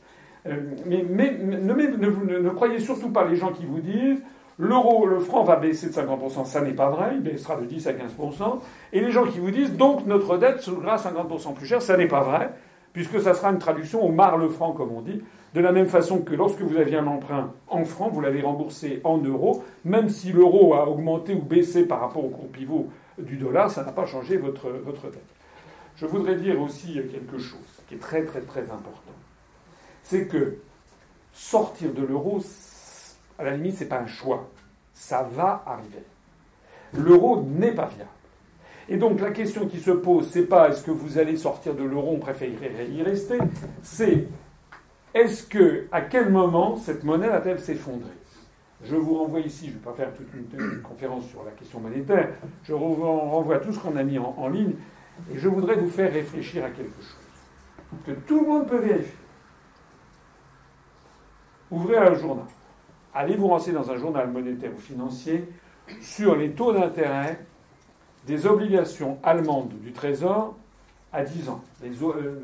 Mais, ne, croyez surtout pas les gens qui vous disent L'euro, le franc va baisser de 50%, ça n'est pas vrai, il baissera de 10 à 15%. Et les gens qui vous disent, donc notre dette sera 50% plus chère, ça n'est pas vrai, puisque ça sera une traduction au mar le franc, comme on dit, de la même façon que lorsque vous aviez un emprunt en francs, vous l'avez remboursé en euros, même si l'euro a augmenté ou baissé par rapport au cours pivot du dollar, ça n'a pas changé votre, votre dette. Je voudrais dire aussi quelque chose qui est très très très important. C'est que sortir de l'euro, à la limite, ce n'est pas un choix. Ça va arriver. L'euro n'est pas viable. Et donc la question qui se pose, c'est pas est-ce que vous allez sortir de l'euro, on préférerait y rester, c'est est-ce que, à quel moment cette monnaie va-t-elle s'effondrer? Je vous renvoie ici, je ne vais pas faire toute une, conférence sur la question monétaire, je vous renvoie tout ce qu'on a mis en, en ligne, et je voudrais vous faire réfléchir à quelque chose, que tout le monde peut vérifier. Ouvrez un journal allez vous renseigner dans un journal monétaire ou financier sur les taux d'intérêt des obligations allemandes du Trésor à 10 ans, les euh,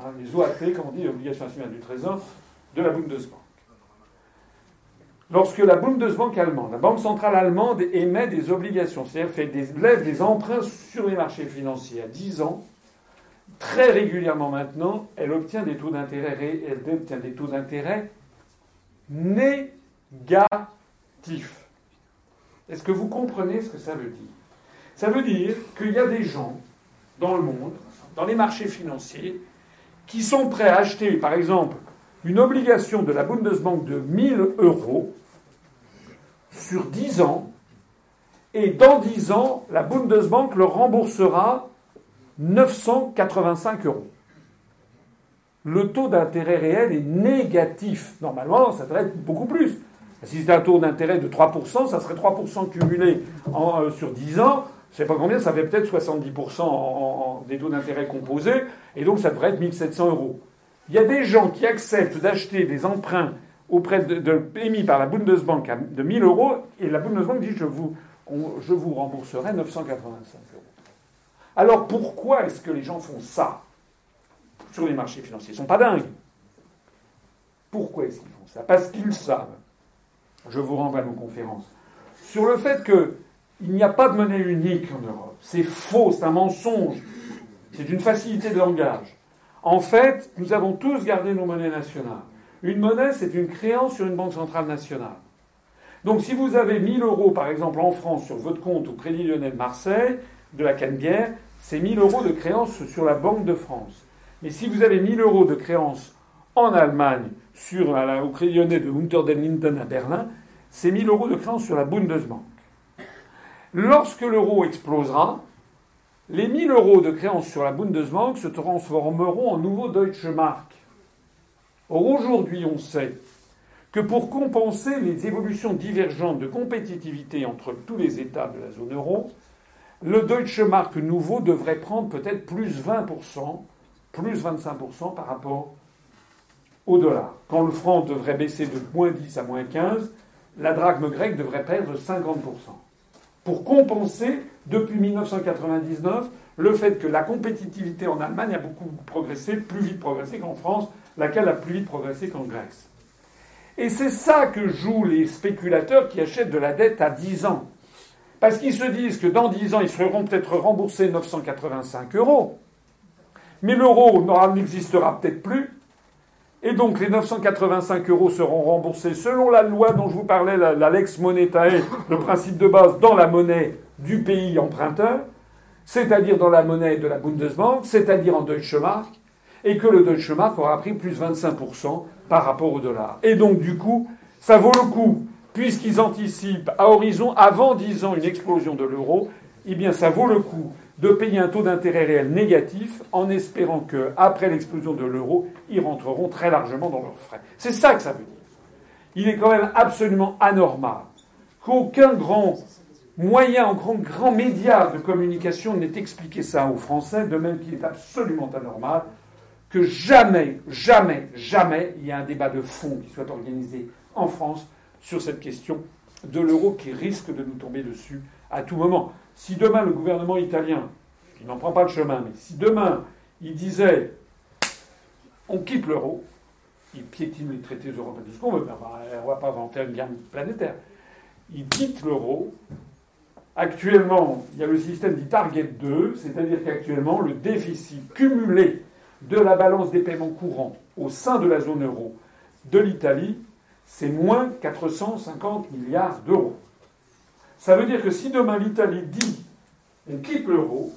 hein, les comme on dit, obligations assurances du Trésor, de la Bundesbank. Lorsque la Bundesbank allemande, la Banque centrale allemande émet des obligations, c'est-à-dire des, lève des emprunts sur les marchés financiers à 10 ans, très régulièrement maintenant, elle obtient des taux d'intérêt, elle obtient des taux d'intérêt nés négatif. Est-ce que vous comprenez ce que ça veut dire? Ça veut dire qu'il y a des gens dans le monde, dans les marchés financiers, qui sont prêts à acheter, par exemple, une obligation de la Bundesbank de 1000 euros sur 10 ans, et dans 10 ans, la Bundesbank leur remboursera 985 euros. Le taux d'intérêt réel est négatif. Normalement, ça devrait être beaucoup plus. Si c'était un taux d'intérêt de 3%, ça serait 3% cumulé euh, sur 10 ans. Je ne sais pas combien, ça fait peut-être 70% en, des taux d'intérêt composés, et donc ça devrait être 1700 euros. Il y a des gens qui acceptent d'acheter des emprunts auprès de, émis par la Bundesbank de 1000 euros, et la Bundesbank dit je vous, je vous rembourserai 985 euros. Alors pourquoi est-ce que les gens font ça sur les marchés financiers? Ils ne sont pas dingues. Pourquoi est-ce qu'ils font ça? Parce qu'ils savent je vous renvoie à nos conférences, sur le fait qu'il n'y a pas de monnaie unique en Europe. C'est faux, c'est un mensonge. C'est une facilité de langage. En fait, nous avons tous gardé nos monnaies nationales. Une monnaie, c'est une créance sur une banque centrale nationale. Donc si vous avez 1000 euros, par exemple, en France, sur votre compte au Crédit Lyonnais de Marseille, de la Canebière, c'est 1000 euros de créance sur la Banque de France. Mais si vous avez 1000 euros de créance en Allemagne, sur, au Crédit Lyonnais de Unter den Linden à Berlin, c'est 1000 euros de créance sur la Bundesbank. Lorsque l'euro explosera, les 1000 euros de créance sur la Bundesbank se transformeront en nouveaux Deutsche Mark. Or, aujourd'hui, on sait que pour compenser les évolutions divergentes de compétitivité entre tous les États de la zone euro, le Deutsche Mark nouveau devrait prendre peut-être plus 20%, plus 25% par rapport au dollar. Quand le franc devrait baisser de moins 10 à moins 15, la drachme grecque devrait perdre 50%. Pour compenser, depuis 1999, le fait que la compétitivité en Allemagne a beaucoup progressé, plus vite progressé qu'en France, laquelle a plus vite progressé qu'en Grèce. Et c'est ça que jouent les spéculateurs qui achètent de la dette à 10 ans. Parce qu'ils se disent que dans 10 ans, ils seront peut-être remboursés 985 euros. Mais l'euro n'existera peut-être plus. Et donc les 985 euros seront remboursés selon la loi dont je vous parlais, la, lex monetae, le principe de base, dans la monnaie du pays emprunteur, c'est-à-dire dans la monnaie de la Bundesbank, c'est-à-dire en Deutsche Mark, et que le Deutsche Mark aura pris plus 25% par rapport au dollar. Et donc du coup, ça vaut le coup, puisqu'ils anticipent à horizon, avant 10 ans, une explosion de l'euro, eh bien ça vaut le coup de payer un taux d'intérêt réel négatif en espérant que, après l'explosion de l'euro, ils rentreront très largement dans leurs frais. C'est ça que ça veut dire. Il est quand même absolument anormal qu'aucun grand moyen, grand, grand média de communication n'ait expliqué ça aux Français, de même qu'il est absolument anormal que jamais, jamais, jamais il y ait un débat de fond qui soit organisé en France sur cette question de l'euro qui risque de nous tomber dessus à tout moment. Si demain le gouvernement italien, qui n'en prend pas le chemin, mais si demain il disait on quitte l'euro, il piétine les traités européens, tout ce qu'on veut, on ne va pas inventer une guerre planétaire. Il quitte l'euro. Actuellement, il y a le système dit Target 2, c'est-à-dire qu'actuellement, le déficit cumulé de la balance des paiements courants au sein de la zone euro de l'Italie, c'est moins 450 milliards d'euros. Ça veut dire que si demain l'Italie dit on quitte l'euro,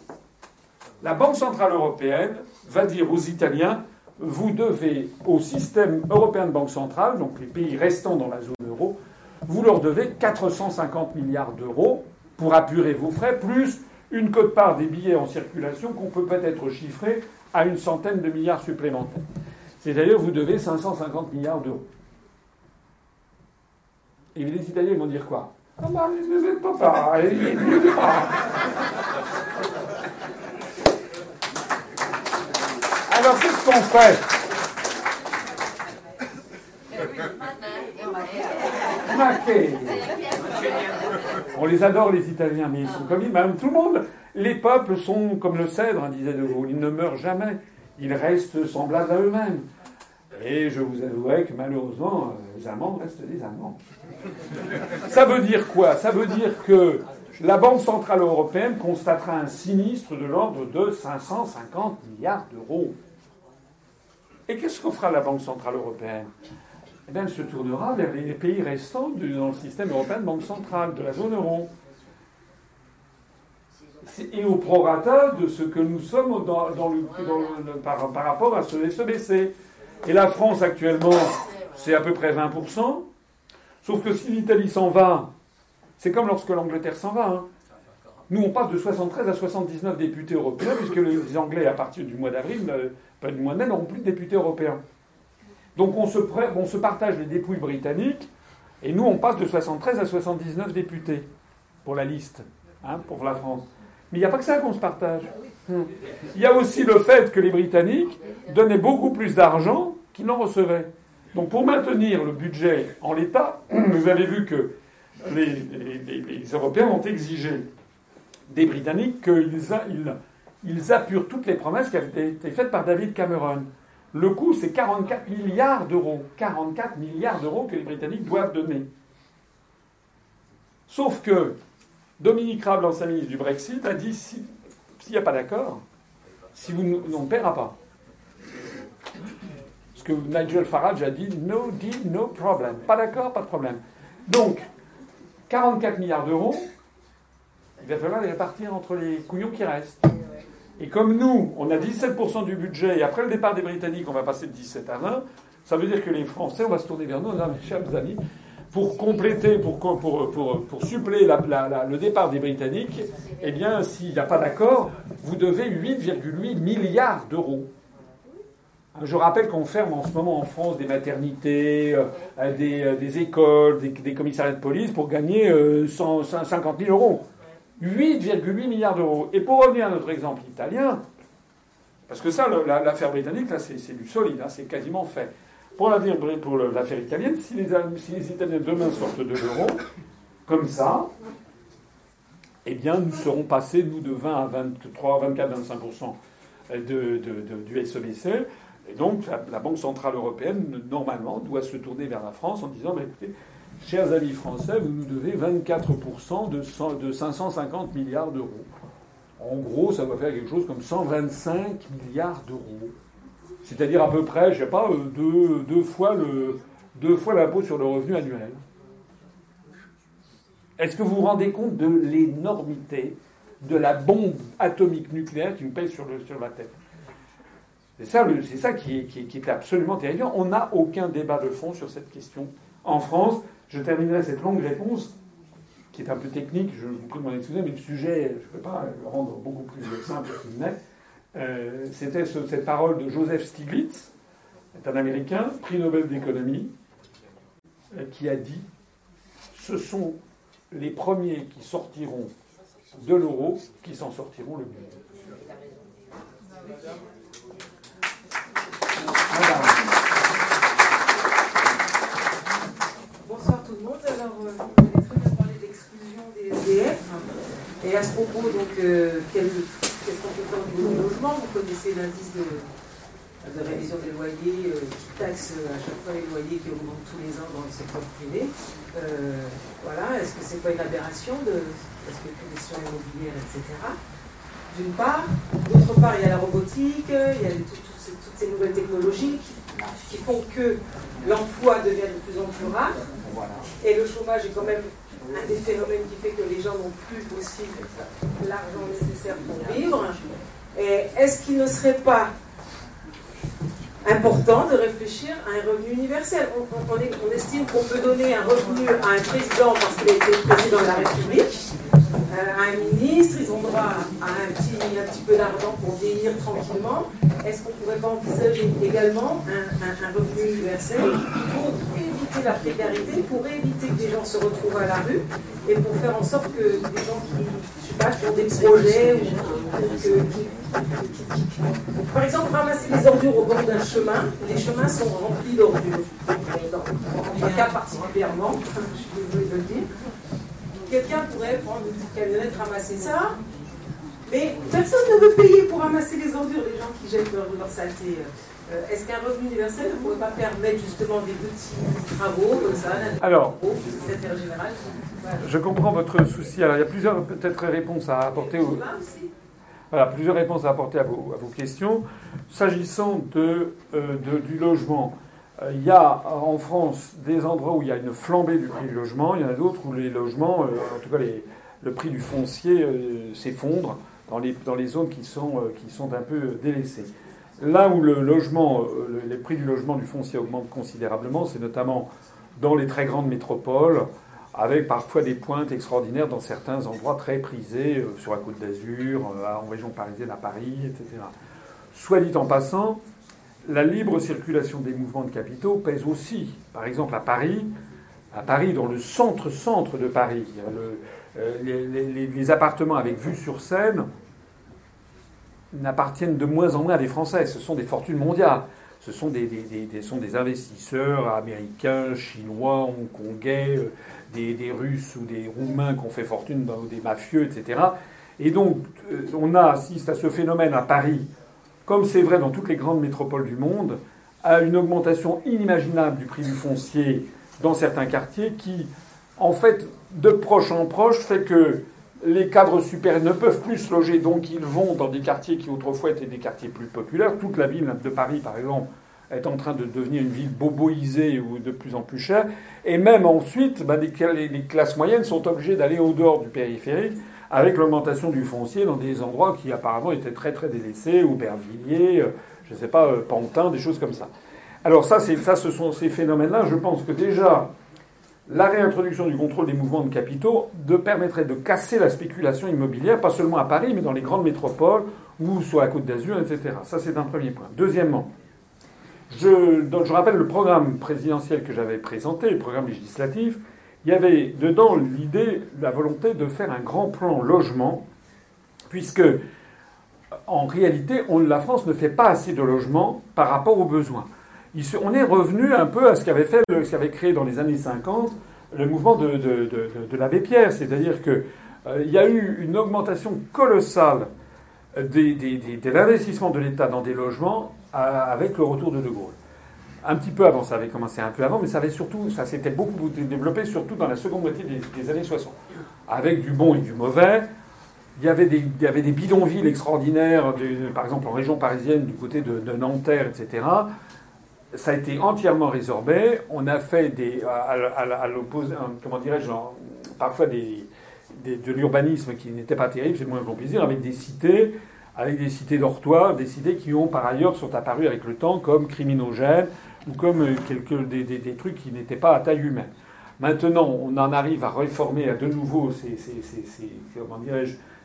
la Banque Centrale Européenne va dire aux Italiens vous devez au système européen de banque centrale, donc les pays restants dans la zone euro, vous leur devez 450 milliards d'euros pour apurer vos frais, plus une cote-part des billets en circulation qu'on peut peut-être chiffrer à une centaine de milliards supplémentaires. C'est-à-dire vous devez 550 milliards d'euros. Et les Italiens vont dire quoi? Ah bah, ne pas Alors, qu'est-ce qu'on fait On les adore, les Italiens, mais ils sont comme ils. tout le monde, les peuples sont comme le cèdre, hein, disait De Gaulle. Ils ne meurent jamais. Ils restent semblables à eux-mêmes. Et je vous avouerai que malheureusement, euh, les Allemands restent des Allemands. Ça veut dire quoi? Ça veut dire que la Banque Centrale Européenne constatera un sinistre de l'ordre de 550 milliards d'euros. Et qu'est-ce qu'on fera la Banque Centrale Européenne? Eh bien, Elle se tournera vers les pays restants dans le système européen de banque centrale, de la zone euro. et au prorata de ce que nous sommes par, par, rapport à ce SEBC. Et la France actuellement, c'est à peu près 20%. Sauf que si l'Italie s'en va, c'est comme lorsque l'Angleterre s'en va. Hein. Nous, on passe de 73 à 79 députés européens, puisque les Anglais, à partir du mois d'avril, euh, pas du mois de mai, n'auront plus de députés européens. Donc on se, on se partage les dépouilles britanniques, et nous, on passe de 73 à 79 députés pour la liste, hein, pour la France. Mais il n'y a pas que ça qu'on se partage. Il y a aussi le fait que les Britanniques donnaient beaucoup plus d'argent qu'ils n'en recevaient. Donc pour maintenir le budget en l'état, [clears throat] vous avez vu que les, Européens ont exigé des Britanniques qu'ils ils, apurent toutes les promesses qui avaient été faites par David Cameron. Le coût, c'est 44 milliards d'euros. 44 milliards d'euros que les Britanniques doivent donner. Sauf que Dominique Raab, l'ancien ministre du Brexit, a dit s'il n'y a pas d'accord, si on ne paiera pas. Ce que Nigel Farage a dit no deal, no problem. Pas d'accord, pas de problème. Donc, 44 milliards d'euros, il va falloir les répartir entre les couillons qui restent. Et comme nous, on a 17% du budget, et après le départ des Britanniques, on va passer de 17 à 20, ça veut dire que les Français, on va se tourner vers nous, mes chers amis, pour compléter, pour, pour, pour, pour suppléer le départ des Britanniques, eh bien, s'il n'y a pas d'accord, vous devez 8,8 milliards d'euros. Je rappelle qu'on ferme en ce moment en France des maternités, euh, des, euh, des, écoles, des, commissariats de police pour gagner 150 euh, 000 euros. 8,8 milliards d'euros. Et pour revenir à notre exemple italien, parce que ça, l'affaire britannique, là, c'est du solide, hein, c'est quasiment fait. Pour pour l'affaire italienne, si les, Italiens demain sortent de l'euro, comme ça, eh bien, nous serons passés, nous, de 20 à 23, 24, 25% de, du SEBC. Et donc, la, Banque Centrale Européenne, normalement, doit se tourner vers la France en disant, écoutez, chers amis français, vous nous devez 24% de, de 550 milliards d'euros. En gros, ça va faire quelque chose comme 125 milliards d'euros. C'est-à-dire à peu près, je ne sais pas, euh, deux, deux, fois le, deux fois l'impôt sur le revenu annuel. Est-ce que vous vous rendez compte de l'énormité de la bombe atomique nucléaire qui nous pèse sur, le, sur la tête? C'est ça, ça qui, est, qui, absolument terrifiant. On n'a aucun débat de fond sur cette question. En France, je terminerai cette longue réponse, qui est un peu technique, je vous prie de m'en excuser, mais le sujet, je ne peux pas le rendre beaucoup plus simple qu'il n'est. Euh, c'était cette parole de Joseph Stiglitz, un Américain, prix Nobel d'économie, euh, qui a dit Ce sont les premiers qui sortiront de l'euro qui s'en sortiront le mieux. Bonsoir tout le monde. Alors, euh, vous avez très bien parlé d'exclusion des SDF. Et à ce propos, donc, quel qu'est-ce qu'on peut faire au niveau du logement Vous connaissez l'indice de, révision des loyers euh, qui taxe euh, à chaque fois les loyers qui augmentent tous les ans dans le secteur privé. Euh, voilà, est-ce que c'est pas une aberration de la spéculation immobilière, etc. D'une part. D'autre part, il y a la robotique, il y a toutes ces nouvelles technologies qui font que l'emploi devient de plus en plus rare. Et le chômage est quand même un des phénomènes qui fait que les gens n'ont plus possible l'argent nécessaire pour vivre. Est-ce qu'il ne serait pas important de réfléchir à un revenu universel? On, estime qu'on peut donner un revenu à un président parce qu'il a été président de la République, un ministre, ils ont droit à un petit, un petit peu d'argent pour vieillir tranquillement. Est-ce qu'on ne pourrait pas envisager également un, revenu universel pour la précarité, pour éviter que des gens se retrouvent à la rue et pour faire en sorte que des gens qui, je sais pas, qui ont des projets ou que, par exemple, ramasser les ordures au bord d'un chemin, les chemins sont remplis d'ordures. Dans mon cas particulièrement, je suis désolée de le dire. Quelqu'un pourrait prendre une petite camionnette, ramasser ça, mais personne ne veut payer pour ramasser les ordures, les gens qui jettent leur, leur saleté. Euh, est-ce qu'un revenu universel ne pourrait pas permettre justement des petits travaux comme ça Alors, je comprends votre souci. Alors, il y a plusieurs peut-être réponses à apporter. Au... Voilà, plusieurs réponses à apporter à vos, à vos questions. S'agissant de, euh, de, du logement, euh, il y a en France des endroits où il y a une flambée du prix du logement. Il y en a d'autres où les logements, en tout cas le prix du foncier s'effondre dans les, dans les zones qui sont, qui sont un peu délaissées. Là où le logement, les prix du logement du foncier augmentent considérablement, c'est notamment dans les très grandes métropoles, avec parfois des pointes extraordinaires dans certains endroits très prisés, sur la côte d'Azur, en région parisienne, à Paris, etc. Soit dit en passant, la libre circulation des mouvements de capitaux pèse aussi. Par exemple, à Paris, à Paris, dans le centre-centre de Paris, euh, les, appartements avec vue sur Seine n'appartiennent de moins en moins à des Français. Ce sont des fortunes mondiales. Ce sont des, investisseurs américains, chinois, hongkongais, euh, des, Russes ou des Roumains qui ont fait fortune, des mafieux, etc. Et donc, euh, on assiste à ce phénomène à Paris comme c'est vrai dans toutes les grandes métropoles du monde, à une augmentation inimaginable du prix du foncier dans certains quartiers qui, en fait, de proche en proche, fait que les cadres supérieurs ne peuvent plus se loger, donc ils vont dans des quartiers qui autrefois étaient des quartiers plus populaires. Toute la ville de Paris, par exemple, est en train de devenir une ville boboisée ou de plus en plus chère. Et même ensuite, bah, les classes moyennes sont obligées d'aller au dehors du périphérique avec l'augmentation du foncier dans des endroits qui apparemment étaient très très délaissés, Aubervilliers, euh, je ne sais pas, euh, Pantin, des choses comme ça. Alors ça, ça ce sont ces phénomènes-là. Je pense que déjà, la réintroduction du contrôle des mouvements de capitaux permettrait de casser la spéculation immobilière, pas seulement à Paris, mais dans les grandes métropoles ou sur la côte d'Azur, etc. Ça, c'est un premier point. Deuxièmement, je rappelle le programme présidentiel que j'avais présenté, le programme législatif, il y avait dedans l'idée, la volonté de faire un grand plan logement, puisque en réalité, la France ne fait pas assez de logements par rapport aux besoins. on est revenu un peu à ce qu'avait fait, ce qu'avait créé dans les années 50 le mouvement de, l'abbé Pierre, c'est-à-dire qu'il euh, y a eu une augmentation colossale de l'investissement de l'État dans des logements euh, avec le retour de De Gaulle un petit peu avant, ça avait commencé un peu avant, mais ça avait surtout, ça s'était beaucoup développé, surtout dans la seconde moitié des, années 60. Avec du bon et du mauvais. Il y avait des, bidonvilles extraordinaires, par exemple en région parisienne, du côté de, Nanterre, etc. Ça a été entièrement résorbé. On a fait des, à, l'opposé, comment dirais-je, parfois de l'urbanisme qui n'était pas terrible, c'est le moins puisse dire, avec des cités avec des cités dortoirs, des cités qui ont par ailleurs sont apparues avec le temps comme criminogènes, ou comme euh, quelques, des, trucs qui n'étaient pas à taille humaine. Maintenant, on en arrive à réformer à de nouveau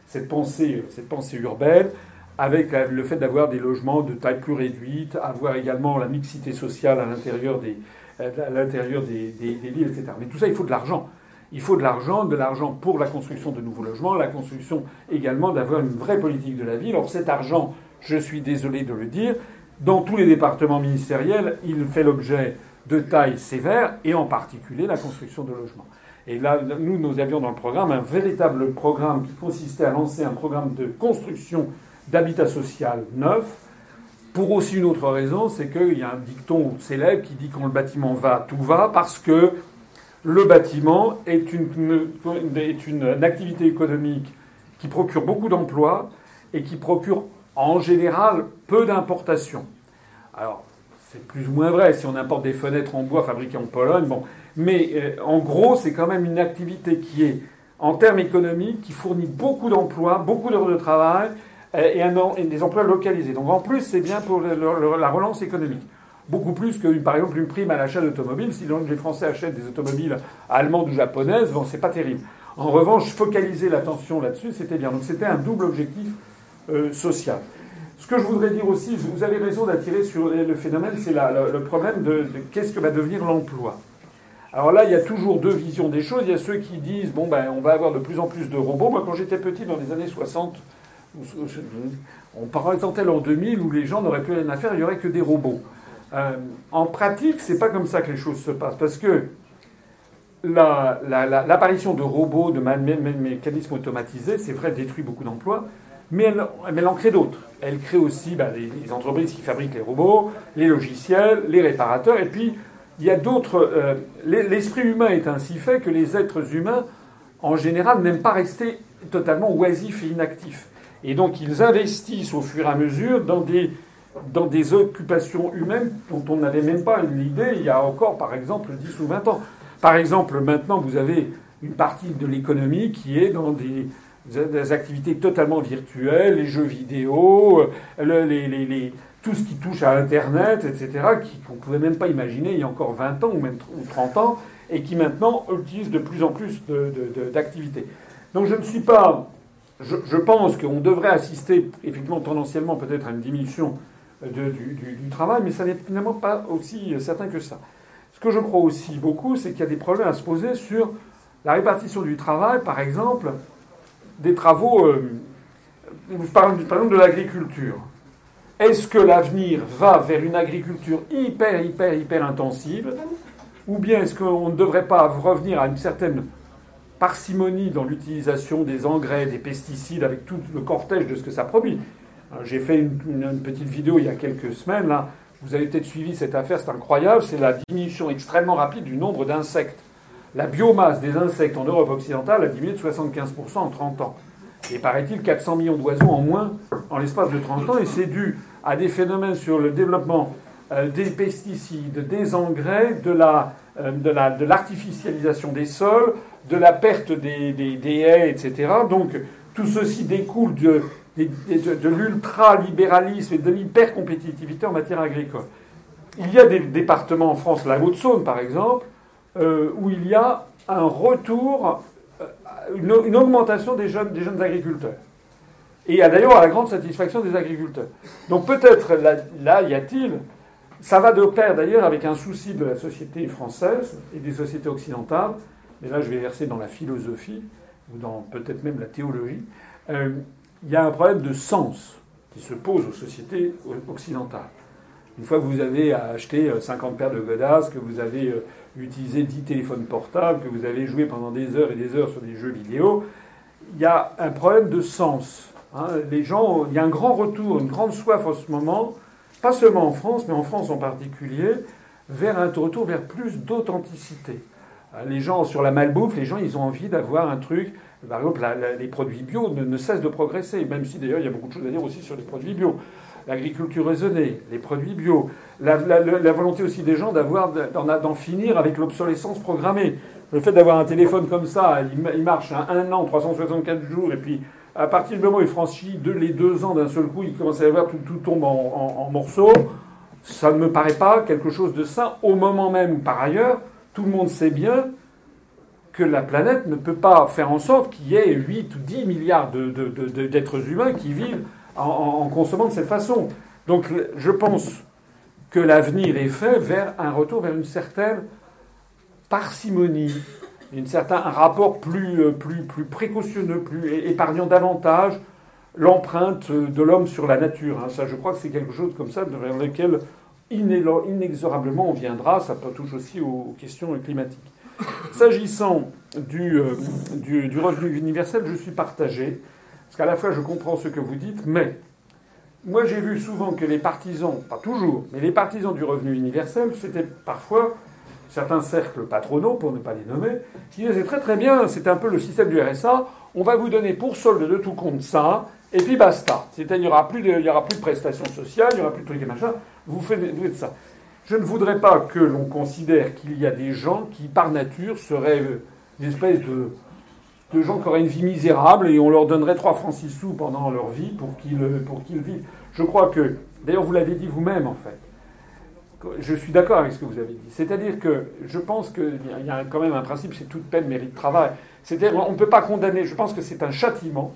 cette pensée, cette pensée urbaine, avec le fait d'avoir des logements de taille plus réduite, avoir également la mixité sociale à l'intérieur des, des, villes, etc. Mais tout ça, il faut de l'argent. Il faut de l'argent, de l'argent pour la construction de nouveaux logements, la construction également d'avoir une vraie politique de la ville. Or, cet argent, je suis désolé de le dire, dans tous les départements ministériels, il fait l'objet de tailles sévères, et en particulier la construction de logements. Et là, nous, nous avions dans le programme un véritable programme qui consistait à lancer un programme de construction d'habitat social neuf, pour aussi une autre raison, c'est qu'il y a un dicton célèbre qui dit quand le bâtiment va, tout va, parce que le bâtiment est une, est une activité économique qui procure beaucoup d'emplois et qui procure en général peu d'importations. Alors, c'est plus ou moins vrai si on importe des fenêtres en bois fabriquées en Pologne. Bon. Mais euh, en gros, c'est quand même une activité qui est, en termes économiques, qui fournit beaucoup d'emplois, beaucoup d'heures de travail euh, et, des emplois localisés. Donc en plus, c'est bien pour la relance économique. Beaucoup plus que, par exemple, une prime à l'achat d'automobiles. Si les Français achètent des automobiles allemandes ou japonaises, bon, c'est pas terrible. En revanche, focaliser l'attention là-dessus, c'était bien. Donc c'était un double objectif euh. Ce que je voudrais dire aussi, vous avez raison d'attirer sur le phénomène, c'est le, problème de, qu'est-ce que va devenir l'emploi. Alors là, il y a toujours deux visions des choses. Il y a ceux qui disent, bon, ben, on va avoir de plus en plus de robots. Moi, quand j'étais petit, dans les années 60, on présentait l'an 2000 où les gens n'auraient plus rien à faire, il n'y aurait que des robots. Euh, en pratique, c'est pas comme ça que les choses se passent, parce que l'apparition de robots, de mécanismes automatisés, c'est vrai, détruit beaucoup d'emplois, mais elle, en crée d'autres. Elle crée aussi bah, les, entreprises qui fabriquent les robots, les logiciels, les réparateurs, et puis il y a d'autres. Euh, l'esprit humain est ainsi fait que les êtres humains, en général, n'aiment pas rester totalement oisifs et inactifs. Et donc ils investissent au fur et à mesure dans des, dans des occupations humaines dont on n'avait même pas l'idée il y a encore, par exemple, 10 ou 20 ans. Par exemple, maintenant, vous avez une partie de l'économie qui est dans des, des, activités totalement virtuelles, les jeux vidéo, les, tout ce qui touche à Internet, etc., qu'on ne pouvait même pas imaginer il y a encore 20 ans ou même 30 ans, et qui maintenant utilisent de plus en plus d'activités. Donc je ne suis pas... Je, je pense qu'on devrait assister, effectivement, tendanciellement peut-être à une diminution du, du, du, travail, mais ça n'est finalement pas aussi certain que ça. Ce que je crois aussi beaucoup, c'est qu'il y a des problèmes à se poser sur la répartition du travail, par exemple, des travaux, euh, par, exemple de l'agriculture. Est-ce que l'avenir va vers une agriculture hyper, hyper, hyper intensive Ou bien est-ce qu'on ne devrait pas revenir à une certaine parcimonie dans l'utilisation des engrais, des pesticides, avec tout le cortège de ce que ça produit? J'ai fait une, une, petite vidéo il y a quelques semaines, là. Vous avez peut-être suivi cette affaire, c'est incroyable. C'est la diminution extrêmement rapide du nombre d'insectes la biomasse des insectes en Europe occidentale a diminué de 75% en 30 ans. Et paraît-il 400 millions d'oiseaux en moins en l'espace de 30 ans, et c'est dû à des phénomènes sur le développement euh, des pesticides, des engrais, de, la, euh, de, l'artificialisation des sols, de la perte des, des, haies, etc. Donc tout ceci découle de, de, de l'ultra-libéralisme et de l'hyper-compétitivité en matière agricole. Il y a des départements en France, la Haute-Saône par exemple, euh, où il y a un retour, euh, une, augmentation des jeunes, agriculteurs. Et d'ailleurs à la grande satisfaction des agriculteurs. Donc peut-être là, y a-t-il, ça va de pair d'ailleurs avec un souci de la société française et des sociétés occidentales, mais là je vais verser dans la philosophie, ou dans peut-être même la théologie, euh, il y a un problème de sens qui se pose aux sociétés occidentales. Une fois que vous avez acheté 50 paires de godasses, que vous avez utiliser 10 téléphones portables, que vous avez joué pendant des heures et des heures sur des jeux vidéo, il y a un problème de sens. Hein. Les gens, il y a un grand retour, une grande soif en ce moment, pas seulement en France, mais en France en particulier, vers un retour vers plus d'authenticité. Euh, les gens sur la malbouffe, les gens, ils ont envie d'avoir un truc. Par exemple, les produits bio ne, ne, cessent de progresser, même si d'ailleurs il y a beaucoup de choses à dire aussi sur les produits bio l'agriculture raisonnée, les produits bio, la, volonté aussi des gens d'avoir, d'en finir avec l'obsolescence programmée. Le fait d'avoir un téléphone comme ça, il, marche un, an, 364 jours, et puis à partir du moment où il franchit les deux ans d'un seul coup, il commence à y avoir tout, tout tombe en, morceaux. Ça ne me paraît pas quelque chose de sain au moment même où, par ailleurs, tout le monde sait bien que la planète ne peut pas faire en sorte qu'il y ait 8 ou 10 milliards d'êtres humains qui vivent en, consommant de cette façon. Donc je pense que l'avenir est fait vers un retour vers une certaine parcimonie, une un rapport plus, euh, plus, plus précautionneux, plus épargnant davantage l'empreinte de l'homme sur la nature. Hein. Ça, je crois que c'est quelque chose comme ça vers lequel inexorablement on viendra. Ça touche aussi aux questions climatiques. S'agissant euh, du, du, revenu universel, je suis partagé. Parce qu'à la fois, je comprends ce que vous dites, mais moi, j'ai vu souvent que les partisans, pas toujours, mais les partisans du revenu universel, c'était parfois certains cercles patronaux, pour ne pas les nommer, qui disaient très très bien, c'était un peu le système du RSA, on va vous donner pour solde de tout compte ça, et puis basta. C'est-à-dire, il n'y aura, plus de, aura plus de prestations sociales, il n'y aura plus de trucs et machin, vous faites, vous faites ça. Je ne voudrais pas que l'on considère qu'il y a des gens qui, par nature, seraient une espèce de de gens qui auraient une vie misérable et on leur donnerait 3 francs 6 sous pendant leur vie pour qu'ils, qu'ils vivent. Je crois que, d'ailleurs vous l'avez dit vous-même en fait, je suis d'accord avec ce que vous avez dit. C'est-à-dire que je pense qu'il y a quand même un principe, c'est toute peine mérite travail. C'est-à-dire on ne peut pas condamner, je pense que c'est un châtiment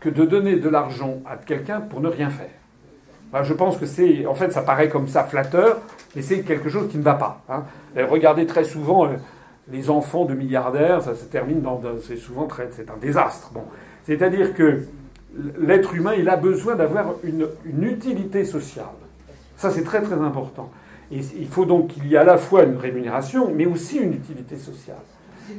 que de donner de l'argent à quelqu'un pour ne rien faire. je pense que c'est, en fait, ça paraît comme ça flatteur, mais c'est quelque chose qui ne va pas. Hein. Regardez très souvent, euh, les enfants de milliardaires, ça se termine dans, c'est souvent très, c'est un désastre. Bon, c'est-à-dire que l'être humain, il a besoin d'avoir une, utilité sociale. Ça, c'est très très important. Et il faut donc qu'il y ait à la fois une rémunération, mais aussi une utilité sociale.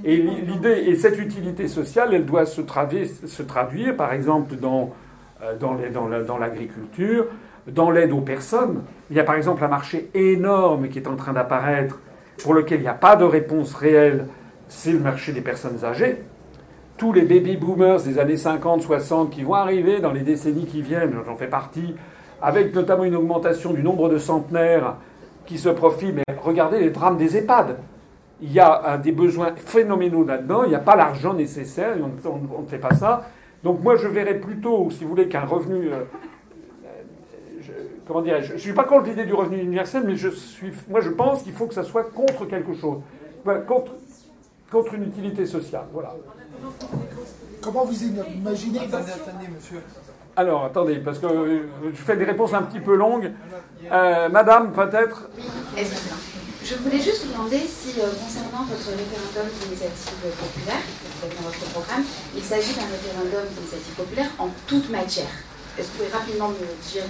Et l'idée, et cette utilité sociale, elle doit se traduire, se traduire par exemple, dans, euh, dans l'agriculture, dans, dans l'aide aux personnes. Il y a par exemple un marché énorme qui est en train d'apparaître pour lequel il n'y a pas de réponse réelle, c'est le marché des personnes âgées. Tous les baby boomers des années 50, 60 qui vont arriver dans les décennies qui viennent, j'en fais partie, avec notamment une augmentation du nombre de centenaires qui se profilent. Mais regardez les drames des EHPAD. il y a des besoins phénoménaux là-dedans, il n'y a pas l'argent nécessaire, on, ne fait pas ça. Donc moi je verrais plutôt, si vous voulez, qu'un revenu... Je, comment dire Je ne suis pas contre l'idée du revenu universel, mais je suis, moi je pense qu'il faut que ça soit contre quelque chose. Contre, contre une utilité sociale. Voilà. Comment vous imaginez Attendez, attendez, monsieur. Alors, attendez, parce que euh, je fais des réponses un petit peu longues. Euh, madame, peut-être Je voulais juste vous demander si, euh, concernant votre référendum d'initiative populaire, dans votre programme, il s'agit d'un référendum d'initiative populaire en toute matière. Est-ce que vous pouvez rapidement me dire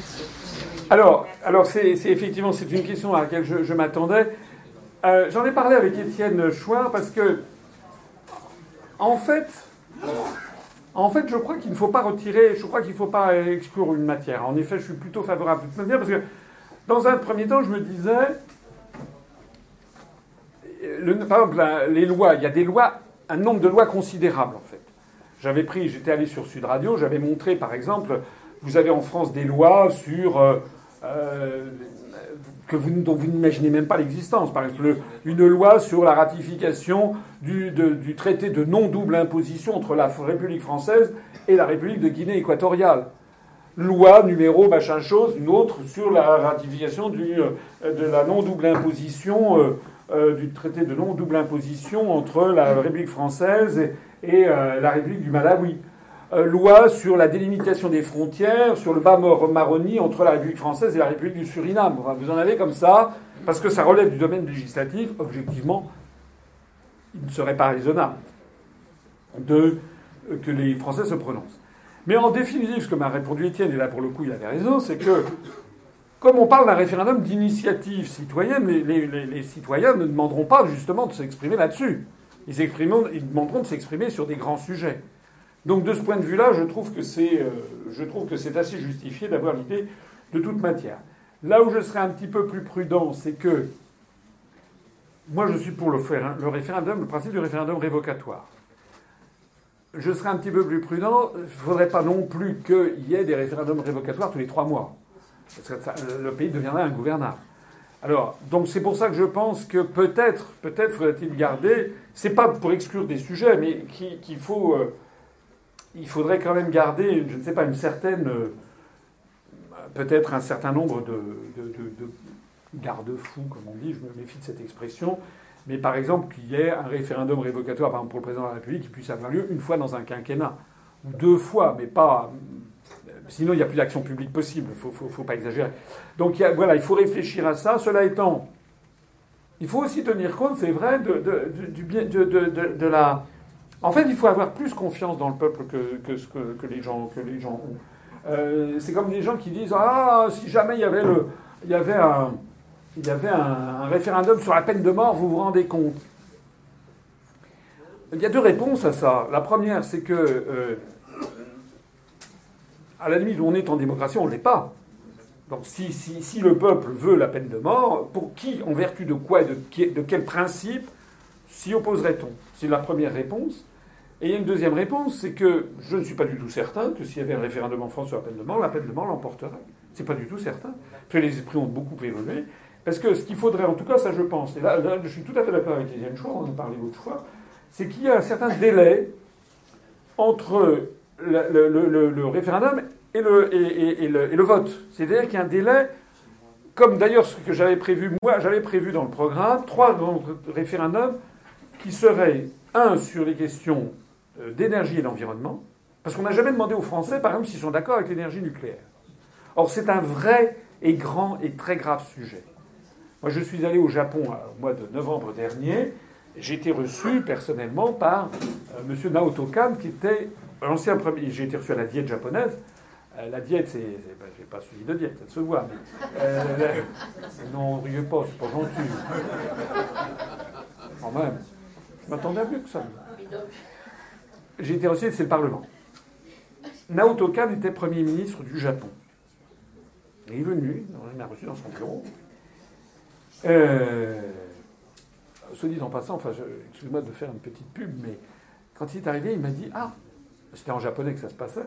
Alors, alors c'est, effectivement c'est une question à laquelle je, m'attendais. j'en ai parlé avec Étienne Chouard parce que, en fait, je crois qu'il ne faut pas retirer, je crois qu'il ne faut pas exclure une matière. En effet, je suis plutôt favorable à toute matière parce que, dans un premier temps, je me disais, par exemple, les lois, il y a des lois, un nombre de lois considérable en fait. J'avais pris, j'étais allé sur Sud Radio, j'avais montré par exemple, vous avez en France des lois sur euh, euh, que vous, dont vous n'imaginez même pas l'existence. Par exemple, une loi sur la ratification du, du traité de non-double imposition entre la République française et la République de Guinée équatoriale. Loi numéro machin chose, une autre sur la ratification du, euh, de la non-double imposition, du traité de non-double imposition entre la République française et, et la République du Malawi. Euh, loi sur la délimitation des frontières, sur le bas Maroni entre la République française et la République du Suriname. vous en avez comme ça, parce que ça relève du domaine législatif, objectivement, il ne serait pas raisonnable euh, que les Français se prononcent. Mais en définitive, ce que m'a répondu Étienne, et là pour le coup il avait raison, c'est que comme on parle d'un référendum d'initiative citoyenne, les, citoyens ne demanderont pas justement de s'exprimer là-dessus. Ils, ils demanderont de s'exprimer sur des grands sujets. Donc de ce point de vue-là, je trouve que c'est, euh, je trouve que c'est assez justifié d'avoir l'idée de toute matière. Là où je serais un petit peu plus prudent, c'est que moi je suis pour le, le référendum, le principe du référendum révocatoire. Je serais un petit peu plus prudent. Il ne faudrait pas non plus qu'il y ait des référendums révocatoires tous les trois mois. Parce que le pays deviendrait ingouvernable. Alors, donc c'est pour ça que je pense que peut-être, peut-être faudrait-il garder, c'est pas pour exclure des sujets, mais qu'il faut euh, il faudrait quand même garder, je ne sais pas, une certaine. Euh, peut-être un certain nombre de, garde-fous, comme on dit, je me méfie de cette expression, mais par exemple qu'il y ait un référendum révocatoire, par exemple pour le président de la République, qui puisse avoir lieu une fois dans un quinquennat, ou deux fois, mais pas. Sinon, il n'y a plus d'action publique possible, il faut, faut, pas exagérer. Donc voilà, il faut réfléchir à ça. Cela étant, il faut aussi tenir compte, c'est vrai, de, la en fait, il faut avoir plus confiance dans le peuple que, les, gens, ont. Euh, c'est comme des gens qui disent Ah, si jamais il y avait, le, un, il y avait un, référendum sur la peine de mort, vous vous rendez compte? Il y a deux réponses à ça. La première, c'est que, euh, à la limite, où on est en démocratie, on ne l'est pas. Donc si, si, si, le peuple veut la peine de mort, pour qui, en vertu de quoi et de, de quel principe s'y opposerait-on? C'est la première réponse. Et il y a une deuxième réponse, c'est que je ne suis pas du tout certain que s'il y avait un référendum en France sur la peine de mort, la peine de mort l'emporterait. C'est pas du tout certain. Les esprits ont beaucoup évolué. Parce que ce qu'il faudrait, en tout cas, ça je pense, et là, je suis tout à fait d'accord avec Étienne Choix, on en a parlé l'autre fois, c'est qu'il y a un certain délai entre le, référendum et le, et, le vote. C'est-à-dire qu'il y a un délai, comme d'ailleurs ce que j'avais prévu, moi j'avais prévu dans le programme, trois référendums qui seraient, un, sur les questions euh, d'énergie et d'environnement, parce qu'on n'a jamais demandé aux Français, par exemple, s'ils sont d'accord avec l'énergie nucléaire. Or, c'est un vrai et grand et très grave sujet. Moi, je suis allé au Japon au mois de novembre dernier. J'ai été reçu personnellement par euh, M. Naoto Kan, qui était l'ancien premier. J'ai été reçu à la diète japonaise. Euh, la diète, c'est. Ben, j'ai pas suivi de diète, ça se voit. Mais, non, riez pas, c'est pas gentil. Quand même. Je m'attendais à mieux que ça. J'ai été reçu, c'est le Parlement. Naoto Kan était Premier ministre du Japon. Il est venu, il m'a reçu dans son bureau. Euh, se dit en passant, enfin, excuse-moi de faire une petite pub, mais quand il est arrivé, il m'a dit Ah, c'était en japonais que ça se passait.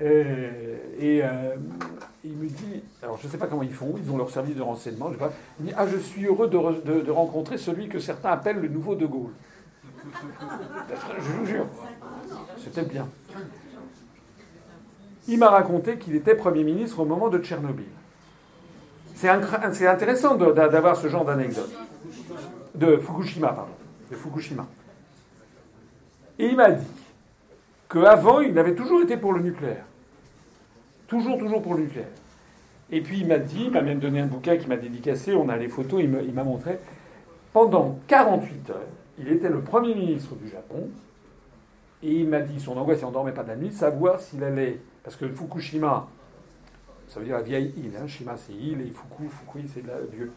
Euh, et euh, il me dit, alors je ne sais pas comment ils font, ils ont leur service de renseignement, je sais pas. Il me dit, ah je suis heureux de, re- de- de rencontrer celui que certains appellent le nouveau De Gaulle. Je vous jure, c'était bien. Il m'a raconté qu'il était Premier ministre au moment de Tchernobyl. C'est intéressant d'avoir ce genre d'anecdote. De Fukushima, pardon. De Fukushima. Et il m'a dit qu'avant, il avait toujours été pour le nucléaire. Toujours, toujours pour le nucléaire. Et puis il m'a dit, il m'a même donné un bouquin qui m'a dédicacé, on a les photos, il m'a montré. Pendant 48 heures, il était le Premier ministre du Japon. Et il m'a dit, son angoisse, il n'en dormait pas de la nuit, savoir s'il allait. Parce que Fukushima, ça veut dire la vieille île, hein, Shima c'est île, et Fuku, Fukui c'est vieux.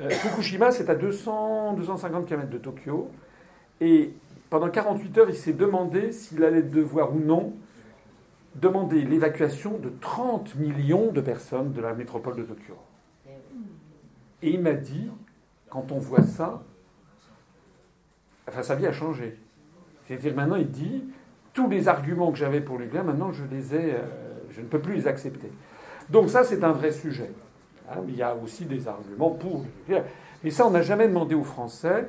Euh, Fukushima, c'est à 200, 250 km de Tokyo. Et pendant 48 heures, il s'est demandé s'il allait devoir ou non demander l'évacuation de 30 millions de personnes de la métropole de Tokyo. Et il m'a dit, quand on voit ça, enfin sa vie a changé. C'est-à-dire maintenant il dit, tous les arguments que j'avais pour nucléaire, maintenant euh, je ne peux plus les accepter. Donc ça c'est un vrai sujet. Hein, il y a aussi des arguments pour nucléaire. Mais ça on n'a jamais demandé aux Français.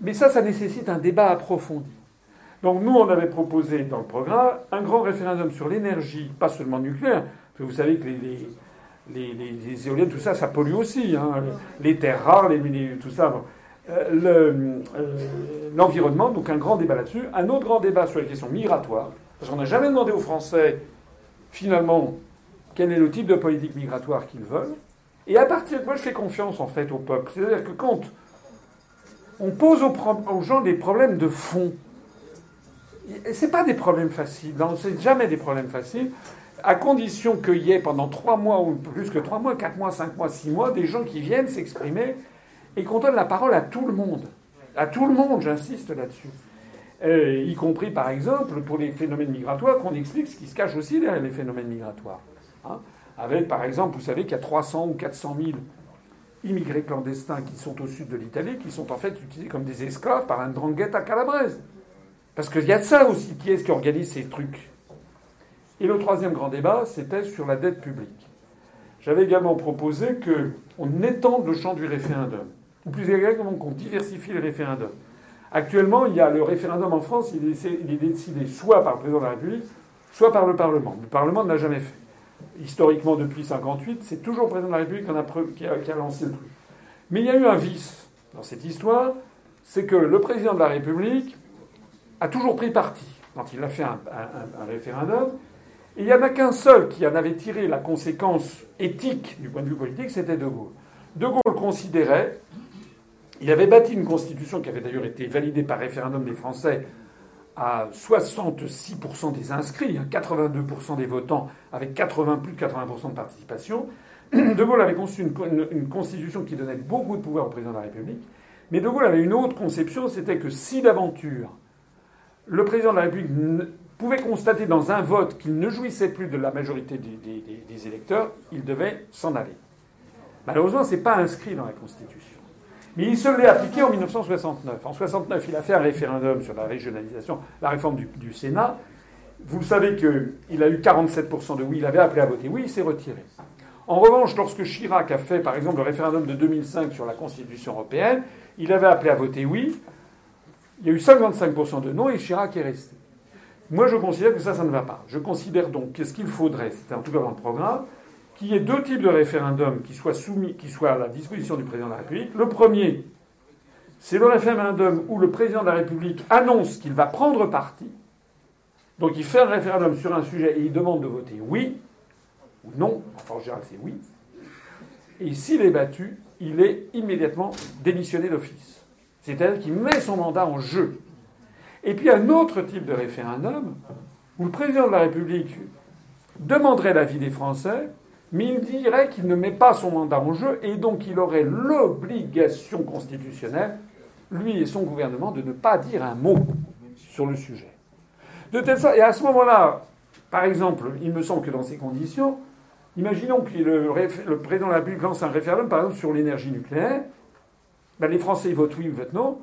Mais ça, ça nécessite un débat approfondi. Donc nous, on avait proposé dans le programme un grand référendum sur l'énergie, pas seulement nucléaire, parce que vous savez que les, éoliennes, tout ça, ça pollue aussi. hein. Les terres rares, les, les- tout ça. Euh, euh, L'environnement, donc un grand débat là-dessus. Un autre grand débat sur les questions migratoires, parce qu'on n'a jamais demandé aux Français, finalement, quel est le type de politique migratoire qu'ils veulent. Et à partir de moi, je fais confiance en fait au peuple. C'est-à-dire que quand on pose aux, gens des problèmes de fond. C'est pas des problèmes faciles. C'est jamais des problèmes faciles. À condition qu'il y ait pendant trois mois ou plus que trois mois, quatre mois, cinq mois, six mois, des gens qui viennent s'exprimer et qu'on donne la parole à tout le monde. À tout le monde, j'insiste là-dessus. Euh, y compris, par exemple, pour les phénomènes migratoires, qu'on explique ce qui se cache aussi derrière les phénomènes migratoires. Hein. Avec, par exemple, vous savez qu'il y a 300 ou 400 000 immigrés clandestins qui sont au sud de l'Italie, qui sont en fait utilisés comme des esclaves par un drangheta calabrese. Parce qu'il y a de ça aussi. Qui est-ce qui organise ces trucs Et le troisième grand débat, c'était sur la dette publique. J'avais également proposé qu'on étende le champ du référendum. Ou plus exactement, qu'on diversifie le référendum. Actuellement, il y a le référendum en France, il est, décidé soit par le président de la République, soit par le Parlement. Le Parlement ne l'a jamais fait. Historiquement, depuis 1958, c'est toujours le président de la République qui, a lancé le truc. Mais il y a eu un vice dans cette histoire, c'est que le président de la République a toujours pris parti quand il a fait un- un référendum. Et il n'y en a qu'un seul qui en avait tiré la conséquence éthique du point de vue politique, c'était De Gaulle. De Gaulle considérait, il avait bâti une constitution qui avait d'ailleurs été validée par référendum des Français à 66% des inscrits, hein, 82% des votants, avec 80, plus de 80% de participation. [clears throat] De Gaulle avait conçu une, constitution qui donnait beaucoup de pouvoir au président de la République. Mais De Gaulle avait une autre conception, c'était que si d'aventure le président de la République pouvait constater dans un vote qu'il ne jouissait plus de la majorité des électeurs, il devait s'en aller. Malheureusement, ce n'est pas inscrit dans la Constitution. Mais il se l'est appliqué en 1969. En 1969, il a fait un référendum sur la régionalisation, la réforme du, Sénat. Vous savez qu'il a eu 47% de oui, il avait appelé à voter oui, il s'est retiré. En revanche, lorsque Chirac a fait, par exemple, le référendum de 2005 sur la Constitution européenne, il avait appelé à voter oui. Il y a eu 55% de non et Chirac est resté. Moi, je considère que ça, ça ne va pas. Je considère donc qu'est-ce qu'il faudrait, c'était en tout cas dans le programme, qu'il y ait deux types de référendums qui soient soumis, qui soient à la disposition du président de la République. Le premier, c'est le référendum où le président de la République annonce qu'il va prendre parti. Donc il fait un référendum sur un sujet et il demande de voter oui ou non. Enfin, en général, c'est oui. Et s'il est battu, il est immédiatement démissionné d'office. C'est-à-dire qu'il met son mandat en jeu. Et puis un autre type de référendum où le président de la République demanderait l'avis des Français, mais il dirait qu'il ne met pas son mandat en jeu et donc il aurait l'obligation constitutionnelle, lui et son gouvernement, de ne pas dire un mot sur le sujet. De telle sorte, et à ce moment-là, par exemple, il me semble que dans ces conditions, imaginons que le, président de la République lance un référendum, par exemple, sur l'énergie nucléaire, ben, les Français votent oui ou votent non.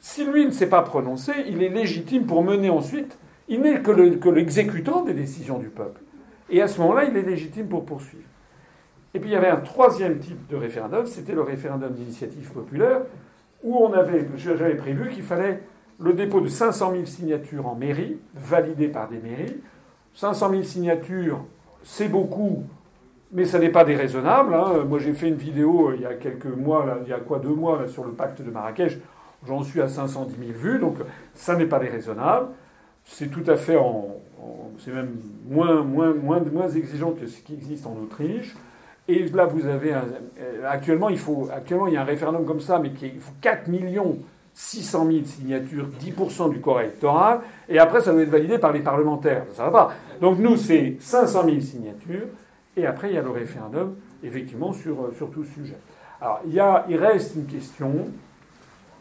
Si lui ne s'est pas prononcé, il est légitime pour mener ensuite. Il n'est que l'exécutant des décisions du peuple. Et à ce moment-là, il est légitime pour poursuivre. Et puis il y avait un troisième type de référendum, c'était le référendum d'initiative populaire, où on avait, j'avais prévu qu'il fallait le dépôt de 500 000 signatures en mairie, validées par des mairies. 500 000 signatures, c'est beaucoup, mais ça n'est pas déraisonnable. Hein. Moi, j'ai fait une vidéo euh, il y a quelques mois, il y a quoi, deux mois, sur le pacte de Marrakech. J'en suis à 510 000 vues, donc ça n'est pas déraisonnable. C'est tout à fait c'est même moins, moins, moins, moins exigeant que ce qui existe en Autriche. Et là, vous avez un, euh, actuellement, il faut, actuellement, il y a un référendum comme ça, mais qui, il faut 4 millions 600 000 signatures, 10% du corps électoral, et après, ça doit être validé par les parlementaires. Ça va pas. Donc nous, c'est 500 000 signatures, et après, il y a le référendum, effectivement, sur, euh, sur tout sujet. Alors, il, y a, il reste une question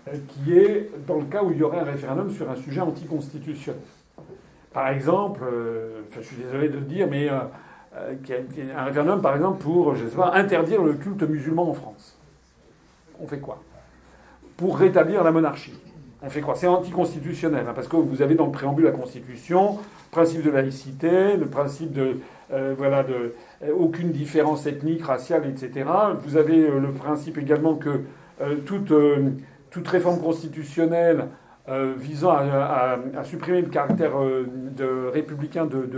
euh, qui est dans le cas où il y aurait un référendum sur un sujet anticonstitutionnel. Par exemple, je suis désolé de le dire, mais un référendum, par exemple, pour, interdire le culte musulman en France. On fait quoi? Pour rétablir la monarchie. On fait quoi? C'est anticonstitutionnel, hein, parce que vous avez dans le préambule la Constitution principe de laïcité, le principe de euh, voilà de euh, aucune différence ethnique, raciale, etc. Vous avez euh, le principe également que toute réforme constitutionnelle visant à, supprimer le caractère de républicain de,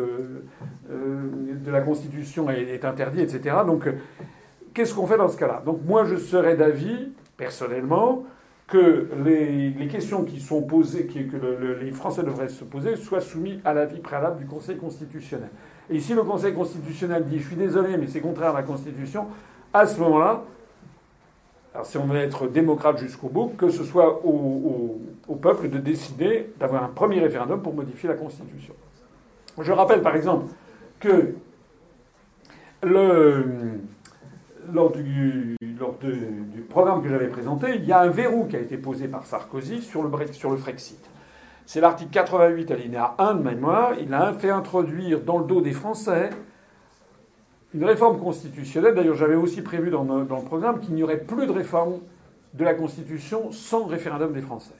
de, la Constitution est, est interdit, etc. Donc, qu'est-ce qu'on fait dans ce cas-là? Donc, moi, je serais d'avis, personnellement, que les, questions qui sont posées, que les Français devraient se poser, soient soumises à l'avis préalable du Conseil constitutionnel. Et si le Conseil constitutionnel dit, je suis désolé, mais c'est contraire à la Constitution, à ce moment-là, alors si on veut être démocrate jusqu'au bout, que ce soit au, au peuple de décider d'avoir un premier référendum pour modifier la Constitution. Je rappelle par exemple que lors, du, lors du programme que j'avais présenté, il y a un verrou qui a été posé par Sarkozy sur le, sur le Frexit. C'est l'article 88 alinéa 1 de mémoire. Il a fait introduire dans le dos des Français une réforme constitutionnelle. D'ailleurs, j'avais aussi prévu dans, dans le programme qu'il n'y aurait plus de réforme de la Constitution sans référendum des Français.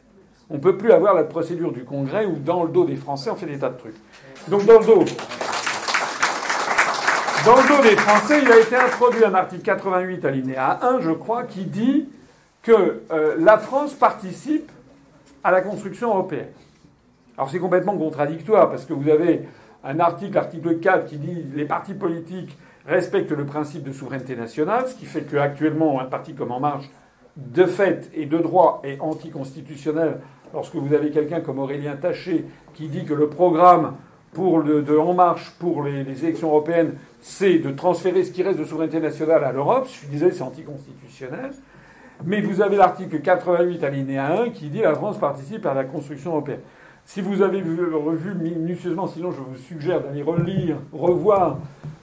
On ne peut plus avoir la procédure du Congrès où, dans le dos des Français, on fait des tas de trucs. Donc, dans le dos dans le dos des Français, il a été introduit un article 88 alinéa 1, je crois, qui dit que euh, la France participe à la construction européenne. Alors c'est complètement contradictoire parce que vous avez un article, l'article 4, qui dit les partis politiques respectent le principe de souveraineté nationale, ce qui fait qu'actuellement un parti comme En Marche, de fait et de droit, est anticonstitutionnel lorsque vous avez quelqu'un comme Aurélien Taché qui dit que le programme de En Marche pour les, élections européennes, c'est de transférer ce qui reste de souveraineté nationale à l'Europe. Je disais, c'est anticonstitutionnel. Mais vous avez l'article 88 alinéa 1 qui dit la France participe à la construction européenne. Si vous avez vu, revu minutieusement, sinon je vous suggère d'aller relire, revoir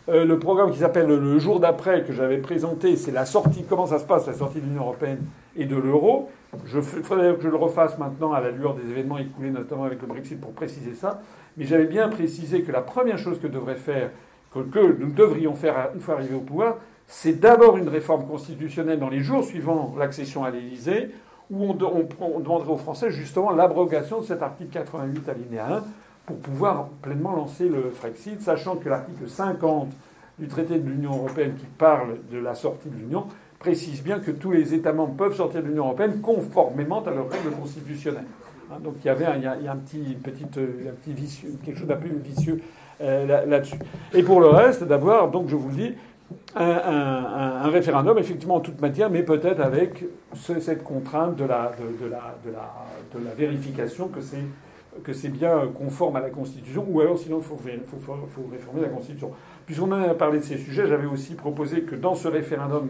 euh, le programme qui s'appelle Le jour d'après que j'avais présenté. C'est la sortie, comment ça se passe, la sortie de l'Union européenne et de l'euro. Je faudrait que je le refasse maintenant à la lueur des événements écoulés, notamment avec le Brexit, pour préciser ça. Mais j'avais bien précisé que la première chose que que, nous devrions faire une fois arrivés au pouvoir, c'est d'abord une réforme constitutionnelle dans les jours suivant l'accession à l'Élysée, où on, demanderait aux Français justement l'abrogation de cet article 88 alinéa 1 pour pouvoir pleinement lancer le Frexit, sachant que l'article 50 du traité de l'Union européenne qui parle de la sortie de l'Union précise bien que tous les États membres peuvent sortir de l'Union européenne conformément à leurs règles constitutionnelles. Hein, donc il y avait un, y a, un petit, petite, un petit vicieux, quelque chose d'un peu vicieux euh, là-dessus. Et pour le reste, d'avoir, donc je vous le dis, un, référendum, effectivement, en toute matière, mais peut-être avec cette contrainte de la, de, la, de la, vérification que c'est que c'est bien conforme à la Constitution, ou alors sinon il faut, réformer la Constitution. Puisqu'on a parlé de ces sujets, j'avais aussi proposé que dans ce référendum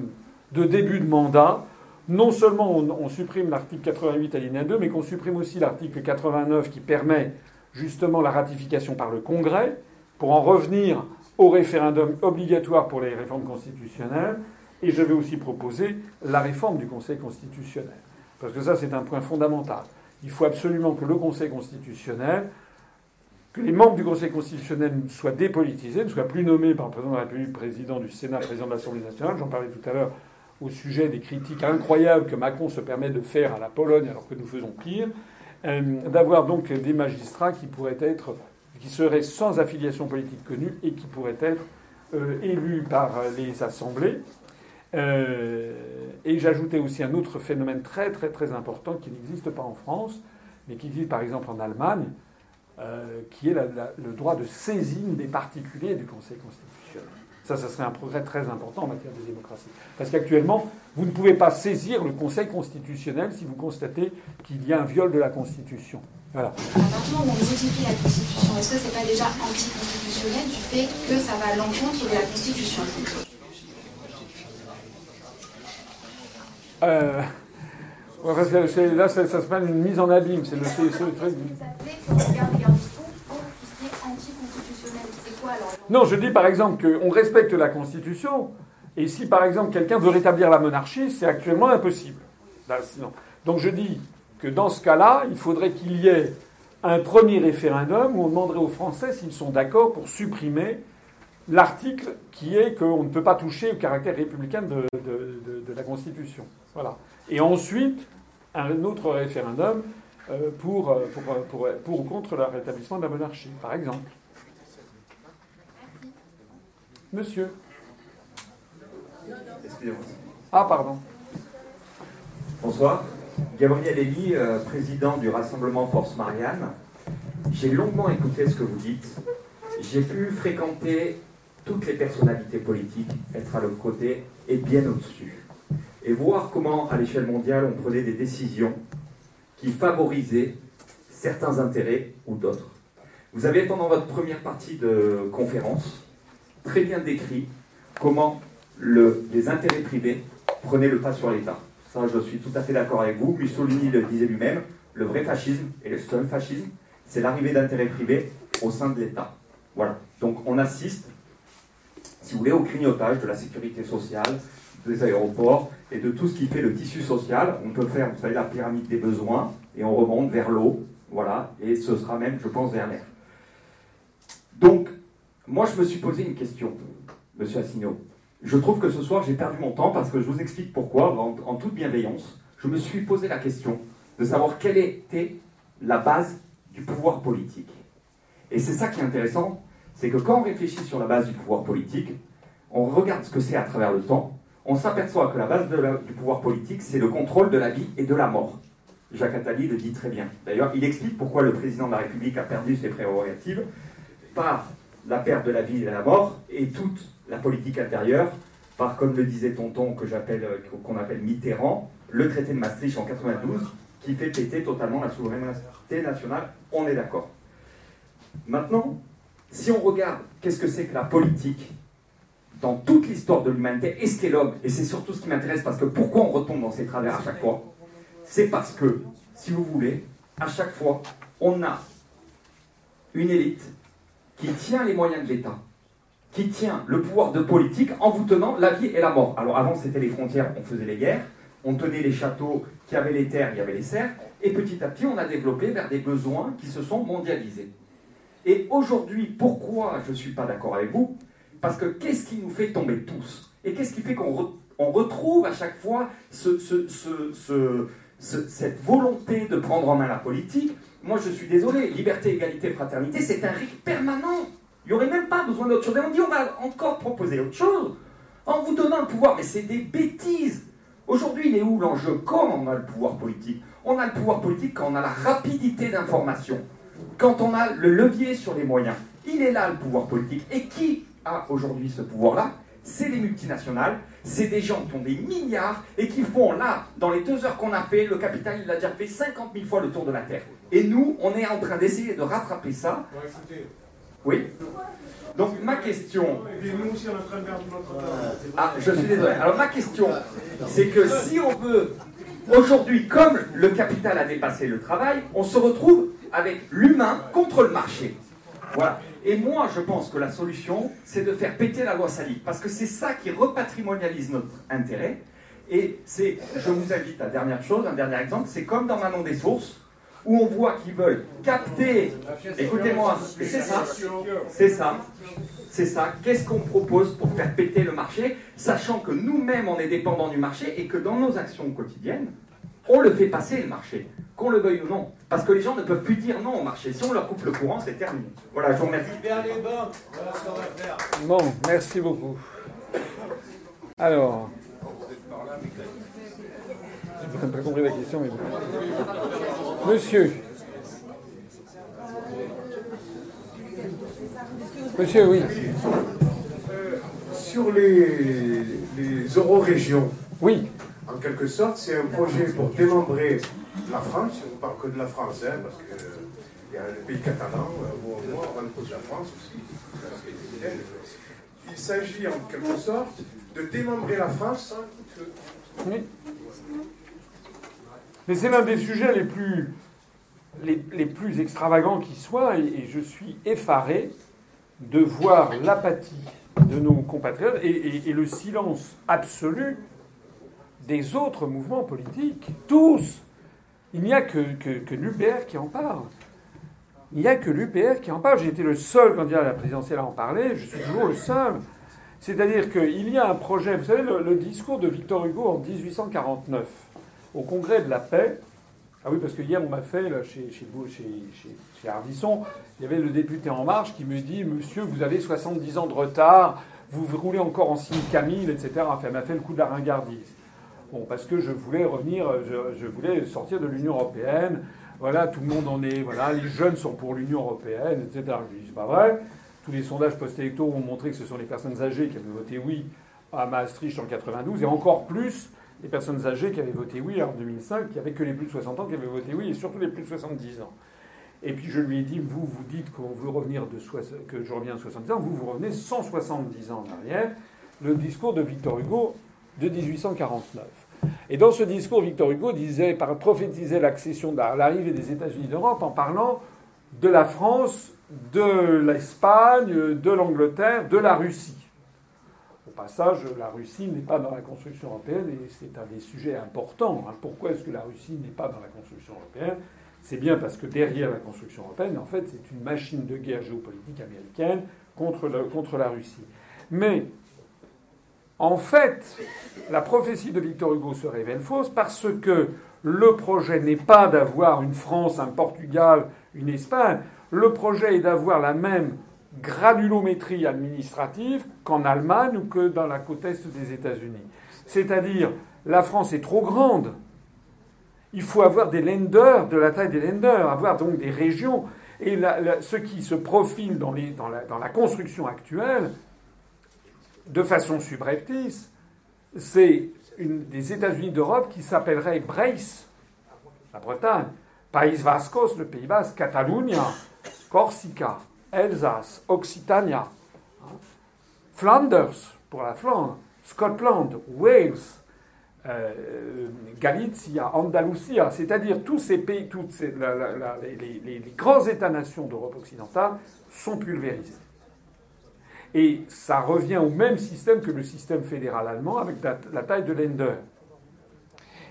de début de mandat, non seulement on, on supprime l'article 88 alinéa 2, mais qu'on supprime aussi l'article 89 qui permet justement la ratification par le Congrès, pour en revenir au référendum obligatoire pour les réformes constitutionnelles. Et je vais aussi proposer la réforme du Conseil constitutionnel. Parce que ça, c'est un point fondamental. Il faut absolument que le Conseil constitutionnel, que les membres du Conseil constitutionnel soient dépolitisés, ne soient plus nommés par le président de la République, président du Sénat, président de l'Assemblée nationale. J'en parlais tout à l'heure au sujet des critiques incroyables que Macron se permet de faire à la Pologne alors que nous faisons pire. Euh, d'avoir donc des magistrats qui pourraient être qui serait sans affiliation politique connue et qui pourrait être euh, élu par les assemblées. Euh, et j'ajoutais aussi un autre phénomène très très très important qui n'existe pas en France, mais qui existe par exemple en Allemagne, euh, qui est le droit de saisine des particuliers du Conseil constitutionnel. Ça, ça serait un progrès très important en matière de démocratie. Parce qu'actuellement, vous ne pouvez pas saisir le Conseil constitutionnel si vous constatez qu'il y a un viol de la Constitution. Voilà. À partir du moment où on modifie la Constitution, est-ce que ce n'est pas déjà anticonstitutionnel du fait que ça va à l'encontre de la Constitution? Euh, parce que là, ça, ça s'appelle une mise en abîme. C'est le, truc. Non, je dis par exemple qu'on respecte la Constitution, et si par exemple quelqu'un veut rétablir la monarchie, c'est actuellement impossible. Donc je dis que dans ce cas-là, il faudrait qu'il y ait un premier référendum où on demanderait aux Français s'ils sont d'accord pour supprimer l'article qui est qu'on ne peut pas toucher au caractère républicain de, la Constitution. Voilà. Et ensuite, un autre référendum euh, pour, euh, pour, pour, pour, ou contre le rétablissement de la monarchie, par exemple. Monsieur. Ah, pardon. Bonsoir. Gabriel Elie, euh, président du Rassemblement Force Marianne. J'ai longuement écouté ce que vous dites. J'ai pu fréquenter toutes les personnalités politiques, être à leur côté et bien au-dessus. Et voir comment, à l'échelle mondiale, on prenait des décisions qui favorisaient certains intérêts ou d'autres. Vous avez, pendant votre première partie de conférence, très bien décrit comment le, les intérêts privés prenaient le pas sur l'État. Je suis tout à fait d'accord avec vous. Mussolini le disait lui-même, le vrai fascisme et le seul fascisme, c'est l'arrivée d'intérêts privés au sein de l'État. Voilà. Donc on assiste, si vous voulez, au grignotage de la sécurité sociale, des aéroports et de tout ce qui fait le tissu social. On peut faire, vous savez, la pyramide des besoins et on remonte vers l'eau, voilà, et ce sera même, je pense, vers l'air. Donc, moi, je me suis posé une question, monsieur Assino. Je trouve que ce soir, j'ai perdu mon temps parce que je vous explique pourquoi, en, toute bienveillance. Je me suis posé la question de savoir quelle était la base du pouvoir politique. Et c'est ça qui est intéressant, c'est que quand on réfléchit sur la base du pouvoir politique, on regarde ce que c'est à travers le temps, on s'aperçoit que la base du pouvoir politique, c'est le contrôle de la vie et de la mort. Jacques Attali le dit très bien. D'ailleurs, il explique pourquoi le président de la République a perdu ses prérogatives par la perte de la vie et de la mort, et toute la politique intérieure, par, comme le disait Tonton, euh, qu'on appelle Mitterrand, le traité de Maastricht en 92, qui fait péter totalement la souveraineté nationale. On est d'accord. Maintenant, si on regarde qu'est-ce que c'est que la politique dans toute l'histoire de l'humanité, et ce qu'est l'homme, et c'est surtout ce qui m'intéresse, parce que pourquoi on retombe dans ces travers à chaque fois C'est parce que, si vous voulez, à chaque fois, on a une élite qui tient les moyens de l'État, qui tient le pouvoir de politique en vous tenant la vie et la mort. Alors avant, c'était les frontières, on faisait les guerres, on tenait les châteaux qui avaient les terres, il y avait les serfs, et petit à petit, on a développé vers des besoins qui se sont mondialisés. Et aujourd'hui, pourquoi je ne suis pas d'accord avec vous? Parce que qu'est-ce qui nous fait tomber tous? Et qu'est-ce qui fait qu'on retrouve à chaque fois cette volonté de prendre en main la politique? Moi, je suis désolé, liberté, égalité, fraternité, c'est un rythme permanent. Il n'y aurait même pas besoin d'autre chose. Et on dit, on va encore proposer autre chose en vous donnant le pouvoir. Mais c'est des bêtises. Aujourd'hui, il est où l'enjeu? Quand on a le pouvoir politique? On a le pouvoir politique quand on a la rapidité d'information, quand on a le levier sur les moyens. Il est là le pouvoir politique. Et qui a aujourd'hui ce pouvoir-là? C'est les multinationales, c'est des gens qui ont des milliards et qui font là, dans les deux heures qu'on a fait, le capital, il a déjà fait 50 000 fois le tour de la Terre. Et nous, on est en train d'essayer de rattraper ça. Oui Donc ma question... Ah, je suis désolé. Alors ma question, c'est que si on veut... Aujourd'hui, comme le capital a dépassé le travail, on se retrouve avec l'humain contre le marché. Voilà. Et moi, je pense que la solution, c'est de faire péter la loi Salique, parce que c'est ça qui repatrimonialise notre intérêt. Et c'est, je vous invite à dernière chose, un dernier exemple, c'est comme dans Manon des Sources, où on voit qu'ils veulent capter. Écoutez-moi, c'est ça, c'est ça, c'est ça. Qu'est-ce qu'on propose pour faire péter le marché, sachant que nous-mêmes on est dépendants du marché et que dans nos actions quotidiennes, On le fait passer le marché, qu'on le veuille ou non. Parce que les gens ne peuvent plus dire non au marché. Si on leur coupe le courant, c'est terminé. Voilà, je vous remercie. Bon, merci beaucoup. Alors. J'ai même pas compris la question, mais bon. Monsieur. Monsieur, oui. Euh, sur les, les eurorégions, Oui. en quelque sorte, c'est un projet pour démembrer la France. On ne parle que de la France, hein, parce qu'il y a le pays catalan, euh, où on voit, on parle de la France aussi. Il s'agit en quelque sorte de démembrer la France que Oui. Mais c'est l'un des sujets les plus, extravagants qui soient, et, je suis effaré de voir l'apathie de nos compatriotes et, le silence absolu des autres mouvements politiques. Tous. Il n'y a que, que, l'UPR qui en parle. Il n'y a que l'UPR qui en parle. J'ai été le seul candidat à la présidentielle à en parler. Je suis toujours le seul. C'est-à-dire qu'il y a un projet. Vous savez, le, le discours de Victor Hugo en 1849, au Congrès de la paix. Ah oui, parce que hier, on m'a fait, là, chez, chez, chez, chez, Ardisson, il y avait le député En Marche qui me dit Monsieur, vous avez 70 ans de retard, vous roulez encore en signe Camille, etc. Enfin, elle m'a fait le coup de la ringardise. Bon, parce que je voulais revenir, je, je voulais sortir de l'Union européenne. Voilà, tout le monde en est. Voilà, les jeunes sont pour l'Union européenne, etc. Je lui dis, c'est pas vrai. Tous les sondages post-électoraux ont montré que ce sont les personnes âgées qui avaient voté oui à Maastricht en 92, et encore plus les personnes âgées qui avaient voté oui en 2005, qui n'avaient que les plus de 60 ans qui avaient voté oui, et surtout les plus de 70 ans. Et puis je lui ai dit, vous, vous dites que je reviens à 70 ans, vous, vous revenez 170 ans en arrière. Le discours de Victor Hugo de 1849. Et dans ce discours, Victor Hugo disait, par- prophétisait l'accession, l'arrivée des États-Unis d'Europe en parlant de la France, de l'Espagne, de l'Angleterre, de la Russie. Passage, la Russie n'est pas dans la construction européenne et c'est un des sujets importants. hein. Pourquoi est-ce que la Russie n'est pas dans la construction européenne? C'est bien parce que derrière la construction européenne, en fait, c'est une machine de guerre géopolitique américaine contre, contre la Russie. Mais en fait, la prophétie de Victor Hugo se révèle fausse parce que le projet n'est pas d'avoir une France, un Portugal, une Espagne. Le projet est d'avoir la même granulométrie administrative qu'en Allemagne ou que dans la côte est des États-Unis. C'est-à-dire, la France est trop grande. Il faut avoir des lenders de la taille des lenders, avoir donc des régions. Et ce qui se profile dans, la- construction actuelle, de façon subreptice, c'est des États-Unis d'Europe qui s'appellerait Brace, la Bretagne, Pays Vascos, le Pays Basque, Catalunya, Corsica, Alsace, Occitania, hein, Flanders pour la Flandre, Scotland, Wales, euh, Galicia, Andalusia, c'est-à-dire tous ces pays, toutes les, grands États-nations d'Europe occidentale sont pulvérisés. Et ça revient au même système que le système fédéral allemand avec la, la taille de l'Ender.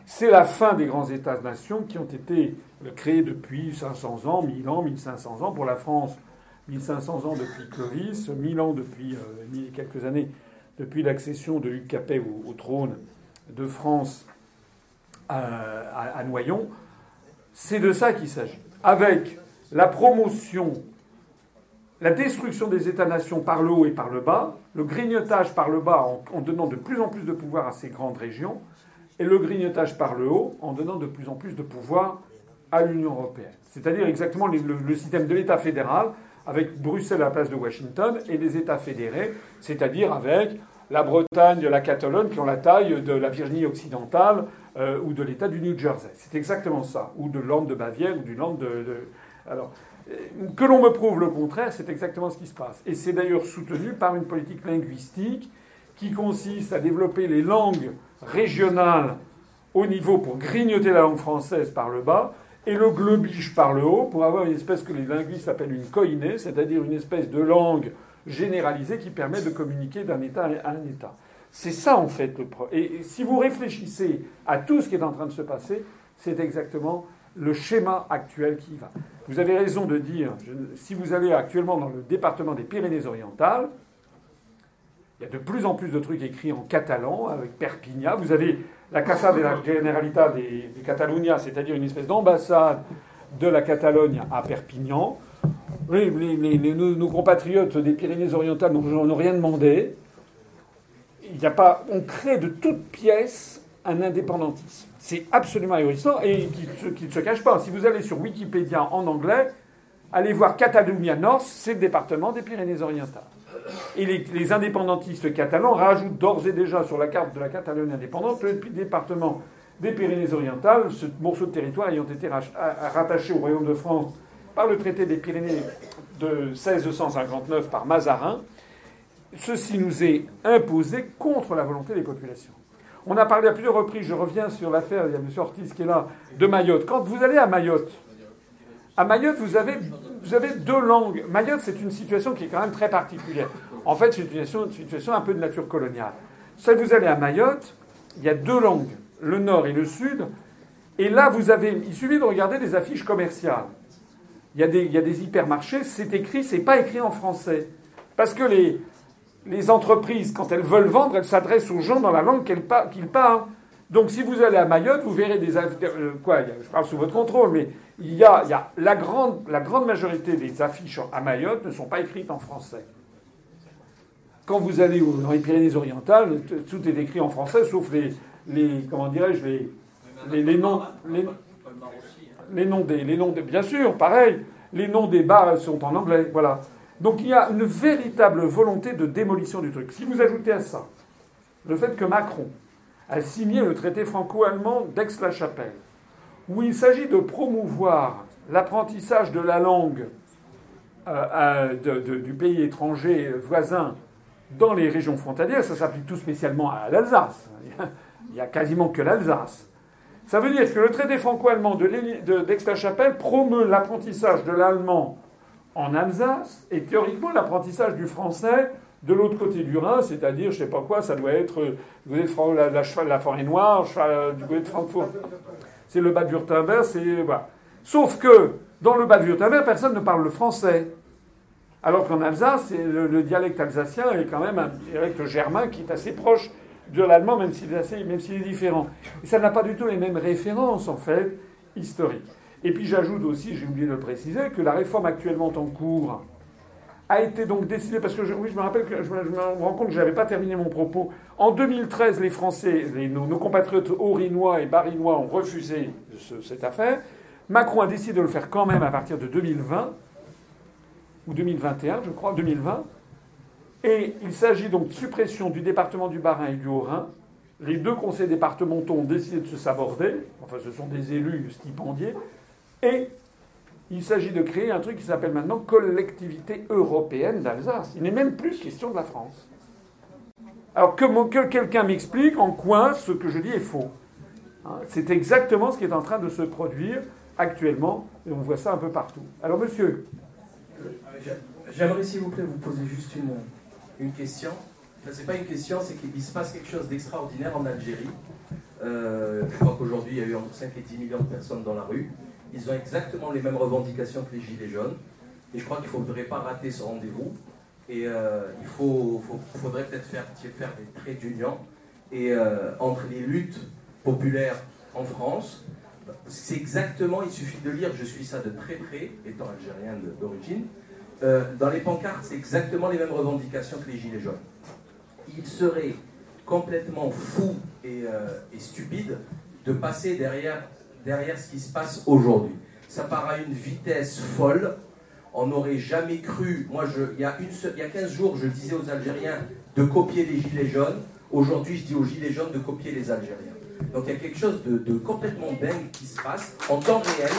C'est la fin des grands États-nations qui ont été créés depuis 500 ans, 1000 ans, 1500 ans. Pour la France, 1500 ans depuis Clovis, 1000 ans depuis euh, quelques années depuis l'accession de Hugues Capet au, trône de France à, Noyon. C'est de ça qu'il s'agit. Avec la promotion la destruction des États-nations par le haut et par le bas, le grignotage par le bas en, donnant de plus en plus de pouvoir à ces grandes régions, et le grignotage par le haut en donnant de plus en plus de pouvoir à l'Union européenne. C'est-à-dire exactement le système de l'État fédéral, avec Bruxelles à la place de Washington, et des États fédérés, c'est-à-dire avec la Bretagne, la Catalogne, qui ont la taille de la Virginie occidentale euh, ou de l'État du New Jersey. C'est exactement ça. Ou de Land de Bavière ou du Land de... de- Alors, euh, que l'on me prouve le contraire, c'est exactement ce qui se passe. Et c'est d'ailleurs soutenu par une politique linguistique qui consiste à développer les langues régionales au niveau pour grignoter la langue française par le bas et le globish par le haut pour avoir une espèce que les linguistes appellent une koiné, c'est-à-dire une espèce de langue généralisée qui permet de communiquer d'un État à un État. C'est ça en fait le pro. Et si vous réfléchissez à tout ce qui est en train de se passer, c'est exactement le schéma actuel qui y va. Vous avez raison de dire, si vous allez actuellement dans le département des Pyrénées-Orientales, Il y a de plus en plus de trucs écrits en catalan, avec Perpignan. Vous avez la Casa de la Generalitat de Catalunya, c'est-à-dire une espèce d'ambassade de la Catalogne à Perpignan. nos, compatriotes des Pyrénées-Orientales n'ont rien demandé. Il a pas, on crée de toutes pièces un indépendantisme. C'est absolument ahurissant et qui ne se cache pas. Si vous allez sur Wikipédia en anglais, allez voir Catalunya North, c'est le département des Pyrénées-Orientales. Et les, indépendantistes catalans rajoutent d'ores et déjà sur la carte de la Catalogne indépendante le département des Pyrénées-Orientales, ce morceau de territoire ayant été rattaché au Royaume de France par le traité des Pyrénées de 1659 par Mazarin. Ceci nous est imposé contre la volonté des populations. On a parlé à plusieurs reprises, je reviens sur l'affaire, il y a M. Ortiz qui est là, de Mayotte. Quand vous allez à Mayotte, à Mayotte, vous avez, vous avez deux langues. Mayotte, c'est une situation qui est quand même très particulière. En fait, c'est une situation, un peu de nature coloniale. Si vous allez à Mayotte, il y a deux langues, le nord et le sud. Et là, vous avez, il suffit de regarder des affiches commerciales. Il y a des, hypermarchés, c'est écrit, c'est pas écrit en français. Parce que les entreprises, quand elles veulent vendre, elles s'adressent aux gens dans la langue qu'ils parlent. Donc si vous allez à Mayotte, vous verrez des... Euh, quoi, je parle sous votre contrôle, mais il y a, la, grande, la grande majorité des affiches à Mayotte ne sont pas écrites en français. Quand vous allez dans les Pyrénées-Orientales, tout est écrit en français, sauf les, les comment dirais-je, les, les, les, noms, les, les noms des, les noms des, bien sûr, pareil, les noms des bars sont en anglais, voilà. Donc il y a une véritable volonté de démolition du truc. Si vous ajoutez à ça le fait que Macron a signé le traité franco-allemand d'Aix-la-Chapelle, où il s'agit de promouvoir l'apprentissage de la langue euh, du pays étranger voisin dans les régions frontalières, ça s'applique tout spécialement à l'Alsace. [laughs] Il n'y a quasiment que l'Alsace. Ça veut dire que le traité franco-allemand d'Aix-la-Chapelle promeut l'apprentissage de l'allemand en Alsace et théoriquement l'apprentissage du français de l'autre côté du Rhin, c'est-à-dire, je sais pas quoi, ça doit être la, la, la, forêt noire, du côté de Francfort. C'est le bas de Württemberg, c'est. Voilà. Sauf que dans le bas de Württemberg, personne ne parle le français. Alors qu'en Alsace, le, dialecte alsacien est quand même un dialecte germain qui est assez proche de l'allemand, même s'il est, est différent. Et ça n'a pas du tout les mêmes références, en fait, historiques. Et puis j'ajoute aussi, j'ai oublié de le préciser, que la réforme actuellement en cours a été donc décidée, parce que oui, je me rappelle que je me, rends compte que je n'avais pas terminé mon propos. En 2013, les Français, nos, compatriotes aurinois et barinois ont refusé cette affaire. Macron a décidé de le faire quand même à partir de 2020, ou 2021, je crois, 2020. Et il s'agit donc de suppression du département du Bas-Rhin et du Haut-Rhin. Les deux conseils départementaux ont décidé de se saborder. Enfin, ce sont des élus stipendiés. Et il s'agit de créer un truc qui s'appelle maintenant collectivité européenne d'Alsace. Il n'est même plus question de la France. Alors que, quelqu'un m'explique en quoi ce que je dis est faux. Hein, c'est exactement ce qui est en train de se produire actuellement, et on voit ça un peu partout. Alors monsieur. J'aimerais s'il vous plaît vous poser juste une, question. Enfin, c'est pas une question, c'est qu'il se passe quelque chose d'extraordinaire en Algérie. Euh, je crois qu'aujourd'hui, il y a eu entre 5 et 10 millions de personnes dans la rue. Ils ont exactement les mêmes revendications que les Gilets jaunes. Et je crois qu'il ne faudrait pas rater ce rendez-vous. Et euh, il faudrait peut-être faire, faire des traits d'union. Et euh, entre les luttes populaires en France, c'est exactement, il suffit de lire, je suis ça de très près, étant algérien d'origine, euh, dans les pancartes, c'est exactement les mêmes revendications que les Gilets jaunes. Il serait complètement fou et stupide de passer derrière derrière ce qui se passe aujourd'hui. Ça part à une vitesse folle. On n'aurait jamais cru. Moi, je, il, y a une, il y a 15 jours, je disais aux Algériens de copier les Gilets jaunes. Aujourd'hui, je dis aux Gilets jaunes de copier les Algériens. Donc il y a quelque chose de, complètement dingue qui se passe en temps réel.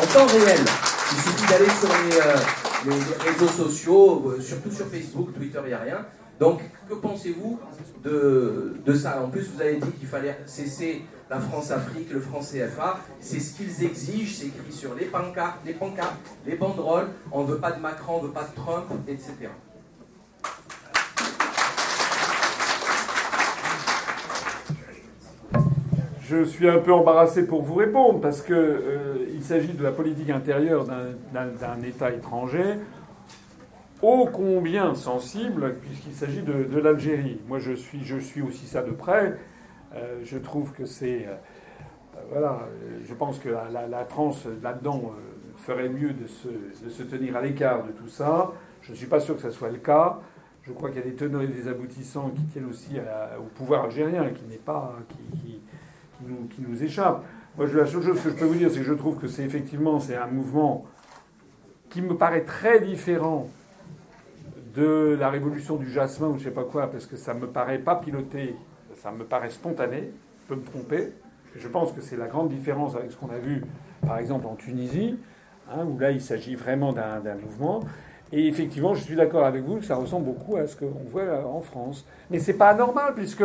En temps réel. Il suffit d'aller sur les, euh, réseaux sociaux, euh, surtout sur Facebook, Twitter, il n'y a rien. Donc, que pensez-vous de, de, ça? En plus, vous avez dit qu'il fallait cesser la France-Afrique, le France-CFA. C'est ce qu'ils exigent, c'est écrit sur les pancartes, les pancartes, les banderoles. On ne veut pas de Macron, on ne veut pas de Trump, etc. Je suis un peu embarrassé pour vous répondre parce qu'il euh, s'agit de la politique intérieure d'un État étranger. ô combien sensible puisqu'il s'agit de, l'Algérie. Moi, je suis aussi ça de près. Euh, je trouve que c'est. Euh, voilà, je pense que la, la, là-dedans, euh, ferait mieux de se, tenir à l'écart de tout ça. Je ne suis pas sûr que ça soit le cas. Je crois qu'il y a des tenants et des aboutissants qui tiennent aussi au pouvoir algérien, qui n'est pas. Qui, qui, nous, qui, échappe. Moi, la seule chose que je peux vous dire, c'est que je trouve que c'est effectivement c'est un mouvement qui me paraît très différent de la révolution du jasmin ou je sais pas quoi, parce que ça me paraît pas piloté, ça me paraît spontané, je peux me tromper. Je pense que c'est la grande différence avec ce qu'on a vu, par exemple, en Tunisie, hein, où là, il s'agit vraiment d'un mouvement. Et effectivement, je suis d'accord avec vous que ça ressemble beaucoup à ce qu'on voit en France. Mais c'est pas anormal, puisque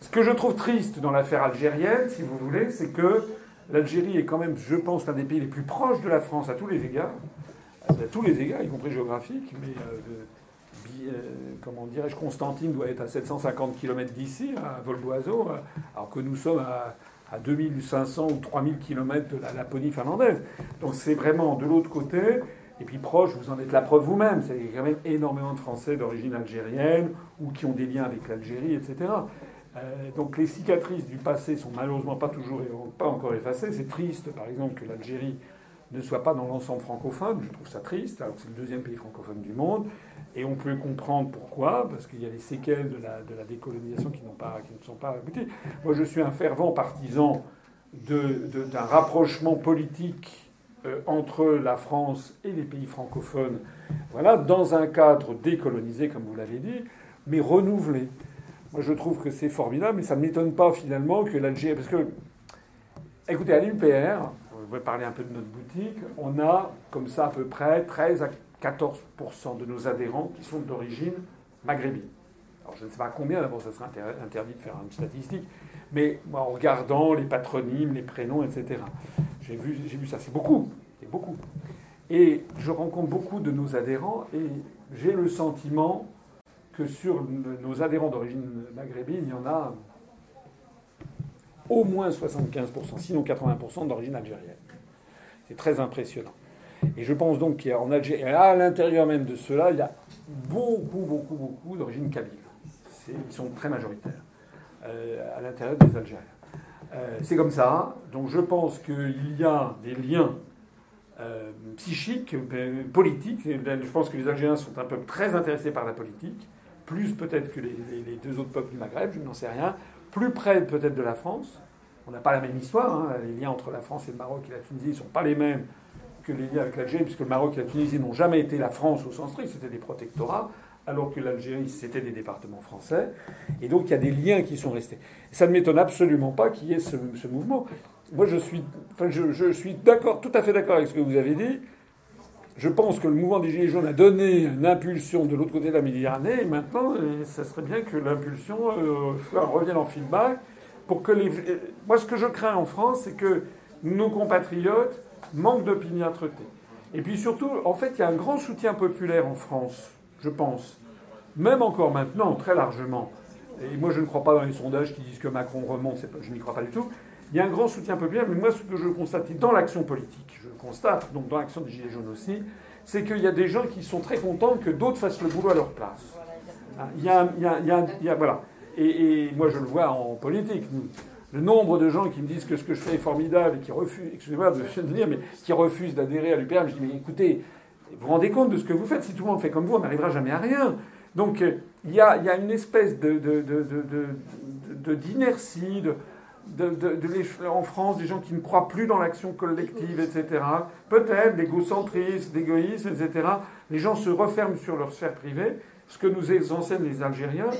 ce que je trouve triste dans l'affaire algérienne, si vous voulez, c'est que l'Algérie est quand même, je pense, l'un des pays les plus proches de la France à tous les égards à tous les égards, y compris géographiques, mais euh, comment dirais-je, Constantine doit être à 750 km d'ici, à vol d'oiseau, euh, alors que nous sommes à, à 2500 ou 3000 km de la Laponie finlandaise. Donc c'est vraiment de l'autre côté. Et puis proche, vous en êtes la preuve vous-même. A quand même énormément de Français d'origine algérienne ou qui ont des liens avec l'Algérie, etc. donc les cicatrices du passé sont malheureusement pas toujours pas encore effacées. C'est triste, par exemple, que l'Algérie ne soit pas dans l'ensemble francophone. Je trouve ça triste, alors que c'est le deuxième pays francophone du monde. Et on peut comprendre pourquoi, parce qu'il y a les séquelles de la, décolonisation qui, pas, qui, ne sont pas abouties. Moi, je suis un fervent partisan d'un rapprochement politique euh, entre la France et les pays francophones, voilà, dans un cadre décolonisé, comme vous l'avez dit, mais renouvelé. Moi, je trouve que c'est formidable, mais ça ne m'étonne pas finalement que l'Algérie. Parce que, écoutez, à l'UPR, je vais parler un peu de notre boutique, on a comme ça à peu près 13 à 14% de nos adhérents qui sont d'origine maghrébine. Alors je ne sais pas combien, d'abord ça serait interdit de faire une statistique, mais en regardant les patronymes, les prénoms, etc. J'ai vu, j'ai vu ça, c'est beaucoup, c'est beaucoup. Et je rencontre beaucoup de nos adhérents et j'ai le sentiment que sur nos adhérents d'origine maghrébine, il y en a au moins 75%, sinon 80% d'origine algérienne. C'est très impressionnant. Et je pense donc qu'il y a en Algérie, à l'intérieur même de cela, il y a beaucoup, beaucoup, beaucoup d'origine kabyle. Ils sont très majoritaires euh, à l'intérieur des Algériens. Euh, c'est comme ça. Donc je pense qu'il y a des liens euh, psychiques, politiques. Je pense que les Algériens sont un peuple très intéressés par la politique, plus peut-être que les, les deux autres peuples du Maghreb, je n'en sais rien plus près peut-être de la France. On n'a pas la même histoire. Hein. Les liens entre la France et le Maroc et la Tunisie ne sont pas les mêmes que les liens avec l'Algérie, puisque le Maroc et la Tunisie n'ont jamais été la France au sens strict, c'était des protectorats, alors que l'Algérie, c'était des départements français. Et donc il y a des liens qui sont restés. Ça ne m'étonne absolument pas qu'il y ait ce, mouvement. Moi, je suis, je, suis d'accord, tout à fait d'accord avec ce que vous avez dit. Je pense que le mouvement des Gilets jaunes a donné une impulsion de l'autre côté de la Méditerranée. Et maintenant, euh, ça serait bien que l'impulsion euh, revienne en feedback pour que les. Moi, ce que je crains en France, c'est que nos compatriotes manquent d'opiniâtreté. Et puis surtout, en fait, il y a un grand soutien populaire en France, je pense. Même encore maintenant, très largement. Et moi, je ne crois pas dans les sondages qui disent que Macron remonte, je n'y crois pas du tout. Il y a un grand soutien populaire, mais moi, ce que je constate dans l'action politique, je constate, donc dans l'action des Gilets jaunes aussi, c'est qu'il y a des gens qui sont très contents que d'autres fassent le boulot à leur place. Il y a, voilà. Et, moi, je le vois en politique. Le nombre de gens qui me disent que ce que je fais est formidable et qui refusent, excusez-moi de [laughs] dire, mais qui refusent d'adhérer à l'UPR, je dis, mais écoutez, vous vous rendez compte de ce que vous faites? Si tout le monde fait comme vous, on n'arrivera jamais à rien. Donc, il y a, il y a une espèce de, d'inertie, en France, des gens qui ne croient plus dans l'action collective, etc. Peut-être d'égocentrisme, d'égoïsme, etc. Les gens se referment sur leur sphère privée. Ce que nous enseignent les Algériens,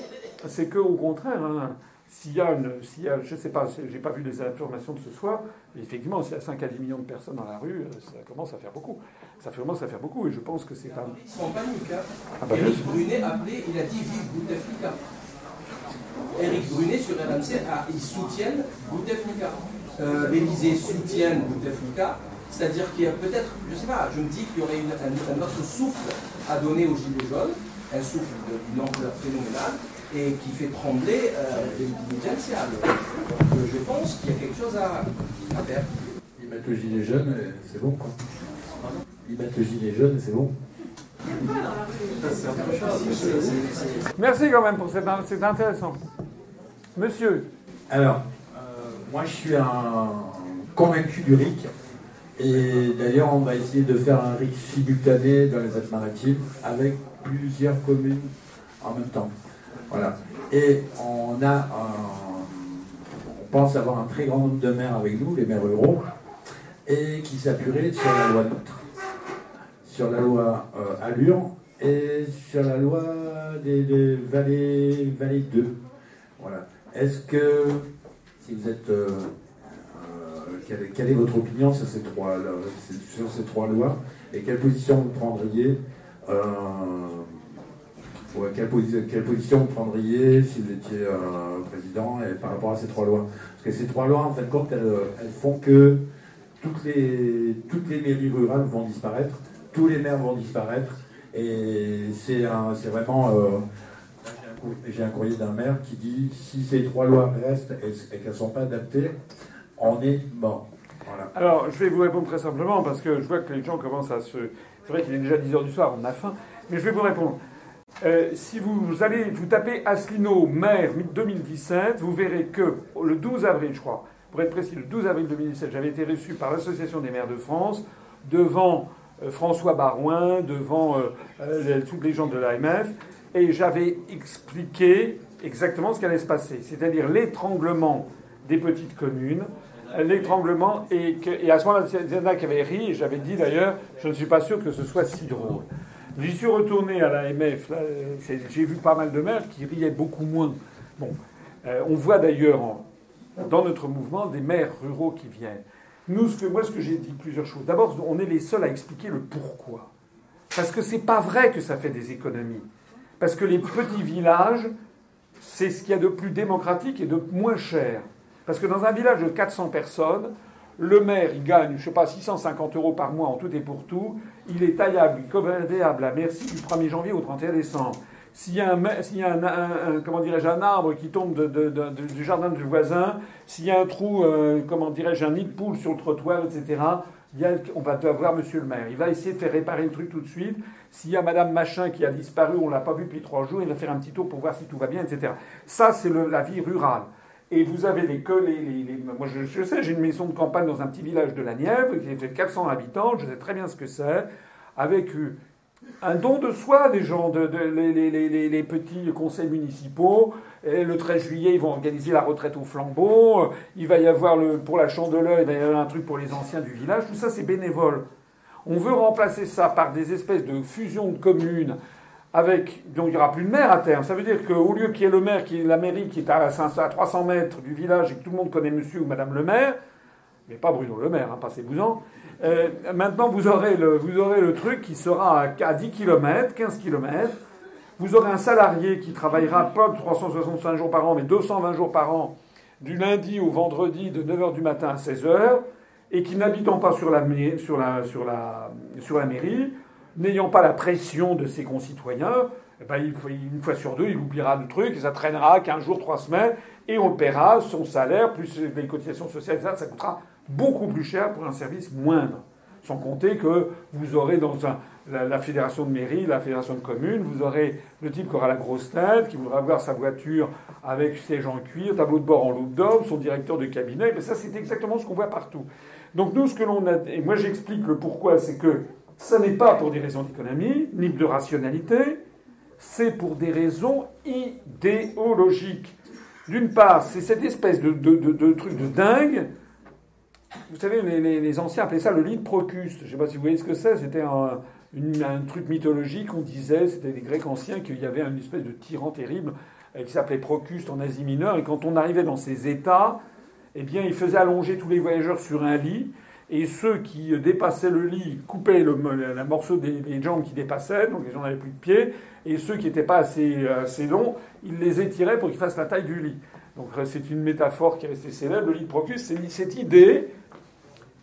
c'est qu'au contraire, hein, s'il y a une, y a, je ne sais pas, j'ai pas vu les informations de ce soir, mais effectivement, s'il y a 5 à 10 millions de personnes dans la rue, euh, ça commence à faire beaucoup. Ça commence à faire beaucoup, et je pense que c'est un. Ils sont en panique. Hein. Ah bah, Brunet appelé, il a dit vive Bouteflika. Eric Brunet sur RMC, ah, ils soutiennent Bouteflika. Euh, L'Élysée soutienne Bouteflika. C'est-à-dire qu'il y a peut-être, je ne sais pas, je me dis qu'il y aurait une, un, autre souffle à donner aux Gilets jaunes, un souffle d'une ampleur phénoménale, et qui fait trembler euh, l'intelligentsia. Donc je pense qu'il y a quelque chose à, à faire. Ils mettent le gilet jaune, c'est bon. Ils mettent le gilet jaune, c'est bon. Merci quand même pour cette. C'est intéressant. Monsieur. Alors, euh, moi je suis un convaincu du RIC. Et d'ailleurs, on va essayer de faire un RIC simultané dans les Alpes-Maritimes avec plusieurs communes en même temps. Voilà. Et on a on pense avoir un très grand nombre de maires avec nous, les maires ruraux, et qui s'appuieraient sur la loi NOTRe, sur la loi euh, Allure et sur la loi des, vallées, vallées 2. Voilà. Est-ce que, si vous êtes. Euh, euh, quelle, est, votre opinion sur ces, trois, sur ces trois lois et quelle position vous prendriez quelle, position vous prendriez si vous étiez président et par rapport à ces trois lois? Parce que ces trois lois, en fin de compte, elles, font que toutes les, toutes les mairies rurales vont disparaître, tous les maires vont disparaître, et c'est vraiment. Euh, j'ai un courrier d'un maire qui dit si ces trois lois restent et, qu'elles ne sont pas adaptées, on est mort. Alors, je vais vous répondre très simplement parce que je vois que les gens commencent à se. C'est vrai qu'il est déjà 10h du soir, on a faim, mais je vais vous répondre. Euh, si vous, allez vous tapez Asselineau maire 2017, vous verrez que le 12 avril, je crois, pour être précis, le 12 avril 2017, j'avais été reçu par l'Association des maires de France devant euh, François Barouin, devant euh, euh, tous les gens de l'AMF, et j'avais expliqué exactement ce qui allait se passer, c'est-à-dire l'étranglement des petites communes, l'étranglement, et, et, à ce moment-là, il y en a qui avaient ri, et j'avais dit d'ailleurs, je ne suis pas sûr que ce soit si drôle. J'y suis retourné à l'AMF, j'ai vu pas mal de maires qui riaient beaucoup moins. Bon, on voit d'ailleurs dans notre mouvement des maires ruraux qui viennent. Moi, ce que j'ai dit, plusieurs choses. D'abord, on est les seuls à expliquer le pourquoi. Parce que c'est pas vrai que ça fait des économies. Parce que les petits villages, c'est ce qu'il y a de plus démocratique et de moins cher. Parce que dans un village de 400 personnes, le maire, il gagne, je sais pas, 650 euros par mois en tout et pour tout. Il est taillable, convertible à merci du 1er janvier au 31 décembre. S'il y a, un, comment dirais-je, un arbre qui tombe du jardin du voisin, s'il y a un trou, euh, comment dirais-je, un nid de poule sur le trottoir, etc., on va devoir monsieur le maire. Il va essayer de faire réparer le truc tout de suite. S'il y a madame machin qui a disparu, on ne l'a pas vu depuis trois jours, il va faire un petit tour pour voir si tout va bien, etc. Ça, c'est la vie rurale. Et vous avez les, les, moi je, sais, j'ai une maison de campagne dans un petit village de la Nièvre qui fait 400 habitants, je sais très bien ce que c'est, avec euh, un don de soi des gens, de, les, petits conseils municipaux. Et le 13 juillet, ils vont organiser la retraite au flambeau. Il va y avoir le, pour la chandeleur, il va y avoir un truc pour les anciens du village. Tout ça, c'est bénévole. On veut remplacer ça par des espèces de fusions de communes avec, donc il n'y aura plus de maire à terme. Ça veut dire qu'au lieu qu'il y ait le maire, qui est la mairie qui est à, 300 mètres du village et que tout le monde connaît monsieur ou madame le maire, mais pas Bruno Le Maire, hein, passez-vous-en, euh, maintenant, vous aurez, le, truc qui sera à 10 km, 15 km. Vous aurez un salarié qui travaillera pas 365 jours par an, mais 220 jours par an, du lundi au vendredi, de 9h du matin à 16h, et qui n'habitant pas sur la mairie, n'ayant pas la pression de ses concitoyens, eh ben, une fois sur deux, il oubliera le truc, et ça traînera 15 jours, 3 semaines, et on paiera son salaire, plus les cotisations sociales, ça, ça coûtera beaucoup plus cher pour un service moindre. Sans compter que vous aurez dans la, fédération de mairie, la fédération de communes, vous aurez le type qui aura la grosse tête, qui voudra avoir sa voiture avec ses gens en cuir, tableau de bord en loupe d'homme, son directeur de cabinet. Mais ça, c'est exactement ce qu'on voit partout. Donc nous, ce que l'on a... Et moi, j'explique le pourquoi, c'est que ça n'est pas pour des raisons d'économie, ni de rationalité, c'est pour des raisons idéologiques. D'une part, c'est cette espèce de, truc de dingue vous savez, les, anciens appelaient ça le lit de Procus. Je ne sais pas si vous voyez ce que c'est. C'était un, truc mythologique. On disait, c'était des Grecs anciens, qu'il y avait une espèce de tyran terrible euh, qui s'appelait Procus en Asie mineure. Et quand on arrivait dans ces états, eh bien, il faisait allonger tous les voyageurs sur un lit. Et ceux qui dépassaient le lit coupaient le, morceau des, jambes qui dépassaient, donc les gens n'avaient plus de pieds. Et ceux qui n'étaient pas assez, assez longs, ils les étiraient pour qu'ils fassent la taille du lit. Donc c'est une métaphore qui est restée célèbre. Le lit de Procus, c'est cette idée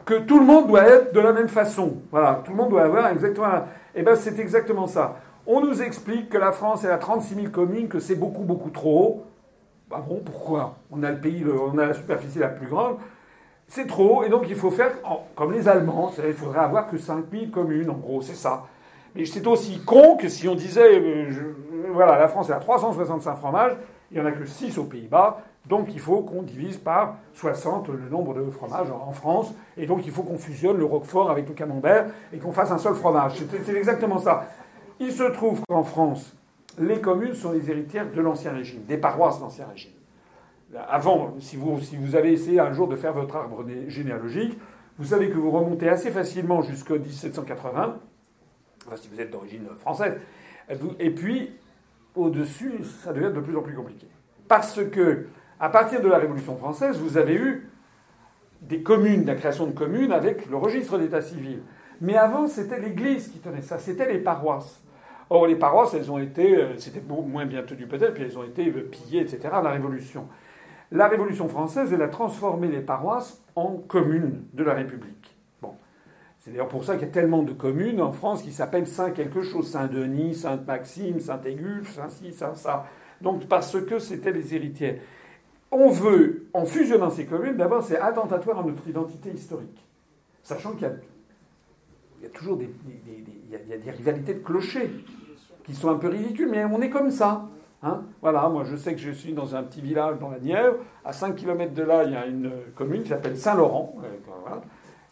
que tout le monde doit être de la même façon. Voilà, tout le monde doit avoir exactement. Eh bien, c'est exactement ça. On nous explique que la France est à 36 000 communes, que c'est beaucoup, beaucoup trop. Bah bon, pourquoi? On a le pays, on a la superficie la plus grande. C'est trop, et donc il faut faire comme les Allemands. Il faudrait avoir que 5 000 communes, en gros, c'est ça. Mais c'est aussi con que si on disait, euh, voilà, la France est à 365 fromages, il n'y en a que 6 aux Pays-Bas, donc il faut qu'on divise par 60 le nombre de fromages en France, et donc il faut qu'on fusionne le Roquefort avec le Camembert et qu'on fasse un seul fromage. C'est exactement ça. Il se trouve qu'en France, les communes sont les héritières de l'Ancien Régime, des paroisses d'Ancien Régime. Avant, si vous, si vous avez essayé un jour de faire votre arbre généalogique, vous savez que vous remontez assez facilement jusqu'en 1780, enfin, si vous êtes d'origine française, et puis au-dessus, ça devient de plus en plus compliqué. Parce que, à partir de la Révolution française, vous avez eu des communes, la création de communes avec le registre d'état civil. Mais avant, c'était l'Église qui tenait ça, c'était les paroisses. Or, les paroisses, elles ont été, euh, c'était moins bien tenu peut-être, puis elles ont été pillées, etc., à la Révolution. La Révolution française, elle a transformé les paroisses en communes de la République. Bon. C'est d'ailleurs pour ça qu'il y a tellement de communes en France qui s'appellent Saint quelque chose, Saint-Denis, Sainte-Maxime, Saint-Égulfe, Saint-ci, Saint-ça. Donc parce que c'était les héritières. On veut, en fusionnant ces communes, d'abord c'est attentatoire à notre identité historique. Sachant qu'il y a toujours des rivalités de clochers qui sont un peu ridicules, mais on est comme ça. Hein? Voilà, moi je sais que je suis dans un petit village dans la Nièvre. À 5 km de là, il y a une commune qui s'appelle Saint-Laurent. Euh,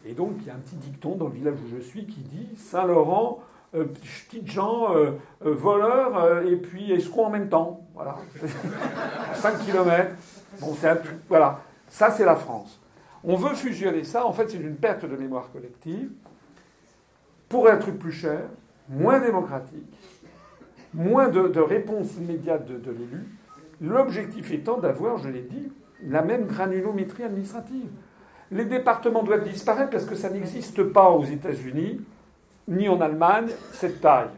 Et donc il y a un petit dicton dans le village où je suis qui dit Saint-Laurent, euh, petites gens, euh, voleurs et puis escrocs en même temps. Voilà. [laughs] 5 km. Bon, c'est un Voilà. Ça, c'est la France. On veut fusionner ça. En fait, c'est une perte de mémoire collective pour un truc plus cher, moins démocratique, moins de, réponses immédiates de, l'élu, l'objectif étant d'avoir, je l'ai dit, la même granulométrie administrative. Les départements doivent disparaître parce que ça n'existe pas aux États-Unis ni en Allemagne cette taille.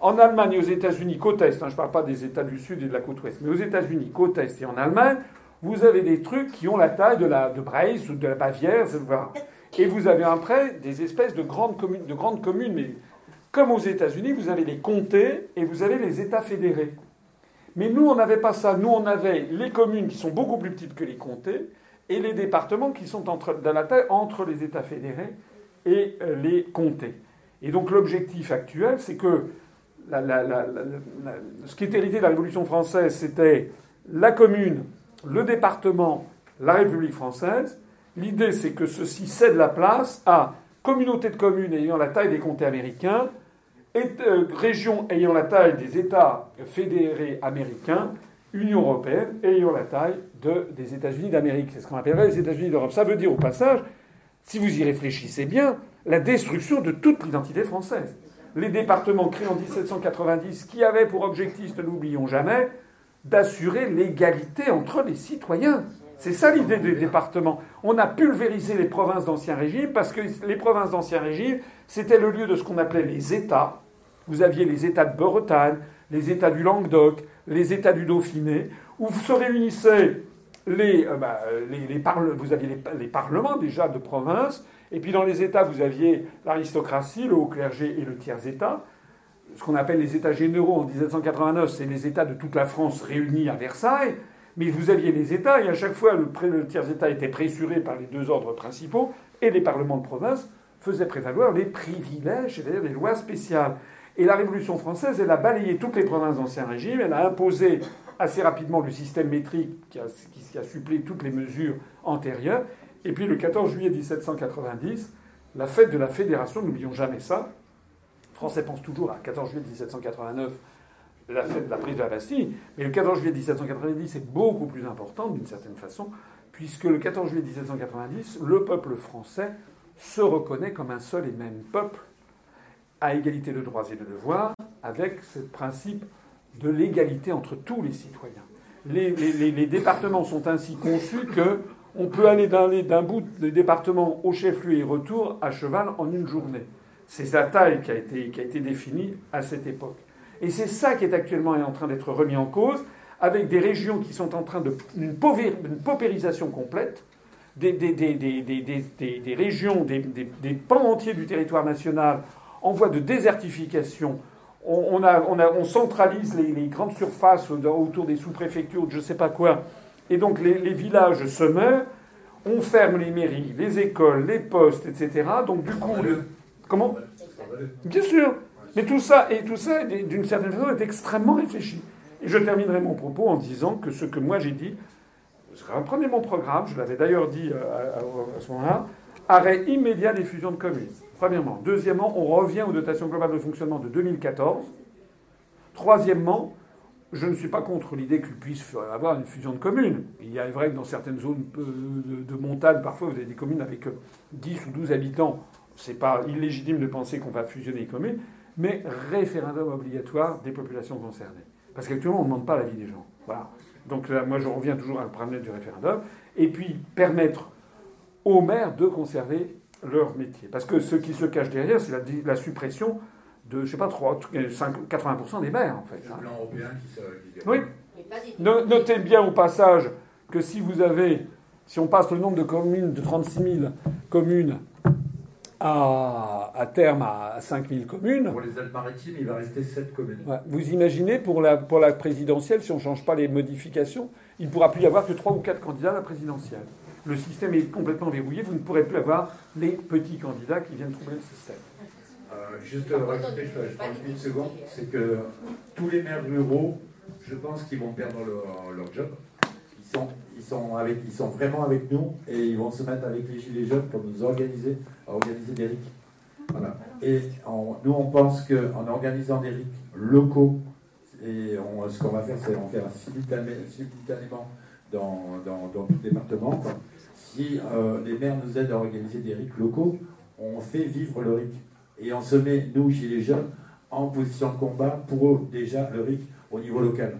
En Allemagne et aux États-Unis, côte Est, hein, je ne parle pas des États du Sud et de la côte Ouest, mais aux États-Unis, côte Est et en Allemagne, vous avez des trucs qui ont la taille de la de ou de la Bavière, voilà. Et vous avez après des espèces de grandes communes, de grandes communes, mais comme aux États-Unis, vous avez les comtés et vous avez les États fédérés. Mais nous, on n'avait pas ça. Nous, on avait les communes qui sont beaucoup plus petites que les comtés et les départements qui sont entre, dans la taille entre les États fédérés et euh, les comtés. Et donc l'objectif actuel, c'est que ce qui est hérité de la Révolution française, c'était la commune, le département, la République française, L'idée, c'est que ceci cède la place à communautés de communes ayant la taille des comtés américains, euh, régions ayant la taille des États fédérés américains, Union européenne ayant la taille de, des États-Unis d'Amérique. C'est ce qu'on appellerait les États-Unis d'Europe. Ça veut dire au passage, si vous y réfléchissez bien, la destruction de toute l'identité française. Les départements créés en 1790 qui avaient pour objectif, ne l'oublions jamais, d'assurer l'égalité entre les citoyens. C'est ça l'idée des départements. On a pulvérisé les provinces d'Ancien Régime parce que les provinces d'Ancien Régime, c'était le lieu de ce qu'on appelait les États. Vous aviez les États de Bretagne, les États du Languedoc, les États du Dauphiné, où se réunissaient les, euh, bah, les, vous aviez les, parlements déjà de province, et puis dans les États, vous aviez l'aristocratie, le haut clergé et le tiers-État. Ce qu'on appelle les États généraux en 1789, c'est les États de toute la France réunis à Versailles. Mais vous aviez les États, et à chaque fois, le, tiers-État était pressuré par les deux ordres principaux, et les parlements de province faisaient prévaloir les privilèges, c'est-à-dire les lois spéciales. Et la Révolution française, elle a balayé toutes les provinces d'Ancien Régime, elle a imposé assez rapidement le système métrique qui a, qui a supplé toutes les mesures antérieures. Et puis le 14 juillet 1790, la fête de la Fédération, n'oublions jamais ça. Français pensent toujours à 14 juillet 1789 la de la prise de la Bastille. Mais le 14 juillet 1790 est beaucoup plus important d'une certaine façon, puisque le 14 juillet 1790, le peuple français se reconnaît comme un seul et même peuple, à égalité de droits et de devoirs, avec ce principe de l'égalité entre tous les citoyens. Les, départements sont ainsi conçus que on peut aller d'un bout du département au chef-lieu et retour à cheval en une journée. C'est sa taille qui a été, qui a été définie à cette époque. Et c'est ça qui est actuellement en train d'être remis en cause, avec des régions qui sont en train de. une, paupérisation complète, des, des, régions, des, pans entiers du territoire national en voie de désertification. On, a, on, a, on centralise les, grandes surfaces autour des sous-préfectures, je ne sais pas quoi, et donc les, villages se meurent. On ferme les mairies, les écoles, les postes, etc. Donc du coup, comment? Bien sûr, Mais tout ça, et tout ça, d'une certaine façon, est extrêmement réfléchi. Et je terminerai mon propos en disant que ce que moi j'ai dit, reprenez mon programme, je l'avais d'ailleurs dit euh, à, ce moment-là, arrêt immédiat des fusions de communes. Premièrement. Deuxièmement, on revient aux dotations globales de fonctionnement de 2014. Troisièmement, je ne suis pas contre l'idée qu'il puisse avoir une fusion de communes. Il est vrai que dans certaines zones de montagne, parfois, vous avez des communes avec 10 ou 12 habitants. C'est pas illégitime de penser qu'on va fusionner les communes, mais référendum obligatoire des populations concernées. Parce qu'actuellement, on ne demande pas l'avis des gens. Voilà. Donc là, moi, je reviens toujours à le problème du référendum. Et puis, permettre aux maires de conserver leur métier. Parce que ce qui se cache derrière, c'est la, suppression de, je sais pas, 3, 80% des maires, en fait. Le plan européen qui se... Oui. Notez bien au passage que si vous avez, si on passe le nombre de communes, de 36 000 communes à, terme à 5000 communes. Pour les Alpes-Maritimes, il va rester 7 communes. Vous imaginez, pour la, pour la présidentielle, si on ne change pas les modifications, il ne pourra plus y avoir que 3 ou 4 candidats à la présidentielle. Le système est complètement verrouillé, vous ne pourrez plus avoir les petits candidats qui viennent troubler le système. Euh, juste rajouter, je parle une seconde, c'est que tous les maires ruraux, je pense qu'ils vont perdre leur, leur job. Ils sont ils sont, vraiment avec nous et ils vont se mettre avec les Gilets jaunes pour nous organiser, organiser des RIC. Et nous, on pense qu'en organisant des RIC locaux, et ce qu'on va faire, c'est en faire simultanément dans, dans, dans, tout le département. Si euh, les maires nous aident à organiser des RIC locaux, on fait vivre le RIC. Et on se met, nous, Gilets jaunes, en position de combat pour déjà le RIC au niveau local.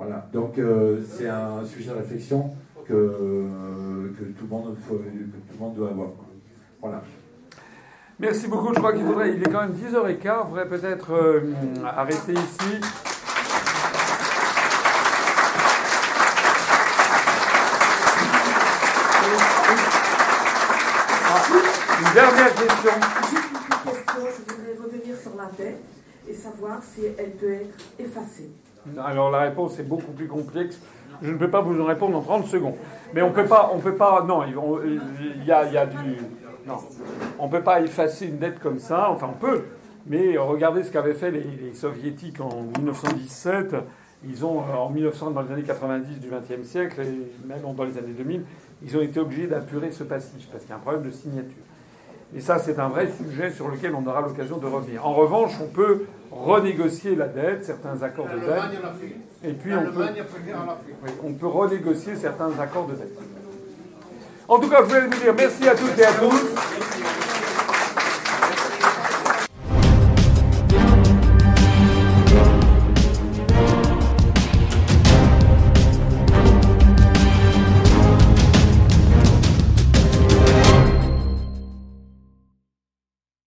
Voilà, donc euh, c'est un sujet de réflexion que, que, tout, le monde, que tout le monde doit avoir. Voilà. Merci beaucoup. Je crois qu'il faudrait, il est quand même 10h15, on faudrait peut-être euh, arrêter ici. Une dernière question. Juste une question, je voudrais revenir sur la dette et savoir si elle peut être effacée. Alors la réponse est beaucoup plus complexe. Je ne peux pas vous en répondre en 30 secondes. Mais on peut pas, on peut pas, non, il y a, y a du, non, on peut pas effacer une dette comme ça. Enfin, on peut, mais regardez ce qu'avaient fait les, soviétiques en 1917. Ils ont, en 1900, dans les années 90 du XXe siècle, et même dans les années 2000, ils ont été obligés d'apurer ce passif parce qu'il y a un problème de signature. Et ça, c'est un vrai sujet sur lequel on aura l'occasion de revenir. En revanche, on peut renégocier la dette, certains accords de dette. Et puis on peut, on peut renégocier certains accords de dette. En tout cas, je voulais vous dire merci à toutes et à tous.